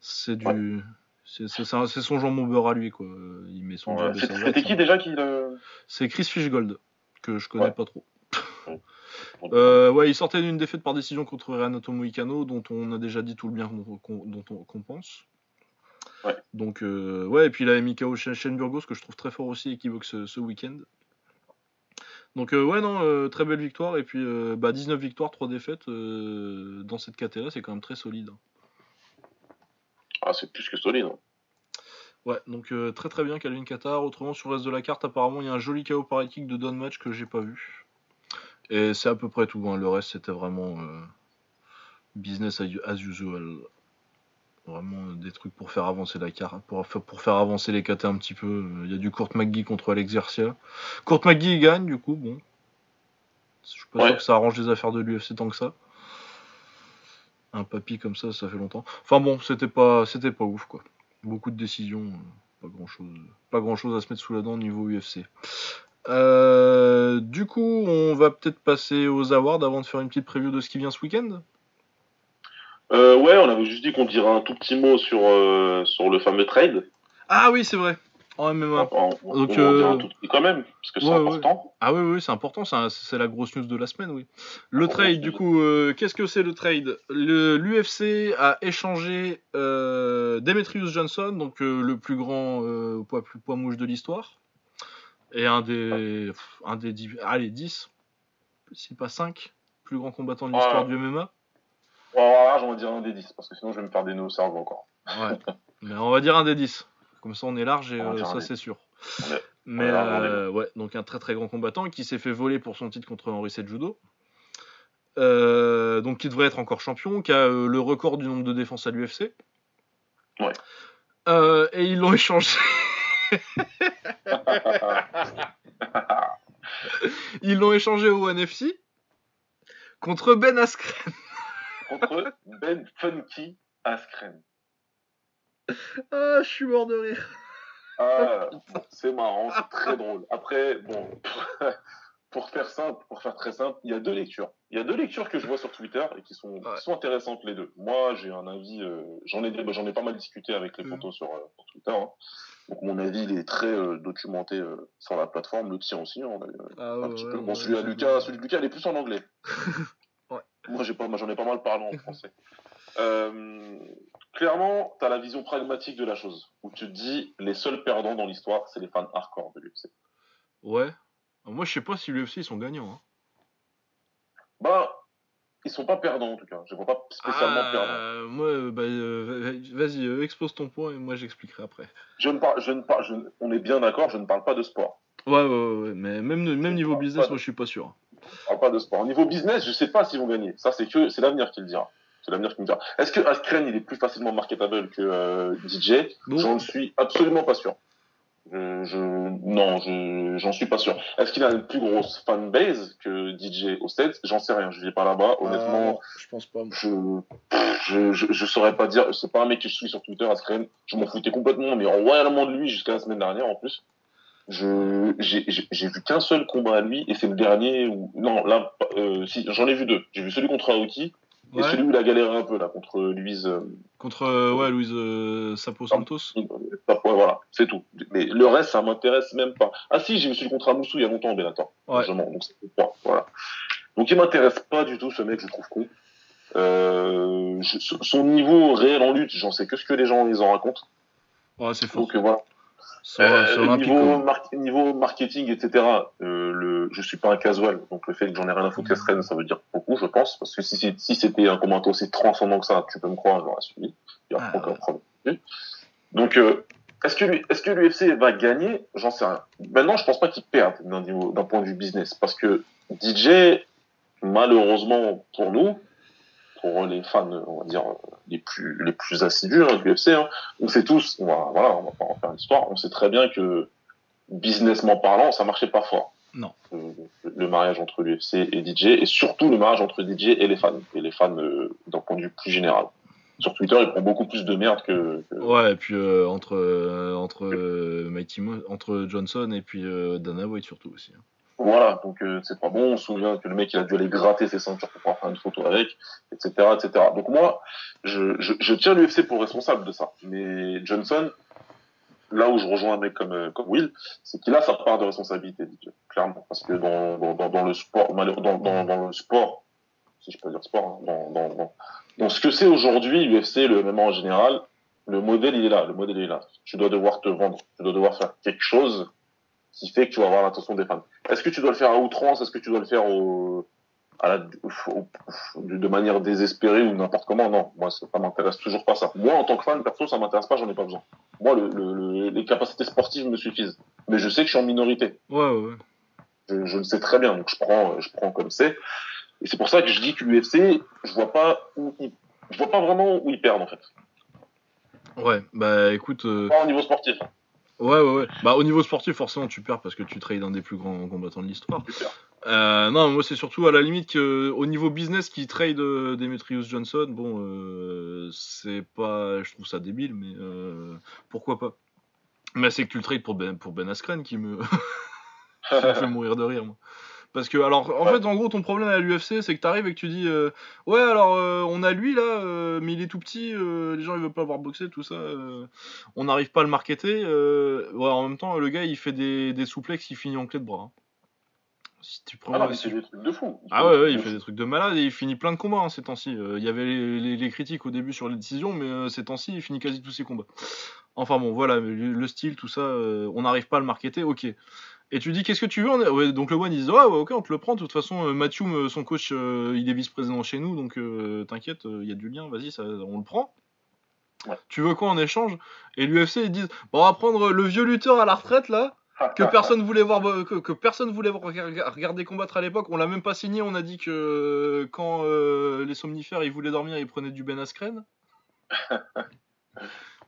c'est du. C'est, c'est, c'est son jambon beurre à lui, quoi. Il met son Ouais. jab et sa C'était qui déjà qui le. C'est Chris Fishgold, que je connais Ouais. pas trop. Euh, ouais, il sortait d'une défaite par décision contre Renato Moicano, dont on a déjà dit tout le bien qu'on, qu'on- dont on, qu'on pense. Ouais. Donc, euh, ouais, et puis il avait mis KO Shane Shane Burgos, que je trouve très fort aussi et qui boxe ce, ce week-end. Donc, euh, ouais, non, très belle victoire. Et puis, euh, bah, 19 victoires, 3 défaites dans cette catégorie, c'est quand même très solide. hein. Ah, c'est plus que solide. hein. Ouais, donc euh, très très bien Calvin Qatar. Autrement, sur le reste de la carte, apparemment, il y a un joli KO par kick de Don Match que j'ai pas vu. Et c'est à peu près tout. hein. Le reste, c'était vraiment euh, business as usual. Vraiment euh, des trucs pour faire avancer la carte, pour, fa- pour faire avancer les KT un petit peu. Il y a du Kurt McGee contre Alex Garcia. Kurt McGee il gagne, du coup, bon. Je suis pas Ouais. sûr que ça arrange les affaires de l'UFC tant que ça. Un papy comme ça, ça fait longtemps. Enfin bon, c'était pas, c'était pas ouf quoi. Beaucoup de décisions, euh, pas grand chose, pas grand chose à se mettre sous la dent au niveau UFC. Euh, du coup, on va peut-être passer aux awards avant de faire une petite preview de ce qui vient ce week-end? Euh, ouais, on avait juste dit qu'on dirait un tout petit mot sur, euh, sur le fameux trade. Ah oui, c'est vrai. En MMA. Donc, va en dire euh, tout quand même, parce que c'est ouais, ouais. important. Ah oui, oui, c'est important, c'est la grosse news de la semaine, oui. Le trade, du coup, euh, qu'est-ce que c'est le trade? Le- L'UFC a échangé euh, Demetrius Johnson, donc euh, le plus grand euh, poids, plus poids mouche de l'histoire, et un des, pff, un des dix- allez, 10, si pas 5, plus grands combattants de l'histoire Ouais. du MMA. Voilà, j'en vais dire un des 10, parce que sinon je vais me faire des nœuds au cerveau encore. Ouais. Mais on va dire un des 10. Comme ça, on est large et euh, ça, c'est sûr. Ouais. Mais euh, ouais, donc un très très grand combattant qui s'est fait voler pour son titre contre Henri Judo. Euh, donc qui devrait être encore champion, qui a le record du nombre de défenses à l'UFC. Ouais. Et ils l'ont échangé. Ils l'ont échangé au NFC contre Ben Askren. Contre Ben Funky Askren. Ah, je suis mort de rire. Ah, c'est marrant, c'est très drôle. Après, bon, pour faire simple, pour faire très simple, il y a deux lectures. Il y a deux lectures que je vois sur Twitter et qui sont, Ouais. qui sont intéressantes les deux. Moi, j'ai un avis, euh, j'en ai, bah, j'en ai pas mal discuté avec les Mhm. photos sur, euh, sur Twitter. hein. Donc mon avis, il est très euh, documenté sur la plateforme, le tien aussi. hein, Ah, un ouais, petit ouais, peu. ouais, Bon, celui à Lucas, celui de Lucas, il est plus en anglais. Ouais. Moi, j'ai pas, j'en ai pas mal parlé en français. Euh, clairement, tu as la vision pragmatique de la chose, où tu te dis, les seuls perdants dans l'histoire, c'est les fans hardcore de l'UFC. Ouais. Moi, je sais pas si l'UFC ils sont gagnants. Hein. Bah, ils sont pas perdants en tout cas. Je vois pas spécialement perdants. Ah, moi, euh, bah, euh, vas-y, euh, expose ton point et moi j'expliquerai après. Je ne parle, je ne parle, je on est bien d'accord, je ne parle pas de sport. Ouais, ouais, ouais, mais même, même niveau business, de- moi je suis pas sûr. Je parle pas de sport. Au niveau business, je sais pas s'ils vont gagner. Ça, c'est que, c'est l'avenir qui le dira. C'est l'avenir qui me dira. Est-ce que Askren, il est plus facilement marketable que euh, DJ Bon. J'en suis absolument pas sûr. Je, je- non, je, j'en suis pas sûr. Est-ce qu'il a une plus grosse fanbase que DJ au States? J'en sais rien. Je vais pas là-bas. Honnêtement, je pense pas. je, je, je, je saurais pas dire. C'est pas un mec que je suis sur Twitter, Askren. Je m'en foutais complètement, mais royalement de lui jusqu'à la semaine dernière en plus. Je, j'ai, j'ai j'ai vu qu'un seul combat à lui et c'est le dernier où, non, là, euh, si, j'en ai vu deux. J'ai vu celui contre Aoki et Ouais. celui où il a galéré un peu, là, contre Louise, euh, Contre euh, ouais, Louise euh, Sapo Santos. Ouais, voilà, c'est tout. Mais le reste, ça m'intéresse même pas. Ah si, j'ai vu celui contre Amoussou il y a longtemps, Bellator. Ouais. Donc c'est le point, voilà. Donc il m'intéresse pas du tout, ce mec, je le trouve con. Euh, je- son niveau réel en lutte, j'en sais que ce que les gens les en racontent. Ouais, c'est fort. Donc euh, voilà. C'est Euh, olympique. niveau, quoi. mar- niveau marketing, etc. Euh, le, je suis pas un casual, donc le fait que j'en ai rien à foutre qu'Astren, ça veut dire beaucoup, je pense, parce que si, c'était un commentaire aussi transcendant que ça, tu peux me croire, j'aurais suivi. Il y a Ah, aucun ouais. problème. Donc, euh, est-ce que, que l'UFC va gagner? J'en sais rien. Maintenant, je pense pas qu'il perde d'un niveau- d'un point de vue business, parce que DJ, malheureusement pour nous, pour les fans, on va dire les plus les plus assidus hein, de l'UFC, hein, on sait tous, on va, voilà, on va pas en faire l'histoire, on sait très bien que businessment parlant, ça marchait pas fort. Non. Euh, Le, le mariage entre l'UFC et DJ, et surtout le mariage entre DJ et les fans, et les fans euh, d'un point de vue plus général. Sur Twitter, il prend beaucoup plus de merde que. que- Ouais, et puis euh, entre euh, entre euh, Mighty Mo- entre Johnson et puis Dana White surtout aussi. hein. Voilà, donc euh, c'est pas bon. On se souvient que le mec il a dû aller gratter ses ceintures pour pouvoir faire une photo avec, etc., etc. Donc moi, je, je, je tiens l'UFC pour responsable de ça. Mais Johnson, là où je rejoins un mec comme euh, comme Will, c'est qu'il a sa part de responsabilité, clairement, parce que dans dans, dans, le sport, dans, dans, dans le sport, si je peux dire sport, hein, dans, dans, dans, dans ce que c'est aujourd'hui l'UFC, le MMA en général, le modèle il est là, le modèle il est là. Tu dois devoir te vendre, tu dois devoir faire quelque chose qui fait que tu vas avoir l'attention des fans. Est-ce que tu dois le faire à outrance? Est-ce que tu dois le faire au, à la, au- de manière désespérée ou n'importe comment? Non, moi ça, m'intéresse toujours pas ça. Moi en tant que fan, perso, ça m'intéresse pas, j'en ai pas besoin. Moi, le, le- le- les capacités sportives me suffisent. Mais je sais que je suis en minorité. Ouais, ouais. Je, je le sais très bien, donc je prends, je prends comme c'est. Et c'est pour ça que je dis que l'UFC, je vois pas où ils, je vois pas vraiment où ils perdent en fait. Ouais, bah écoute, euh, Pas au niveau sportif. hein. Ouais, ouais, ouais. Bah au niveau sportif, forcément, tu perds parce que tu trades un des plus grands combattants de l'histoire. Euh, non, moi c'est surtout à la limite que au niveau business qui trade euh, Demetrius Johnson, bon, euh, c'est pas, je trouve ça débile, mais euh, pourquoi pas. Mais c'est que tu le trades pour Ben, pour ben Askren qui me, qui me fait mourir de rire, moi. Parce que, alors, en Ouais. fait, en gros, ton problème à l'UFC, c'est que t'arrives et que tu dis, euh, ouais, alors, euh, on a lui là, euh, mais il est tout petit, les gens ils veulent pas le voir boxer, tout ça, on n'arrive pas à le marketer. ouais, en même temps, le gars il fait des, des souplexes, il finit en clé de bras. hein. Si tu prends, Ah non, mais c'est des trucs de fou. ah ouais, ouais, il fait des trucs de malade et il finit plein de combats hein, ces temps-ci. Euh, Il y avait les, les- les critiques au début sur les décisions, mais euh, ces temps-ci, il finit quasi tous ses combats. Enfin bon, voilà, le, le style, tout ça, euh, on n'arrive pas à le marketer, ok. Et tu dis, qu'est-ce que tu veux on est- ouais, Donc le one, il dit, ouais, ouais, ok, on te le prend. De toute façon, euh, Mathieu, euh, son coach, euh, il est vice-président chez nous, donc euh, t'inquiète, il y a du lien, vas-y, ça, on le prend. Ouais. Tu veux quoi en échange? Et l'UFC, ils disent, bon, on va prendre le vieux lutteur à la retraite, là, que personne voulait voir que, que personne voulait voir- regarder combattre à l'époque on l'a même pas signé on a dit que quand euh, les somnifères ils voulaient dormir ils prenaient du Ben Askren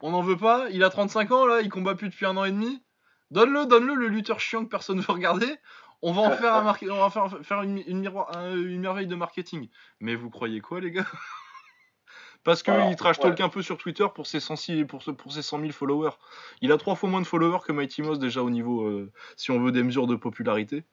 on n'en veut pas il a 35 ans là il combat plus depuis un an et demi donne-le donne-le le lutteur chiant que personne veut regarder on va en faire un on va faire, faire une, une miroir- un- une merveille de marketing mais vous croyez quoi les gars? Parce que Alors, il trash ouais. talk un peu sur Twitter pour ses 100, pour, ses 100 000 followers. Il a trois fois moins de followers que Mighty Mouse déjà au niveau, euh, si on veut des mesures de popularité.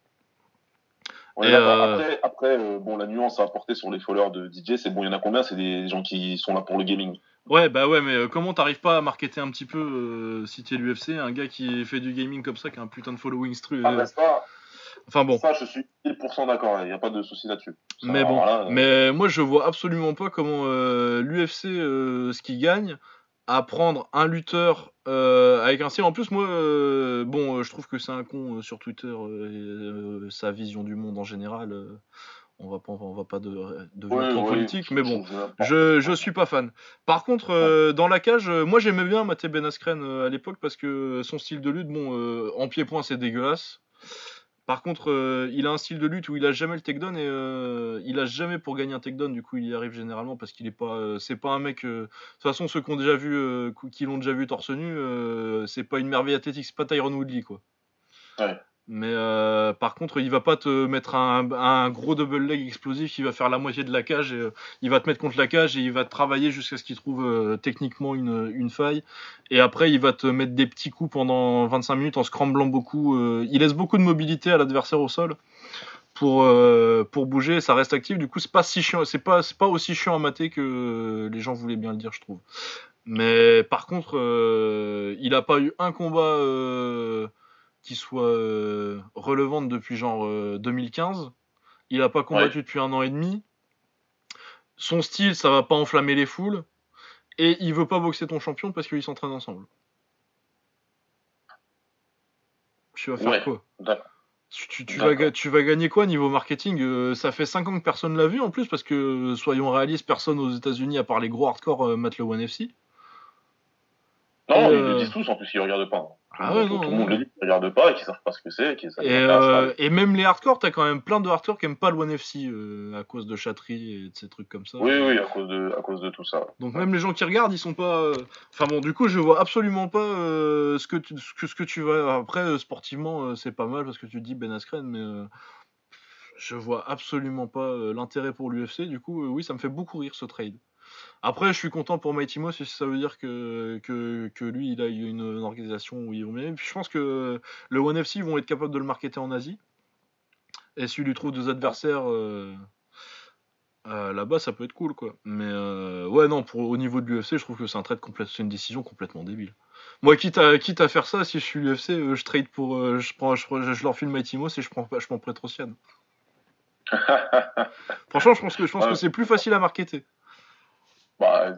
Euh, Après, après euh, bon, la nuance à apporter sur les followers de DJ, c'est bon, il y en a combien? C'est des gens qui sont là pour le gaming. Ouais, bah ouais, mais euh, comment t'arrives pas à marketer un petit peu, euh, si t'es l'UFC, un gars qui fait du gaming comme ça, qui a un putain de following stru. Après ça, Enfin bon. ça, je suis 1000% d'accord. Il n'y a pas de souci là-dessus. Mais bon, là, euh, mais moi je vois absolument pas comment euh, l'UFC, ce qu'il gagne, à prendre un lutteur avec un style. En plus, moi, bon, je trouve que c'est un con sur Twitter, et, sa vision du monde en général. On va pas, on va pas de, devenir trop politique, mais bon. je- Je, suis pas fan. Par contre, euh, dans la cage, euh, moi j'aimais bien Maté Ben Askren euh, à l'époque parce que son style de lutte, bon, euh, en pied-point c'est dégueulasse. Par contre, il a un style de lutte où il a jamais le takedown et il a jamais pour gagner un takedown. Du coup, il y arrive généralement parce qu'il est pas, c'est pas un mec. de toute façon, ceux qui ont déjà vu, qui l'ont déjà vu torse nu, c'est pas une merveille athlétique, c'est pas Tyron Woodley quoi. Ouais. Mais euh, par contre, il va pas te mettre un, gros double leg explosif qui va faire la moitié de la cage. Et, euh, il va te mettre contre la cage et il va te travailler jusqu'à ce qu'il trouve euh, techniquement une, faille. Et après, il va te mettre des petits coups pendant 25 minutes en scramblant beaucoup. il laisse beaucoup de mobilité à l'adversaire au sol pour, pour bouger. Ça reste actif. Du coup, c'est pas si chiant. C'est pas, pas aussi chiant à mater que les gens voulaient bien le dire, je trouve. Mais par contre, il a pas eu un combat qui soit euh, relevante depuis genre euh, 2015. Il a pas combattu depuis un an et demi. Son style, ça va pas enflammer les foules. Et il veut pas boxer ton champion parce qu'ils s'entraînent ensemble. Tu vas faire Ouais. quoi? tu, tu- vas, tu vas gagner quoi niveau marketing? Euh, Ça fait 5 ans que personne l'a vu en plus parce que, soyons réalistes, personne aux États-Unis à part les gros hardcore euh, le One FC. Non, Et, ils euh, le disent tous en plus, ils regardent pas. Ah ouais, non, tout le non. monde le dit qu'ils regardent pas et qu'ils savent pas ce que c'est. Et, euh, et même les hardcore, t'as quand même plein de hardcore qui aiment pas le One FC euh, à cause de chatterie et de ces trucs comme ça. Oui, oui, à cause de, à cause de tout ça. Donc même les gens qui regardent, ils sont pas. euh, Enfin bon, du coup, je vois absolument pas ce que tu, ce que, ce que tu vas. Après, sportivement, c'est pas mal parce que tu dis Ben Askren, mais je vois absolument pas l'intérêt pour l'UFC. Du coup, oui, ça me fait beaucoup rire ce trade. Après, je suis content pour Mighty Moss si ça veut dire que, que, que lui, il a une, une organisation où ils vont bien. Puis je pense que le One FC ils vont être capables de le marketer en Asie. Et s'il lui trouve des adversaires euh, euh, là-bas, ça peut être cool, quoi. Mais euh, ouais, non, pour, au niveau de l'UFC, je trouve que c'est un trade complète, c'est une décision complètement débile. Moi, quitte à, quitte à faire ça, si je suis l'UFC, je trade pour, je prends, je, je leur file Mighty Moss et je prends, je prends. Franchement, je pense que, je pense que c'est plus facile à marketer. Bah,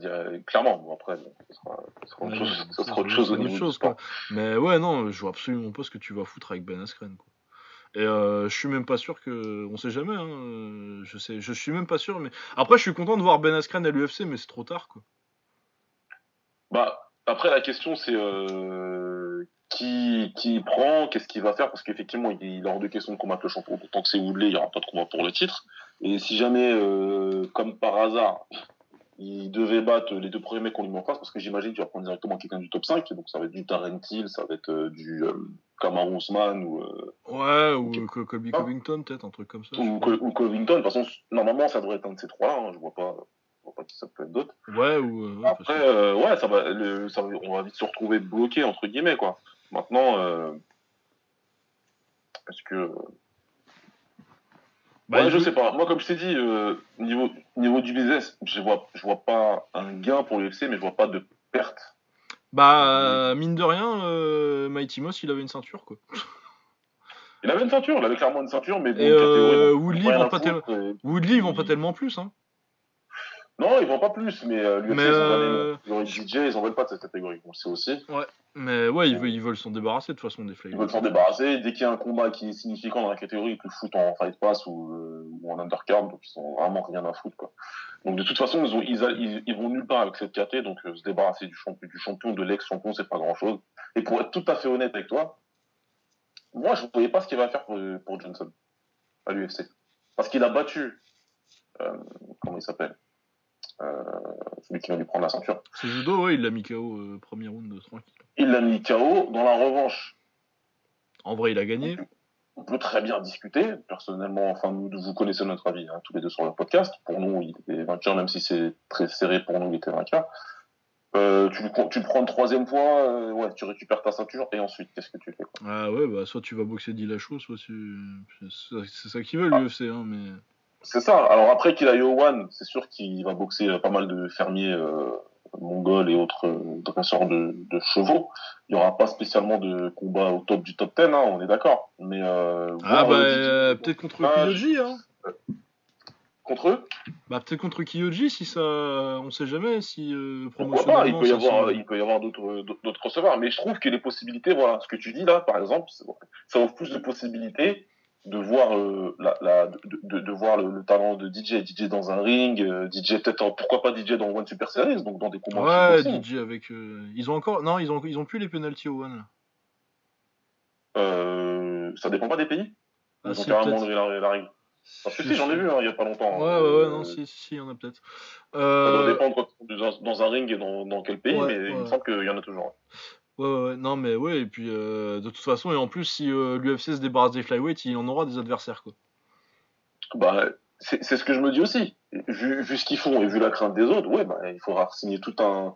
clairement, bon, après, ce sera, Ouais, chose, ça, sera autre chose au niveau chose, quoi. Mais ouais, non, je vois absolument pas ce que tu vas foutre avec Ben Askren. Quoi. Et euh, je suis même pas sûr que. On sait jamais, hein. Je, sais, je suis même pas sûr. Mais après, je suis content de voir Ben Askren à l'UFC, mais c'est trop tard, quoi. Bah, après, la question, c'est euh, qui, qui prend, qu'est-ce qu'il va faire, parce qu'effectivement, il, il est hors de question de combattre le champion. Tant que c'est Woodley, il n'y aura pas de combat pour le titre. Et si jamais, euh, comme par hasard, il devait battre les deux premiers mecs qu'on lui met en face, parce que j'imagine qu'il va prendre directement quelqu'un du top 5, donc ça va être du Tarrant Hill, ça va être euh, du euh, ou, euh, Ouais, ou. Co- Colby Ah. Covington, peut-être, un truc comme ça. ou. Co- Covington. De toute façon, normalement, ça devrait être un de ces trois. Hein, je vois pas, je vois pas qui ça peut être d'autre. Ouais, ou. euh, ouais, Après, que- euh, ouais, ça va, le, ça on va vite se retrouver bloqué entre guillemets quoi. Maintenant, euh, est-ce que, Bah, ouais, je sais pas. Moi, comme je t'ai dit, euh, niveau niveau du business, je vois, je vois pas un gain pour l'UFC, mais je vois pas de perte. Bah, mine de rien, euh, Mighty Moss, il avait une ceinture, quoi. Il avait une ceinture, il avait clairement une ceinture, mais bon, euh, catégorie, Woodley, vend à pas foutre, et- Woodley, ils vont pas tellement plus, hein. Non, ils vendent pas plus, mais euh, l'UFC, Mais, ils ont euh, les DJ, ils en veulent pas de cette catégorie. On le sait aussi. Mais ouais, ils veulent ils veulent s'en débarrasser, de toute façon, des Ils flavors. veulent s'en débarrasser. Dès qu'il y a un combat qui est significant dans la catégorie, ils te le foutent en fight pass ou, euh, ou en undercard, donc ils ont vraiment rien à foutre. Quoi. Donc de toute façon, ils, ont, ils, a- ils, ils vont nulle part avec cette KT, donc euh, se débarrasser du champion, du champion, de l'ex-champion, c'est pas grand-chose. Et pour être tout à fait honnête avec toi, moi je ne voyais pas ce qu'il va faire pour, pour Johnson à l'UFC. Parce qu'il a battu, comment il s'appelle? Celui qui va lui prendre la ceinture. C'est judo, ouais, il l'a mis KO euh, premier round, tranquille. Il l'a mis KO. Dans la revanche, En vrai, il a gagné. on peut très bien discuter. Personnellement, enfin, nous, vous connaissez notre avis, hein, tous les deux sur le podcast. Pour nous, il était vainqueur, même si c'est très serré pour nous, il était vainqueur. Euh, tu, le, co- tu le prends une troisième fois, euh, ouais, tu récupères ta ceinture et ensuite, qu'est-ce que tu fais quoi? Ah ouais, bah soit tu vas boxer Dillashaw, soit tu. C'est ça qu'ils veulent, Ah. l'UFC, hein, mais. C'est ça. Alors après qu'il aille au One, c'est sûr qu'il va boxer euh, pas mal de fermiers euh, mongols et autres euh, dresseurs de, de chevaux. Il y aura pas spécialement de combat au top du top 10, hein, on est d'accord. Mais euh, Ah bah, peut-être contre Kiyoji, hein. contre eux, Bah peut-être contre Kiyoji, si ça. On sait jamais, si pourquoi pas Il promotionnellement. peut y avoir, il peut y avoir d'autres crossovers. Mais je trouve que les possibilités, voilà, ce que tu dis là, par exemple, ça offre plus de possibilités de voir euh, la, la- de, de, de voir le, le talent de DJ, DJ dans un ring, euh, DJ peut-être, pourquoi pas DJ dans One Super Series, donc dans des combats. Ouais. DJ avec. euh, Ils ont encore. Non, ils ont, ils ont plus les penalties au One. là. Ça dépend pas des pays. Ah, Ils ont carrément enlevé la, la règle. Parce que si, j'en ai vu hein, il y a pas longtemps. Ouais, hein. ouais, ouais, non, si, si, il y en a peut-être. Ça doit dépendre dans, un ring et dans, dans quel pays, Ouais, mais il me semble qu'il y en a toujours. Ouais, ouais, ouais, non, mais ouais, et puis euh, de toute façon, et en plus, si euh, l'UFC se débarrasse des flyweight, il en aura des adversaires, quoi. Bah, c'est ce que je me dis aussi. Vu, vu ce qu'ils font et vu la crainte des autres, ouais, bah, il faudra signer tout un,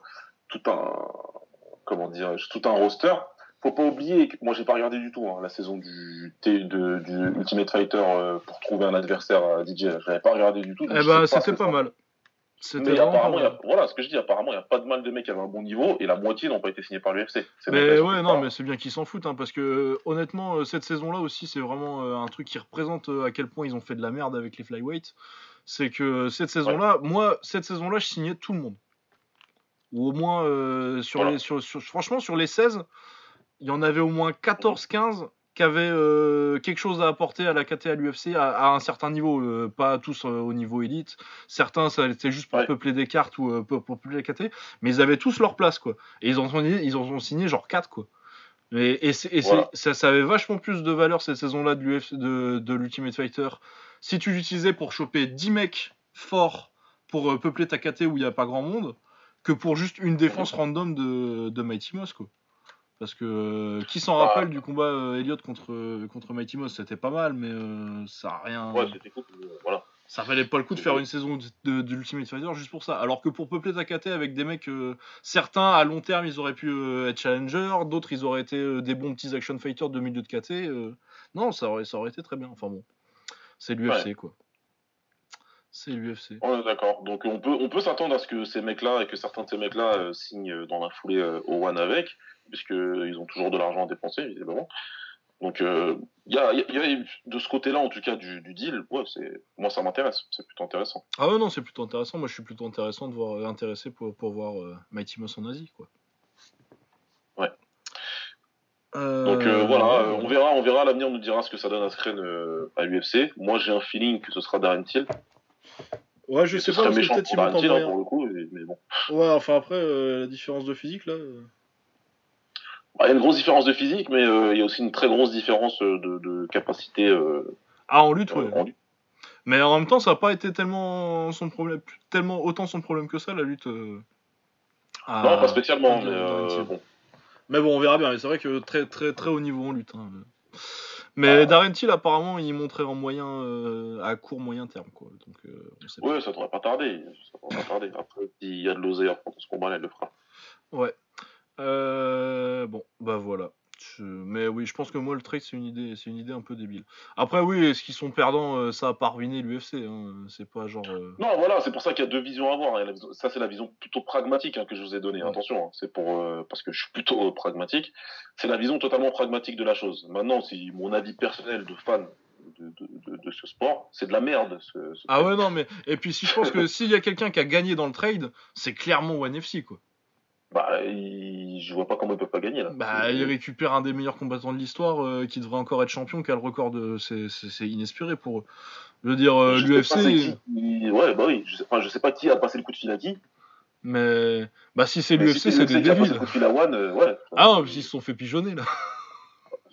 tout un, comment dire, tout un roster. Faut pas oublier que moi j'ai pas regardé du tout hein, la saison du, T- de, du Ultimate Fighter euh, pour trouver un adversaire à DJ. Je l'avais pas regardé du tout. Eh bah, c'était pas mal. Mais apparemment, il y a- mal. voilà ce que je dis. Apparemment, il y a pas de mal de mecs qui avaient un bon niveau et la moitié n'ont pas été signés par l'UFC. Mais ouais, non, mais c'est bien qu'ils s'en foutent, hein, parce que euh, honnêtement, euh, cette saison-là aussi, c'est vraiment euh, un truc qui représente euh, à quel point ils ont fait de la merde avec les flyweight. C'est que euh, cette saison-là, moi, cette saison-là, je signais tout le monde. Ou au moins, euh, sur Voilà. les, sur, sur- franchement, sur les 16, il y en avait au moins 14-15 qui avaient euh, quelque chose à apporter à la KT à l'UFC à, à un certain niveau, euh, pas tous euh, au niveau élite. Certains, ça c'était juste pour Ouais. peupler des cartes ou pour, peupler la KT, mais ils avaient tous leur place, quoi. Et ils en ont, ils en ont signé genre 4, quoi. Et, et, c'est- et c'est- Voilà. ça, ça avait vachement plus de valeur cette saison-là de, de, de l'Ultimate Fighter. Si tu l'utilisais pour choper 10 mecs forts pour peupler ta KT où il n'y a pas grand monde, que pour juste une défense random de, de Mighty Moss, quoi. Parce que euh, qui s'en Ah. rappelle du combat euh, Elliott contre, euh, contre Mighty Moss, c'était pas mal, mais euh, ça a rien. Ouais, c'était cool. euh, Voilà. Ça valait pas le coup de faire une saison de, l'Ultimate Fighter juste pour ça. Alors que pour peupler ta KT avec des mecs, euh, certains à long terme ils auraient pu euh, être challenger, d'autres ils auraient été euh, des bons petits action fighters de milieu de KT. euh, non, ça aurait, ça aurait été très bien. Enfin bon, c'est l'UFC quoi. C'est l'UFC. D'accord. Donc on peut, on peut s'attendre à ce que ces mecs-là et que certains de ces mecs-là euh, signent euh, dans la foulée euh, au One avec, puisqu'ils ont toujours de l'argent à dépenser, évidemment. Donc il y, a, y a- y a- de ce côté-là, en tout cas, du, du deal, ouais, c'est, moi ça m'intéresse, c'est plutôt intéressant. Ah ouais, non, c'est plutôt intéressant. Moi je suis plutôt intéressant de voir, euh, intéressé pour, pour voir euh, Mighty Moss en Asie quoi. Ouais. Euh, Donc euh, voilà, euh, on verra, on verra, l'avenir nous dira ce que ça donne à Screen euh, à l'UFC. Moi j'ai un feeling que ce sera Darren Till. Ouais, je sais pas, parce que peut-être pour hein, le coup, mais bon. Ouais, enfin après, euh, la différence de physique là. euh, Bah, Il y a une grosse différence de physique, mais euh, il y a aussi une très grosse différence de, de capacité euh, Ah, en lutte, ouais. en lutte. Mais en même temps, ça n'a pas été tellement son problème, tellement autant son problème que ça, la lutte. euh, à- Non, pas spécialement, mais euh, Till. bon. Mais bon, on verra bien. C'est vrai que très, très, très haut niveau en lutte. hein. Mais Ah. Darren Till, apparemment, il montrait en moyen, euh, à court moyen terme, quoi. Donc, euh, on. Ouais, ça devrait pas tarder. Ça devrait pas tarder. Après, s'il y a de l'oseille à prendre ce combat-là, elle le fera. Ouais. Euh, bon, bah voilà. Je- Mais oui, je pense que moi le trade c'est une idée, c'est une idée un peu débile. Après oui, est-ce qu'ils sont perdants euh, Ça a pas ruiné l'UFC. Hein. C'est pas genre. euh, Non, voilà, c'est pour ça qu'il y a deux visions à avoir. Vision- Ça, c'est la vision plutôt pragmatique hein, que je vous ai donnée. Ouais. Attention, hein, c'est pour euh, parce que je suis plutôt euh, pragmatique. C'est la vision totalement pragmatique de la chose. Maintenant, si mon avis personnel de fan de, de, de, de ce sport, c'est de la merde. Ce, ce Ah ouais non mais et puis si je pense que s'il y a quelqu'un qui a gagné dans le trade, c'est clairement One FC quoi. Bah, il- je vois pas comment ils peuvent pas gagner là. Bah il récupère un des meilleurs combattants de l'histoire euh, qui devrait encore être champion, qui a le record de, c'est inespéré pour eux. Je veux dire euh, l'UFC, qui- Ouais, bah oui. Je sais, enfin, je sais pas qui a passé le coup de fil à qui. mais bah si c'est l'UFC si c'est des débiles. le coup de fil à One, euh, ouais. Ah non, ils se sont fait pigeonner là.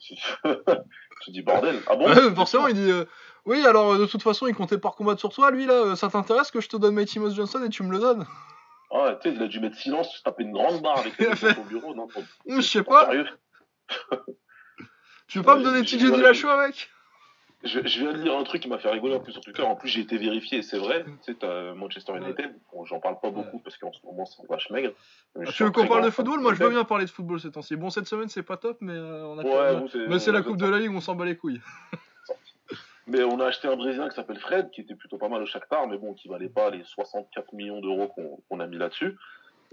Je dis bordel. Ah bon? Forcément, il dit euh, Oui, alors de toute façon, il comptait pas combattre sur toi, lui là, ça t'intéresse que je te donne Mighty Mouse Johnson et tu me le donnes? Ah tu sais, il a dû mettre silence, se taper une grande barre avec fait- au bureau. Non, Je sais pas, Sérieux tu veux pas me donner TJ. Dillashaw avec? Je, je viens de lire un truc qui m'a fait rigoler en plus sur Twitter. En plus, j'ai été vérifié et c'est vrai. Tu sais, Manchester United. Bon, j'en parle pas beaucoup parce qu'en ce moment, c'est vache maigre. Mais Ah, tu veux un qu'on parle de football? Moi, je veux bien parler de football ces temps-ci. Bon, cette semaine, c'est pas top, mais euh, on a Ouais, c'est- Mais c'est la Coupe de la Ligue, on s'en bat les couilles. Mais on a acheté un Brésilien qui s'appelle Fred, qui était plutôt pas mal au Shakhtar, mais bon, qui valait pas les 64 millions d'euros qu'on a mis là-dessus.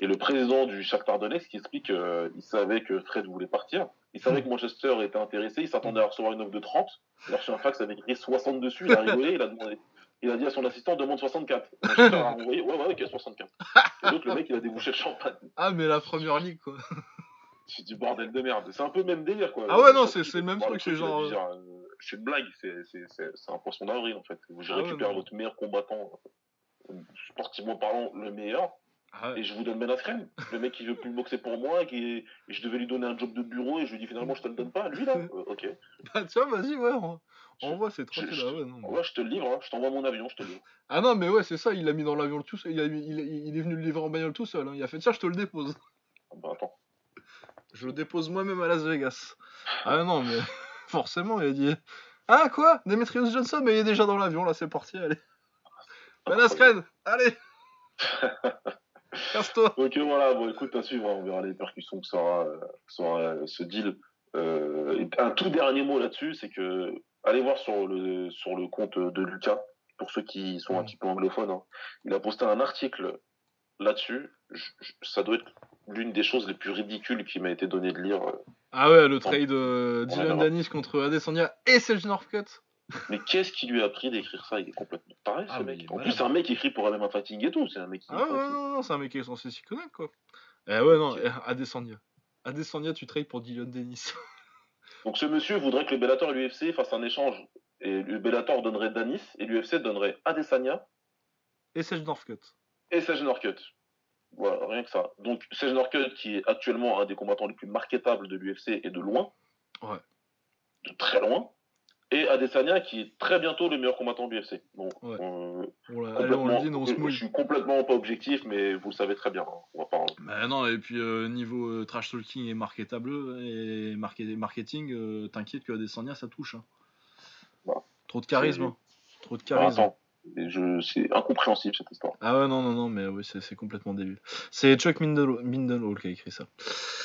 Et le président du Shakhtar Donetsk qui explique qu'il savait que Fred voulait partir. Il savait que Manchester était intéressé. Il s'attendait à recevoir une offre de 30. Il a reçu un fax avec écrit 60 dessus. Il a rigolé. Il a, demandé, il a dit à son assistant demande 64. Manchester a envoyé ouais, ouais, ok, 64. Et donc le mec, il a débouché le champagne. Ah, mais la première ligue, quoi. C'est du bordel de merde. C'est un peu le même délire, quoi. Ah ouais, non, c'est- le même truc, c'est genre, euh, C'est une blague, c'est un poisson d'avril, en fait. Je Ah récupère votre meilleur combattant, euh, sportivement parlant, le meilleur, Ah ouais. et je vous donne Ben Askren. Le mec qui veut plus boxer pour moi, qui et je devais lui donner un job de bureau, et je lui dis finalement, je te le donne pas, lui, là. Euh, ok. Bah, tiens, vas-y, ouais. On, Je- voit, c'est tranquille. je- ah ouais, non, mais- Ouais, je te le livre, hein. je t'envoie mon avion, je te le livre. Ah non, mais ouais, c'est ça, il l'a mis dans l'avion tout seul. Il, a mis- il, il est venu le livrer en bagnole tout seul. hein. Il a fait tiens, je te le dépose. Ah Bah, attends. Je le dépose moi-même à Las Vegas. Ah non, mais forcément, il a dit Ah quoi? Demetrius Johnson, mais il est déjà dans l'avion, là, c'est parti, allez. Ben Askren, allez Casse-toi Ok, voilà, bon, écoute, à suivre, hein, on verra les percussions que sera, que sera, euh, ce deal. Euh, un tout dernier mot là-dessus, c'est que allez voir sur le, sur le compte de Lucas, pour ceux qui sont un petit peu anglophones. hein. Il a posté un article là-dessus. Je- je- Ça doit être l'une des choses les plus ridicules qui m'a été donné de lire. Ah ouais, le trade euh, Dylan. Danis contre Adesanya et Serge Northcutt. Mais qu'est-ce qui lui a pris d'écrire ça? Il est complètement taré, ce Ah, mec. En plus, c'est un mec qui écrit pour MMA Fighting et tout. C'est un mec qui. Ah ouais, non, non, c'est un mec qui est censé s'y connaître, quoi. Eh ouais, non, eh, Adesanya. Adesanya, tu trades pour Dylan Dennis. Donc ce monsieur voudrait que le Bellator et l'UFC fassent un échange. Et le Bellator donnerait Danis et l'UFC donnerait Adesanya et Serge Northcutt. et Serge Norcutt. Voilà, rien que ça. Donc Serge Norcutt, qui est actuellement un des combattants les plus marketables de l'UFC et de loin. Ouais. De très loin. Et Adesanya, qui est très bientôt le meilleur combattant de l'UFC. Bon, Ouais. euh, allez, on le dit, non, on se je suis complètement pas objectif, mais vous le savez très bien. hein. On va pas. Bah non, et puis euh, niveau euh, trash talking et marketable et market- marketing, euh, t'inquiète que Adesanya ça touche. hein. Bah, Trop de charisme. hein. Trop de Ah, charisme. C'est incompréhensible cette histoire. Ah ouais, non, non, non, mais oui, c'est complètement débile. C'est Chuck Mindel- Mindenhall qui a écrit ça.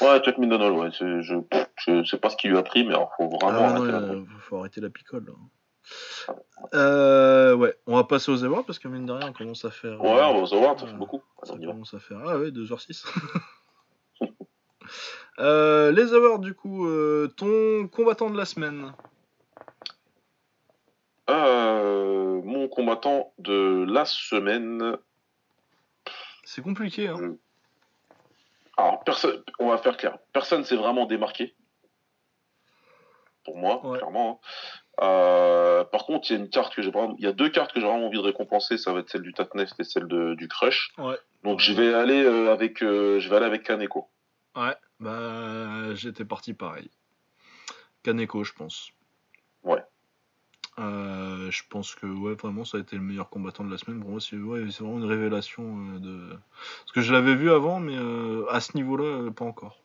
Ouais, Chuck Mindenhall, ouais. Je, je sais pas ce qu'il lui a pris, mais il faut vraiment Ah non, arrêter la euh, faut arrêter la picole. Là. Euh, ouais, on va passer aux awards parce que mine de rien, on commence à faire. Ouais, va aux awards, ça fait beaucoup. Ça Alors, y va. commence à faire. Ah ouais, 2h06. Euh, les awards, du coup, euh, ton combattant de la semaine. Euh, mon combattant de la semaine. C'est compliqué, hein. Alors, personne, on va faire clair. Personne s'est vraiment démarqué. Pour moi, Ouais. clairement. hein. Euh, par contre, il y a une carte que j'ai vraiment, il y a deux cartes que j'ai vraiment envie de récompenser. Ça va être celle du Tatneft et celle de- du Crush. Ouais. Donc, je vais aller euh, avec, euh, je vais aller avec Kaneko. Ouais, bah j'étais parti pareil. Kaneko, je pense. Euh, je pense que ouais, vraiment, ça a été le meilleur combattant de la semaine. Pour moi, c'est ouais, vraiment une révélation euh, de. Parce que je l'avais vu avant, mais euh, à ce niveau-là, pas encore.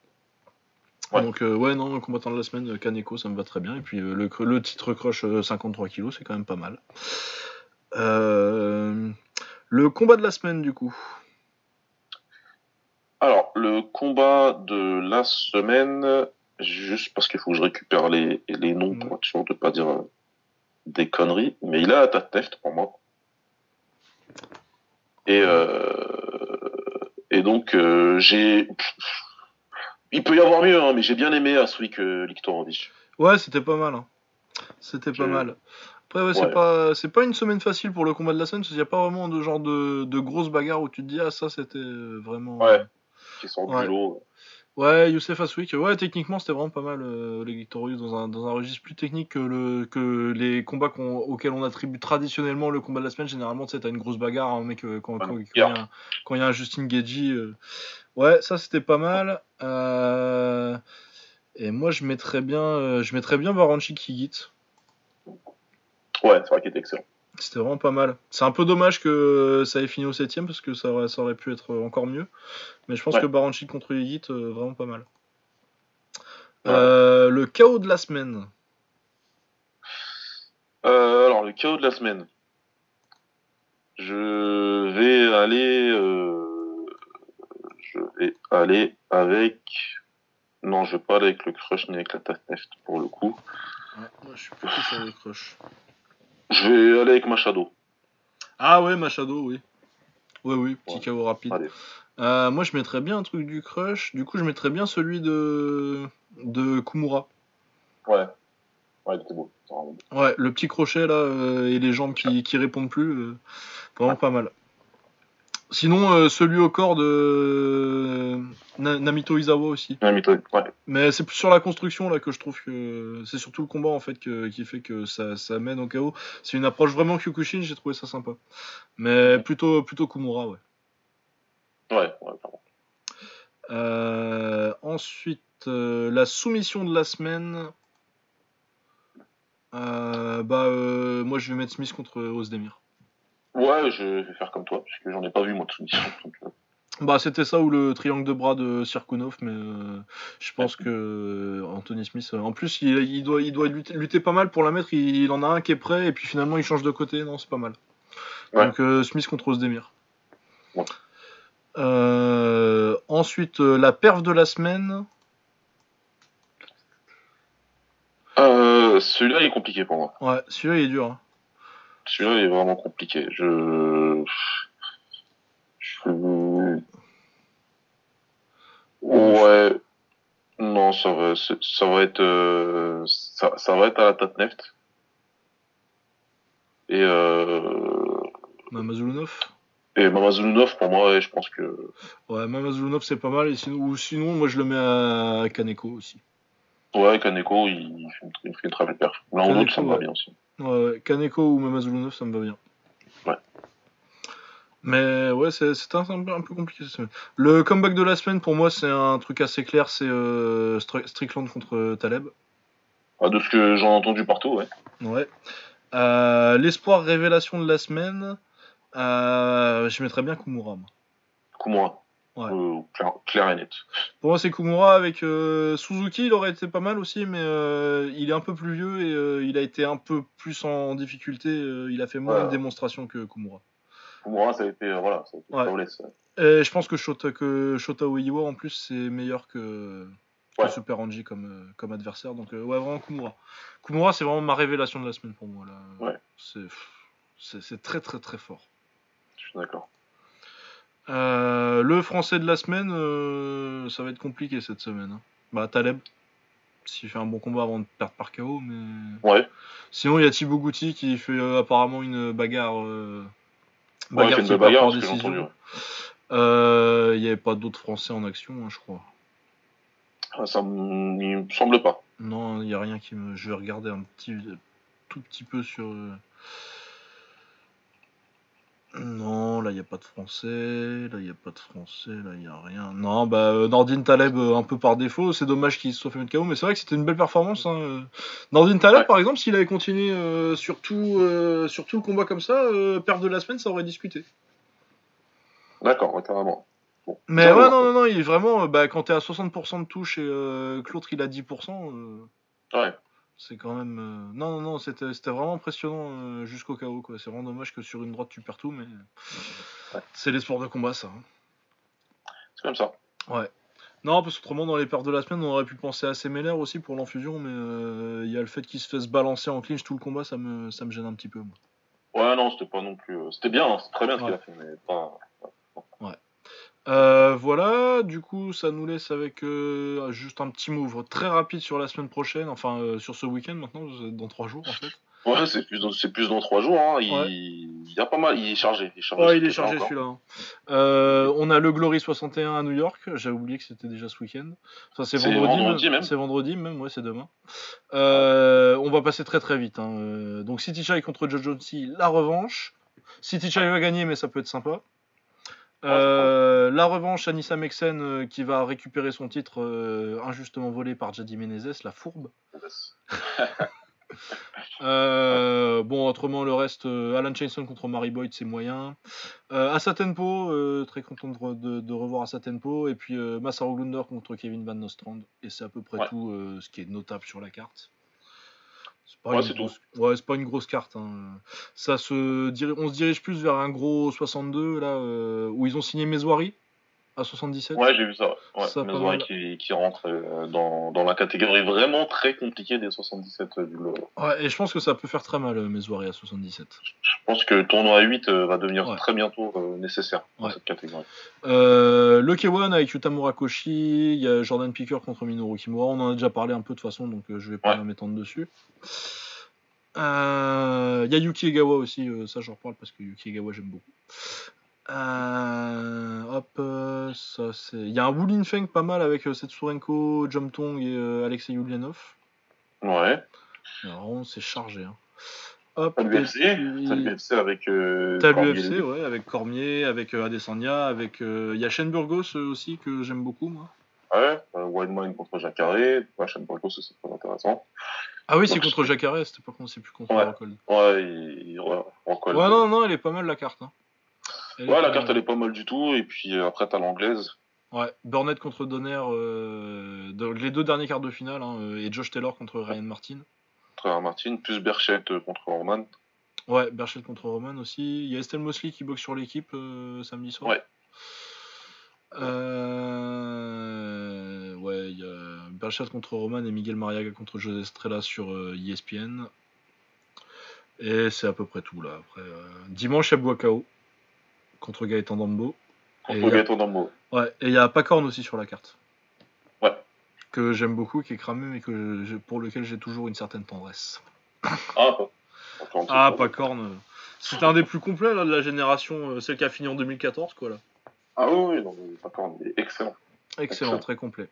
Ouais. Donc ouais, non, le combattant de la semaine, Kaneko, ça me va très bien. Et puis le, titre crush euh, 53 kilos, c'est quand même pas mal. Le combat de la semaine, du coup. Alors, le combat de la semaine, juste parce qu'il faut que je récupère les, les noms pour être sûr de pas dire des conneries, mais il a Tatneft pour moi. Et, euh, et donc, euh, j'ai. Il peut y avoir mieux, hein, mais j'ai bien aimé Aswik euh, Liktorovic. Ouais, c'était pas mal. hein. C'était pas Je- mal. Après, ouais, c'est Ouais. pas c'est pas une semaine facile pour le combat de la semaine parce qu'il n'y a pas vraiment de genre de, de grosses bagarres où tu te dis ah ça c'était vraiment. Ouais. Qui sort Ouais. Ouais, Youssef Aswik. Ouais, techniquement c'était vraiment pas mal euh, les Victorious dans un, dans un registre plus technique que le que les combats qu'on- auxquels on attribue traditionnellement le combat de la semaine. Généralement, tu sais, t'as une grosse bagarre, un mec euh, quand il y, a un- quand il y a un Justin Gagey. euh, Ouais, ça c'était pas mal. Euh, Et moi je mettrais bien euh, je mettrais bien Varanchik Higit. Ouais, c'est vrai qu'il était excellent. C'était vraiment pas mal. C'est un peu dommage que ça ait fini au 7ème parce que ça aurait, ça aurait pu être encore mieux. Mais je pense Ouais. que Baranchik contre Higit, euh, vraiment pas mal. Ouais. Euh, le chaos de la semaine. Euh, alors, le chaos de la semaine. Je vais aller. Je vais aller avec. Non, je vais pas aller avec le crush ni avec la Tatneft pour le coup. Ouais, moi je suis plutôt sur le crush. Je vais aller avec Machado. Ah ouais, Machado, oui. Ouais, oui, petit Ouais. KO rapide. Euh, moi je mettrais bien un truc du crush. Du coup, je mettrais bien celui de, de Kumura. Ouais. Ouais, il était beau. C'est vraiment beau. Ouais, le petit crochet là euh, et les jambes qui, qui répondent plus, euh, vraiment pas mal. Sinon, euh, celui au corps de euh, Na- Namito Izawa aussi. Toi, ouais. Mais c'est plus sur la construction là que je trouve que c'est surtout le combat en fait que- qui fait que ça, ça mène au chaos. C'est une approche vraiment Kyokushin, j'ai trouvé ça sympa. Mais plutôt plutôt Kumura, ouais. Ouais, ouais, clairement. Euh, ensuite, euh, la soumission de la semaine. Euh, bah, euh, moi je vais mettre Smith contre Ozdemir. Ouais, je vais faire comme toi, puisque j'en ai pas vu moi de soumission. donc, euh, Bah, c'était ça ou le triangle de bras de Sirkunov, mais euh, je pense que euh, Anthony Smith. en plus, il, il doit, il doit lutter, lutter pas mal pour la mettre. Il, il en a un qui est prêt et puis finalement il change de côté. Non, c'est pas mal. Ouais. Donc euh, Smith contre Ozdemir. Ouais. Euh, ensuite, la perf de la semaine. Celui-là il est compliqué pour moi. Ouais, celui-là il est dur. hein. Celui-là il est vraiment compliqué. Je. Je. Ouais. Non, ça va, ça va être, euh, ça, ça va être à la Tatneft. Et euh, Mamazulunov? et Mamazulunov pour moi, ouais, je pense que Ouais, Mamazulunov c'est pas mal. Et sinon, ou sinon, moi je le mets à Kaneko aussi. ouais, Kaneko il fait une, il fait une très belle perf. L'un ou Kaneko, l'autre ça me va bien aussi. Ouais, Kaneko ou Mamazulunov, ça me va bien. Ouais. Mais ouais, c'est un, un peu- un peu compliqué cette semaine. Le comeback de la semaine, pour moi, c'est un truc assez clair c'est euh, Stri- Strickland contre Taleb. Ah, de ce que j'en ai entendu partout, ouais. Ouais. Euh, L'espoir révélation de la semaine, euh, je mettrais bien Kumura. moi. Kumura. Ouais. Euh, clair, clair et net. Pour moi, c'est Kumura avec euh, Suzuki, il aurait été pas mal aussi, mais euh, il est un peu plus vieux et euh, il a été un peu plus en difficulté. il a fait moins de démonstrations que Kumura. Kumura, ça a été, voilà, ça a été Ouais. Et je pense que Shota, que Shota en plus, c'est meilleur que. Super Angie comme, comme adversaire. Donc, ouais, vraiment Kumura. Kumura, c'est vraiment ma révélation de la semaine pour moi. Là. Ouais. C'est, c'est, c'est très, très, très fort. Je suis d'accord. Euh, le français de la semaine, euh, ça va être compliqué cette semaine. hein. Bah, Taleb, s'il fait un bon combat avant de perdre par KO, mais. Ouais. Sinon, il y a Thibaut Gouti qui fait euh, apparemment une bagarre. euh, Ouais, qui part bagarre, par décision. Il n'y avait pas d'autres Français en action, hein, je crois. Ah, Ça me semble pas. Non, il n'y a rien qui me. Je vais regarder un petit, tout petit peu sur. Non, là il n'y a pas de français, là il n'y a pas de français, là il n'y a rien. Non, bah euh, Nordin Taleb euh, un peu par défaut, c'est dommage qu'il se soit fait mettre KO, mais c'est vrai que c'était une belle performance. Hein. euh. Nordin Taleb Ouais. par exemple, s'il avait continué sur, tout, sur tout le combat comme ça, perte de la semaine, ça aurait discuté. D'accord, ouais, carrément. Bon. Mais ouais, non, non, non, il est vraiment, bah, quand t'es à 60% de touche et que l'autre il a 10%, euh, Ouais. C'est quand même. euh, Non, non, non, c'était c'était vraiment impressionnant euh, jusqu'au KO, quoi. C'est vraiment dommage que sur une droite tu perds tout, mais. Ouais. C'est les sports de combat, ça. hein. C'est comme ça. Ouais. Non, parce qu'autrement, dans les pertes de la semaine, on aurait pu penser à Semeller aussi pour l'enfusion, mais euh, il y a le fait qu'il se fasse balancer en clinch tout le combat, ça me, ça me gêne un petit peu. moi. Ouais, non, c'était pas non plus. euh, C'était bien, hein, c'est très bien ce qu'il Ouais. a fait, mais pas. Euh, voilà, du coup, ça nous laisse avec euh, juste un petit move très rapide sur la semaine prochaine, enfin euh, sur ce week-end maintenant, dans trois jours en fait. Ouais, c'est plus, dans- c'est plus dans trois jours. Hein. Il... Ouais. il y a pas mal. Il est chargé. Il est chargé, Ouais, il est chargé celui-là. hein. On a le Glory 61 à New York. J'avais oublié que c'était déjà ce week-end. Enfin, c'est C'est vendredi, vendredi même. C'est vendredi même, ouais, c'est demain. On va passer très très vite. hein. Donc City Chai contre Joe Jonesy, la revanche. City Chai va gagner, mais ça peut être sympa. Euh, la revanche, Anissa Mexen euh, qui va récupérer son titre euh, injustement volé par Jadi Menezes, la fourbe. Euh, bon, autrement, le reste, Alan Chainson contre Mary Boyd, c'est moyen. Asa Tempo, très content de, de- de revoir Asa Tempo. Et puis Masaru Glunder contre Kevin Van Nostrand. Et c'est à peu près Ouais. tout ce qui est notable sur la carte. C'est pas, Ouais, une grosse... ouais, c'est pas une grosse carte. hein. Ça se On se dirige plus vers un gros 62, là, euh, où ils ont signé Mesoiri à 77. Ouais, j'ai vu ça. Ouais. Ça, qui, qui rentre euh, dans, dans la catégorie vraiment très compliquée des 77 du lot. Ouais, et je pense que ça peut faire très mal, euh, Mesoiri à 77. Je pense que le tournoi 8 euh, va devenir Ouais. très bientôt euh, nécessaire dans cette catégorie. Euh, le K1 avec Yuta Murakoshi, il y a Jordan Picker contre Minoru Kimura, on en a déjà parlé un peu de toute façon, donc euh, je vais pas m'étendre dessus. Euh, Il y a Yuki Egawa aussi, euh, ça j'en reparle parce que Yuki Egawa j'aime beaucoup. Euh, hop, euh, ça c'est. Il y a un Wulin Feng pas mal avec euh, Setsurenko, Jomtong et euh, Alexei Yulianov. Ouais. Alors, vraiment, c'est chargé. Hein. Hop, T'as l'UFC, puis- t'as l'UFC avec. T'as l'UFC, ouais, avec Cormier, avec Adesanya, avec. Il y a Shane Burgos aussi que j'aime beaucoup, moi. Ouais, Wildman contre Jacare, ouais, Shane Burgos, c'est très intéressant. Ah oui, c'est contre Jacare, c'était pas contre, c'est plus contre Ouais. Rockhold. Ouais, il. Ouais, non, non, elle est pas mal la carte. Hein. Ouais, la carte mal. elle est pas mal du tout, et puis euh, après t'as l'anglaise. Ouais, Burnett contre Donner, euh, les deux derniers quarts de finale, hein, euh, et Josh Taylor contre Ryan Martin. Trevor Martin, plus Berchette euh, contre Orman. Ouais, Berchelt contre Roman aussi. Il y a Estelle Mosley qui boxe sur l'équipe euh, samedi soir. Ouais. Euh, ouais, il y a contre Roman et Miguel Mariaga contre José Estrella sur euh, ESPN. Et c'est à peu près tout là. Après, euh, dimanche, a Buakao contre Gaëtan Dambo. Contre a- Gaëtan Dambo. Ouais, et il y a Pacorn aussi sur la carte. Ouais. Que j'aime beaucoup, qui est cramé, mais que j'ai- pour lequel j'ai toujours une certaine tendresse. Ah, un petit Ah, peu. Pacorn. euh, C'est un des plus complets là, de la génération, euh, celle qui a fini en 2014, quoi là. Ah oui, oui, non, Pacorn, il est excellent. Excellent, très complet.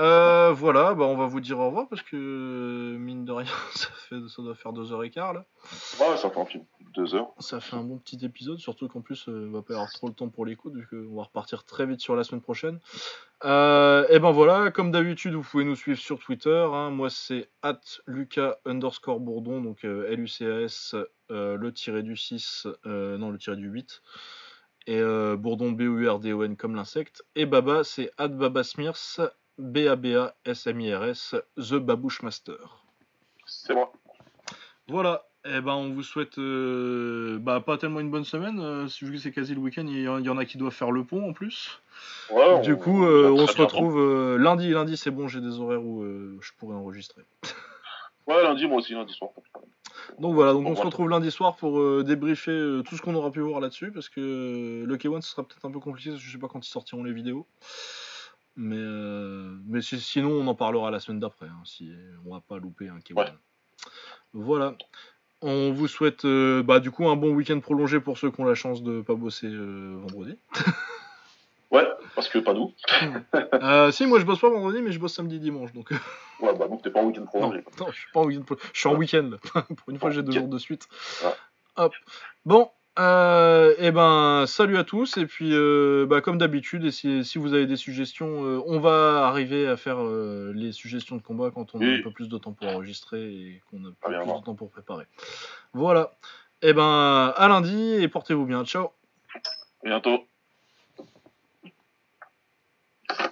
Euh, voilà, bah on va vous dire au revoir parce que mine de rien, ça, fait, ça doit faire deux heures et quart là. Ouais, ça fait un film de deux heures. Ça fait un bon petit épisode, surtout qu'en plus, euh, on va pas avoir trop le temps pour l'écoute, vu qu'on va repartir très vite sur la semaine prochaine. Euh, et ben voilà, comme d'habitude, vous pouvez nous suivre sur Twitter. hein. Moi, c'est at Lucas underscore Bourdon, donc euh, L-U-C-A-S, euh, le tiré du 6, euh, non, le tiré du 8. Et euh, Bourdon, B-O-U-R-D-O-N comme l'insecte. Et Baba, c'est at Baba Smirs, B-A-B-A-S-M-I-R-S, The Babouche Master. C'est moi. Voilà, eh ben on vous souhaite euh, bah, pas tellement une bonne semaine, euh, vu que c'est quasi le week-end, il y, en- il y en a qui doivent faire le pont en plus. Ouais, du on- coup, euh, on se bien retrouve euh, lundi. Lundi, c'est bon, j'ai des horaires où euh, je pourrais enregistrer. Ouais, lundi, moi aussi, lundi soir. Donc voilà, donc Bon, on se retrouve lundi soir pour euh, débriefer euh, tout ce qu'on aura pu voir là-dessus, parce que euh, le K1 ce sera peut-être un peu compliqué, parce que je sais pas quand ils sortiront les vidéos. Mais, mais si- sinon, on en parlera la semaine d'après, hein, si on va pas louper un K1. Ouais. Voilà. On vous souhaite bah, du coup un bon week-end prolongé pour ceux qui ont la chance de pas bosser vendredi. Parce que pas nous. Euh, si, moi je bosse pas vendredi, mais je bosse samedi dimanche. Donc, Ouais, bah donc t'es pas en week-end non, prolongé. non, je suis pas en week-end. pro- Je suis en Ouais. week-end. là. pour une fois, j'ai deux jours de suite. Ouais. Hop. Bon. Euh, et ben, salut à tous. Et puis, euh, bah, comme d'habitude, et si, si vous avez des suggestions, euh, on va arriver à faire euh, les suggestions de combat quand on a Oui. un peu plus de temps pour enregistrer et qu'on a Ah, plus de temps pour préparer. Voilà. Et ben, à lundi et portez-vous bien. Ciao. Bientôt.